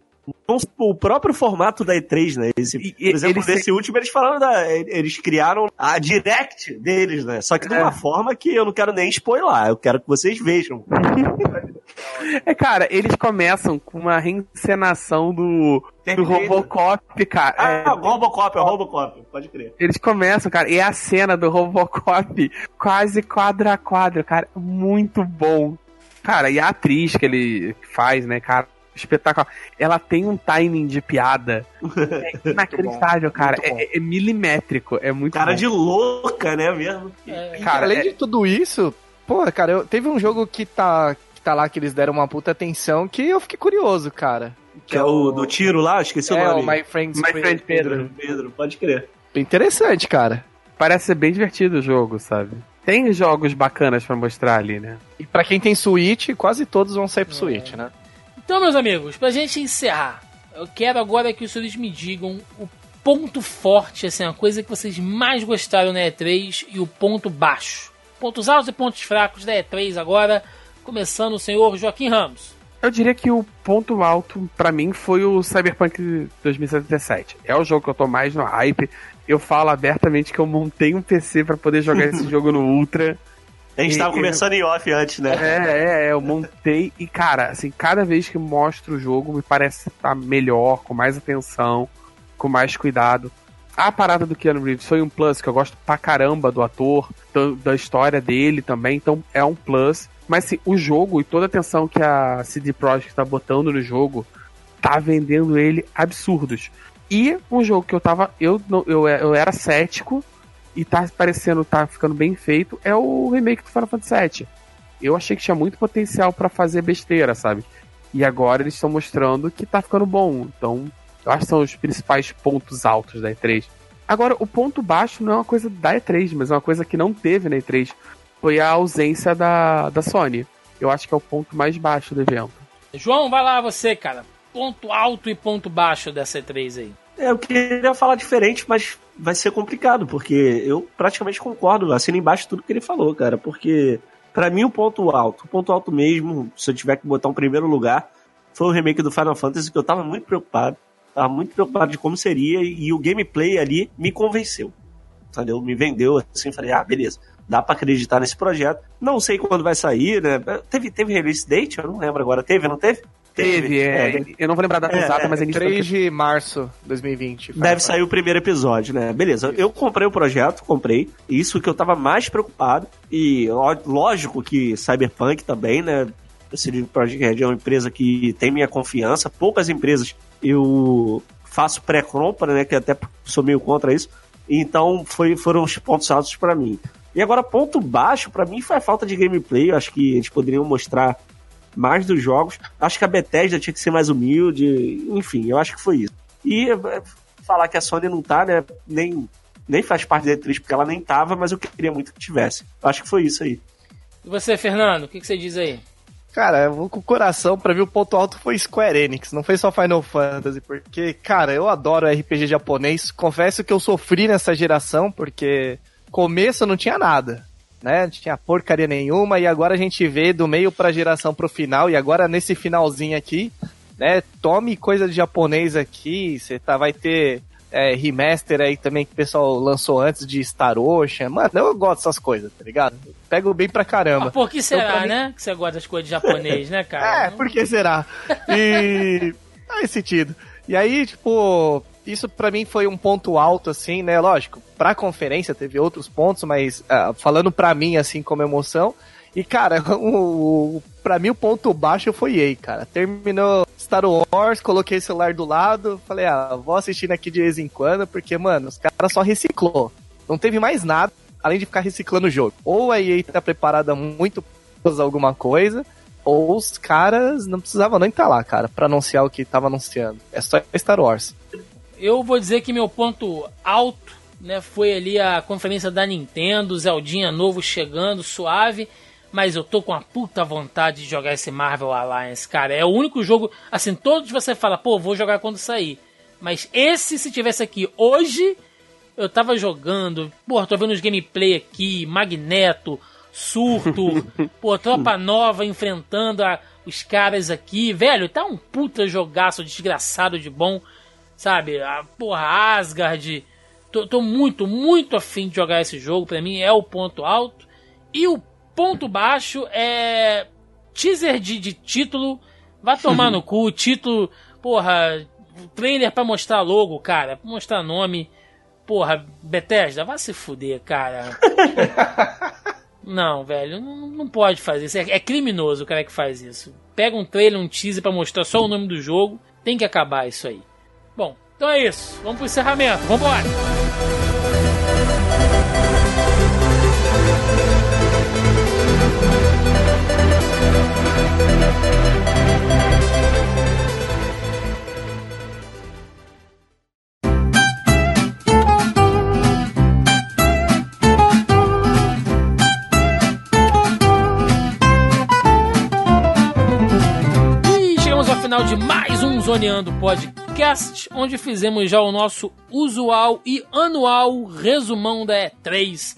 O próprio formato da E3, né? Esse, E- por exemplo, nesse último, eles falaram da. Eles criaram a direct deles, né? Só que de uma É. forma que eu não quero nem spoiler, eu quero que vocês vejam. É, cara, eles começam com uma reencenação do, do. Robocop, cara. Ah, É, Robocop, é o Robocop, pode crer. Eles começam, cara, e é a cena do Robocop quase quadro a quadro, cara, muito bom. Cara, e a atriz que ele faz, né, cara, espetacular. Ela tem um timing de piada é inacreditável, cara. É, é milimétrico, é muito Cara bom. de louca, né, mesmo? É, Cara, Além é- de tudo isso, porra, cara, eu, teve um jogo que tá, que tá lá que eles deram uma puta atenção que eu fiquei curioso, cara. Que é o do tiro lá, esqueci o É, nome. o My Friend, My Friend Pedro. Pedro, pode crer. Interessante, cara. Parece ser bem divertido o jogo, sabe? Tem jogos bacanas pra mostrar ali, né? E pra quem tem Switch, quase todos vão sair pro Switch, né? Então, meus amigos, pra gente encerrar, eu quero agora que os senhores me digam o ponto forte, assim, a coisa que vocês mais gostaram na E3 e o ponto baixo. Pontos altos e pontos fracos da E3 agora, começando o senhor Joaquim Ramos. Eu diria que o ponto alto pra mim foi o Cyberpunk 2077. É o jogo que eu tô mais no hype. Eu falo abertamente que eu montei um PC pra poder jogar esse jogo no Ultra. A gente E- tava conversando em off antes, né? É, é, é, eu montei e, cara, assim, cada vez que mostro o jogo me parece estar melhor, com mais atenção, com mais cuidado. A parada do Keanu Reeves foi um plus, que eu gosto pra caramba do ator, do- da história dele também, então é um plus. Mas assim, o jogo e toda a atenção que a CD Projekt tá botando no jogo tá vendendo ele absurdos. E um jogo que eu tava. Eu, eu, eu era cético e tá parecendo, tá ficando bem feito, é o remake do Final Fantasy VII. Eu achei que tinha muito potencial pra fazer besteira, sabe? E agora eles estão mostrando que tá ficando bom. Então, eu acho que são os principais pontos altos da E3. Agora, o ponto baixo não é uma coisa da E3, mas é uma coisa que não teve na E3. Foi a ausência da, da Sony. Eu acho que é o ponto mais baixo do evento. João, vai lá você, cara. Ponto alto e ponto baixo dessa E3 aí. É, eu queria falar diferente, mas vai ser complicado, porque eu praticamente concordo, assino embaixo tudo que ele falou, cara, porque pra mim o ponto alto, o ponto alto mesmo, se eu tiver que botar um primeiro lugar, foi o remake do Final Fantasy que eu tava muito preocupado, tava muito preocupado de como seria e o gameplay ali me convenceu, entendeu? Me vendeu assim, falei, ah, beleza, dá pra acreditar nesse projeto. Não sei quando vai sair, né? Teve, teve release date? Eu não lembro agora. Teve, não teve? Teve, é, eu não vou lembrar a data É, exata, é, mas é início do 3 de março de 2020. Deve sair o primeiro episódio, né? Beleza, eu comprei o projeto, comprei. Isso que eu tava mais preocupado. E lógico que Cyberpunk também, né? A CD Projekt Red é uma empresa que tem minha confiança. Poucas empresas eu faço pré-compra, né? Que até sou meio contra isso. Então foi, foram os pontos altos pra mim. E agora, ponto baixo, pra mim foi a falta de gameplay. Eu acho que eles poderiam mostrar mais dos jogos. Acho que a Bethesda tinha que ser mais humilde. Enfim, eu acho que foi isso. E é, falar que a Sony não tá, né? Nem, nem faz parte da E3 porque ela nem tava, mas eu queria muito que tivesse. Acho que foi isso aí. E você, Fernando, o que, que você diz aí? Cara, eu vou com o coração, pra mim o ponto alto foi Square Enix, não foi só Final Fantasy, porque, cara, eu adoro RPG japonês, confesso que eu sofri nessa geração, porque começo não tinha nada, né, não tinha porcaria nenhuma, e agora a gente vê do meio pra geração pro final, e agora nesse finalzinho aqui, né, tome coisa de japonês aqui, você tá, vai ter é, remaster aí também que o pessoal lançou antes de Star Ocean, mano, eu gosto dessas coisas, tá ligado? Pego bem pra caramba. Mas por que será, pra mim- né? Que você gosta das coisas de japonês, né, cara? É, por que será? E. Faz sentido. E aí, tipo, isso pra mim foi um ponto alto, assim, né? Lógico, pra conferência teve outros pontos, mas ah, falando pra mim, assim, como emoção. E, cara, o, o, pra mim o ponto baixo foi EA, cara. Terminou Star Wars, coloquei o celular do lado, falei, ah, vou assistindo aqui de vez em quando, porque, mano, os caras só reciclou. Não teve mais nada, além de ficar reciclando o jogo. Ou a EA tá preparada muito pra usar alguma coisa, ou os caras não precisavam nem estar lá, cara, pra anunciar o que tava anunciando. É só Star Wars. Eu vou dizer que meu ponto alto, né, foi ali a conferência da Nintendo, Zeldinha novo chegando, suave. mas eu tô com uma puta vontade de jogar esse Marvel Alliance, cara. É o único jogo, assim, todos você fala, pô, vou jogar quando sair. Mas esse, se tivesse aqui hoje, eu tava jogando, pô, tô vendo os gameplay aqui, Magneto, Surto, pô, tropa nova enfrentando a, os caras aqui, velho, tá um puta jogaço desgraçado de bom, sabe? A porra Asgard. Tô, tô muito, muito afim de jogar esse jogo, pra mim é o ponto alto. E o ponto baixo é teaser de, de título. Vai tomar no cu, título, porra, trailer pra mostrar logo, cara, pra mostrar nome. Porra, Bethesda, vai se fuder, cara. não, velho, não, não pode fazer isso. É, é, criminoso o cara que faz isso. Pega um trailer, um teaser pra mostrar só o nome do jogo. Tem que acabar isso aí. Bom, então é isso. Vamos pro encerramento. Vambora! final de mais um Zoneando Podcast, onde fizemos já o nosso usual e anual resumão da E3.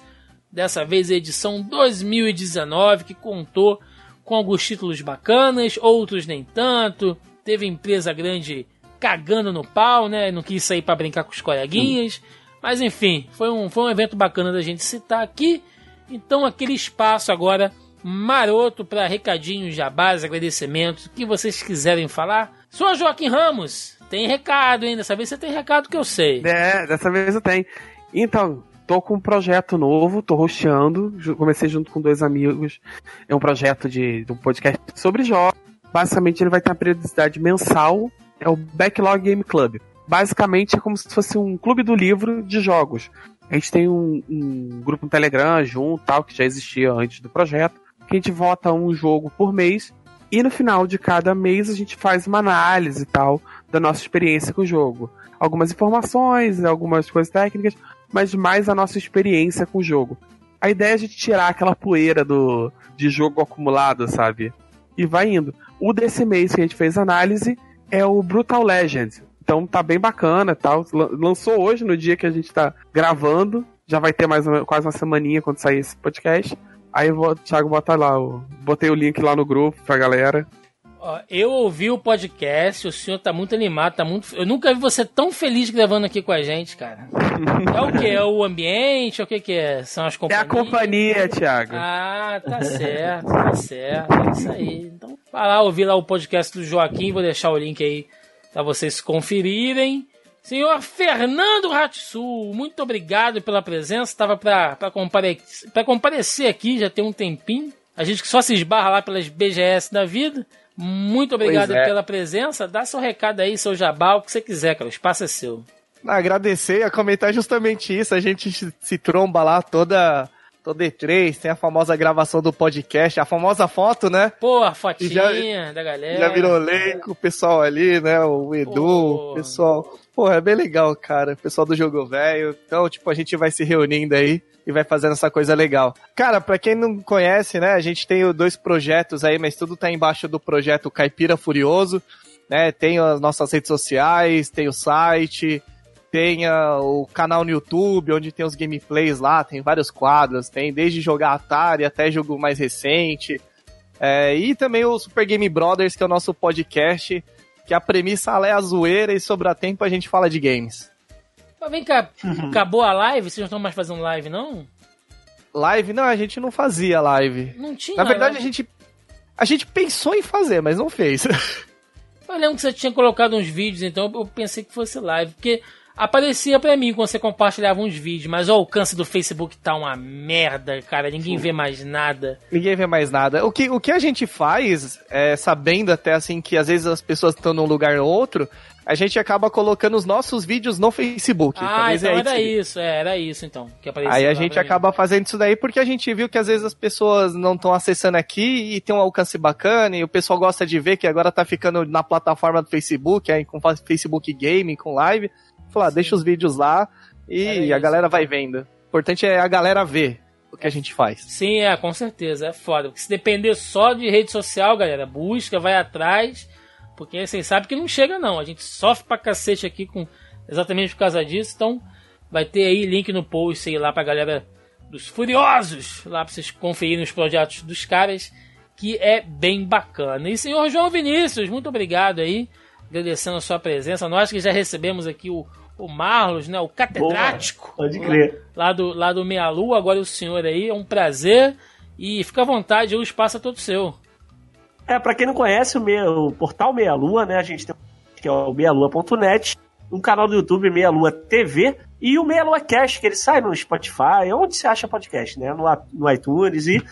Dessa vez a edição 2019, que contou com alguns títulos bacanas, outros nem tanto. Teve empresa grande cagando no pau, né? Não quis sair para brincar com os coleguinhas. Mas enfim, foi um, foi um evento bacana da gente citar aqui. Então aquele espaço agora maroto para recadinhos, jabás, agradecimentos, o que vocês quiserem falar. Sou Joaquim Ramos. Tem recado, hein? Dessa vez você tem recado que eu sei. É, dessa vez eu tenho. Então, tô com um projeto novo, tô rosteando. Comecei junto com dois amigos. É um projeto de, de um podcast sobre jogos. Basicamente, ele vai ter uma periodicidade mensal. É o Backlog Game Club. Basicamente, é como se fosse um clube do livro de jogos. A gente tem um, um grupo no Telegram junto, tal, que já existia antes do projeto que a gente vota um jogo por mês e no final de cada mês a gente faz uma análise e tal da nossa experiência com o jogo. Algumas informações, algumas coisas técnicas, mas mais a nossa experiência com o jogo. A ideia é a gente tirar aquela poeira do de jogo acumulado, sabe? E vai indo. O desse mês que a gente fez análise é o Brutal Legend. Então tá bem bacana tal. Lançou hoje, no dia que a gente tá gravando. Já vai ter mais uma, quase uma semaninha quando sair esse podcast. Aí o Thiago bota lá, eu botei o link lá no grupo pra galera. Eu ouvi o podcast, o senhor tá muito animado, tá muito. Eu nunca vi você tão feliz gravando aqui com a gente, cara. é o que? É o ambiente? É o que, que é? São as companhias? É a companhia, Thiago. Ah, tá certo, tá certo. É isso aí. Então, vai lá ouvir lá o podcast do Joaquim, vou deixar o link aí pra vocês conferirem. Senhor Fernando Ratsu, muito obrigado pela presença. Estava para compare comparecer aqui já tem um tempinho. A gente que só se esbarra lá pelas BGS da vida. Muito obrigado é. pela presença. Dá seu recado aí, seu jabá, o que você quiser, cara. O espaço é seu. Agradecer e comentar justamente isso. A gente se tromba lá toda todo E3, tem a famosa gravação do podcast, a famosa foto, né? Pô, a fotinha já, da galera. Já virou elenco, o pessoal ali, né? O Edu, o pessoal. Pô, é bem legal, cara. O pessoal do jogo velho. Então, tipo, a gente vai se reunindo aí e vai fazendo essa coisa legal. Cara, para quem não conhece, né, a gente tem dois projetos aí, mas tudo tá embaixo do projeto Caipira Furioso, né? Tem as nossas redes sociais, tem o site, tem o canal no YouTube, onde tem os gameplays lá, tem vários quadros, tem desde jogar Atari até jogo mais recente. É, e também o Super Game Brothers, que é o nosso podcast, que a premissa é a zoeira e sobra tempo a gente fala de games. Mas vem cá, acabou a live? Vocês não estão mais fazendo live, não? Live? Não, a gente não fazia live. Não tinha. Na verdade, a gente, a gente pensou em fazer, mas não fez. Eu lembro que você tinha colocado uns vídeos, então eu pensei que fosse live, porque aparecia para mim quando você compartilhava uns vídeos, mas o alcance do Facebook tá uma merda, cara. Ninguém Sim. vê mais nada. Ninguém vê mais nada. O que, o que a gente faz, é, sabendo até assim que às vezes as pessoas estão num lugar ou outro, a gente acaba colocando os nossos vídeos no Facebook. Ah, então é era isso, é, era isso então. Aí a gente acaba fazendo isso daí porque a gente viu que às vezes as pessoas não estão acessando aqui e tem um alcance bacana e o pessoal gosta de ver que agora tá ficando na plataforma do Facebook, aí com Facebook Gaming, com live. Falar, ah, deixa os vídeos lá e a galera vai vendo. O importante é a galera ver. o que a gente faz. Sim, é, com certeza, é foda. Porque se depender só de rede social, galera, busca, vai atrás, porque vocês sabem que não chega não. A gente sofre pra cacete aqui com exatamente por causa disso, então vai ter aí link no post, sei lá, pra galera dos Furiosos, lá pra vocês conferirem os projetos dos caras, que é bem bacana. E senhor João Vinícius, muito obrigado aí, agradecendo a sua presença. Nós que já recebemos aqui o, o Marlos, né, o catedrático, Boa, pode crer. Lá, lá, do, lá do Meia Lua, agora o senhor aí, é um prazer. E fica à vontade, o espaço é todo seu. É, pra quem não conhece o, Meia, o portal Meia Lua, né, a gente tem que é o meialua.net, um canal do YouTube Meia Lua TV e o Meia Lua Cast, que ele sai no Spotify, onde você acha podcast, né? No, no iTunes e.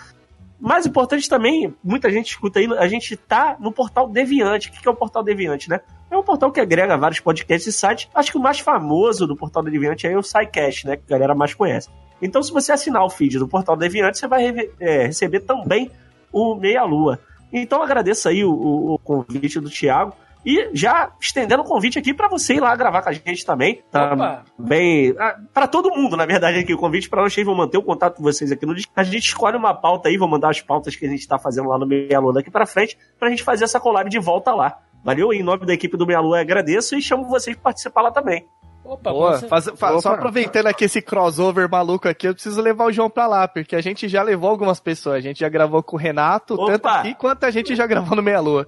Mais importante também, muita gente escuta aí, a gente tá no portal Deviante. O que é o portal Deviante, né? É um portal que agrega vários podcasts e sites. Acho que o mais famoso do portal Deviante é o SciCast, né? Que a galera mais conhece. Então, se você assinar o feed do portal Deviante, você vai é, receber também o Meia Lua. Então, agradeço aí o, o, o convite do Thiago. E já estendendo o convite aqui para você ir lá gravar com a gente também. Tá bem. para todo mundo, na verdade, aqui o convite para vocês. Vou manter o contato com vocês aqui no A gente escolhe uma pauta aí, vou mandar as pautas que a gente tá fazendo lá no Meia Lua daqui para frente, pra gente fazer essa collab de volta lá. Valeu? Em nome da equipe do Meia Lua, agradeço e chamo vocês para participar lá também. Opa, Boa, faz, faz, Opa. só aproveitando aqui esse crossover maluco aqui, eu preciso levar o João pra lá, porque a gente já levou algumas pessoas. A gente já gravou com o Renato, Opa. tanto aqui quanto a gente já gravou no Meia Lua.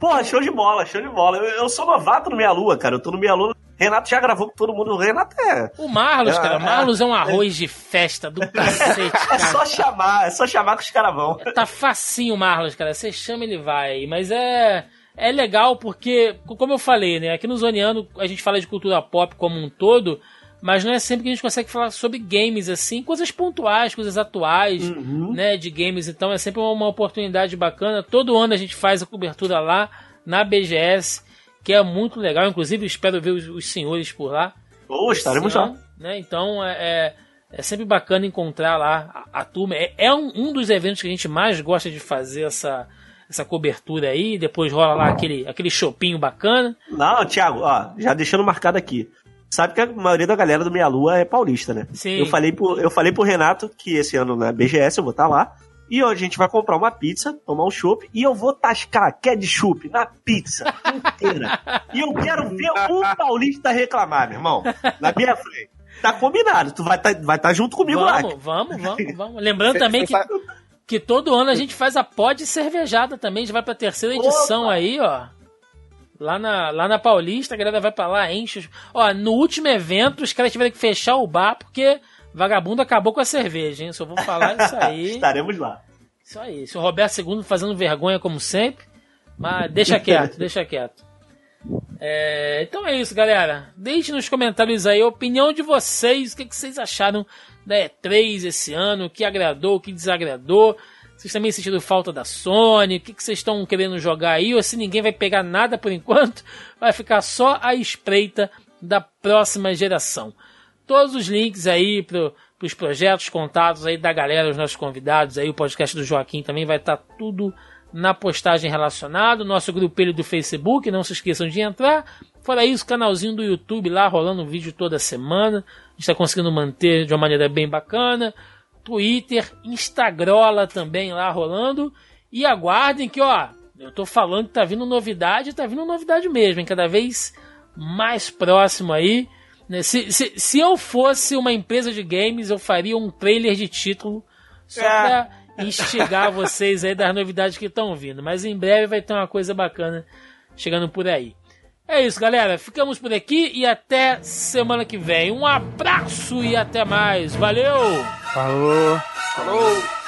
Porra, show de bola, show de bola. Eu, eu sou novato no Meia Lua, cara. Eu tô no Meia Lua. Renato já gravou com todo mundo. O Renato é. O Marlos, é, cara. O Marlos é, é um arroz de festa do cacete. Cara. É só chamar, é só chamar que os caras vão. Tá facinho o Marlos, cara. Você chama, ele vai. Mas é. É legal porque, como eu falei, né? Aqui no Zoneano a gente fala de cultura pop como um todo, mas não é sempre que a gente consegue falar sobre games assim, coisas pontuais, coisas atuais, uhum. né, de games. Então é sempre uma oportunidade bacana. Todo ano a gente faz a cobertura lá na BGS, que é muito legal. Inclusive espero ver os, os senhores por lá. Oh, estaremos lá. Né? Então é, é, é, sempre bacana encontrar lá a, a turma. É, é um, um dos eventos que a gente mais gosta de fazer essa essa cobertura aí, depois rola lá aquele, aquele chopinho bacana. Não, Thiago, ó, já deixando marcado aqui sabe que a maioria da galera do Meia Lua é paulista, né? Sim. Eu falei pro, eu falei pro Renato que esse ano na BGS eu vou estar tá lá. E hoje a gente vai comprar uma pizza, tomar um chopp, e eu vou tascar ketchup na pizza inteira. e eu quero ver um paulista reclamar, meu irmão, na minha frente. Tá combinado, tu vai estar tá, vai tá junto comigo vamos, lá. Vamos, vamos, vamos. Lembrando também que, que todo ano a gente faz a pod cervejada também, já vai pra terceira edição Opa. aí, ó. Lá na, lá na Paulista, a galera vai pra lá, enche. Ó, no último evento, os caras tiveram que fechar o bar porque vagabundo acabou com a cerveja, hein? Só vou falar isso aí. Estaremos lá. Isso aí. Se o Roberto II fazendo vergonha como sempre. Mas deixa quieto, deixa quieto. É, então é isso, galera. Deixe nos comentários aí a opinião de vocês. O que, que vocês acharam da E3 esse ano? O que agradou, o que desagradou? Vocês também sentiram falta da Sony? O que, vocês estão querendo jogar aí? Ou se ninguém vai pegar nada por enquanto, vai ficar só a espreita da próxima geração. Todos os links aí para os projetos, contatos aí da galera, os nossos convidados aí, o podcast do Joaquim também vai estar tá tudo na postagem relacionada, nosso grupelho do Facebook, não se esqueçam de entrar. Fora isso, canalzinho do YouTube lá rolando vídeo toda semana. A gente está conseguindo manter de uma maneira bem bacana. Twitter, Instagrola também lá rolando. E aguardem que, ó, eu tô falando que tá vindo novidade, tá vindo novidade mesmo, hein? Cada vez mais próximo aí. Né? Se, se, se eu fosse uma empresa de games, eu faria um trailer de título só é. pra instigar vocês aí das novidades que estão vindo. Mas em breve vai ter uma coisa bacana chegando por aí. É isso, galera. Ficamos por aqui e até semana que vem. Um abraço e até mais. Valeu! Falou! Falou!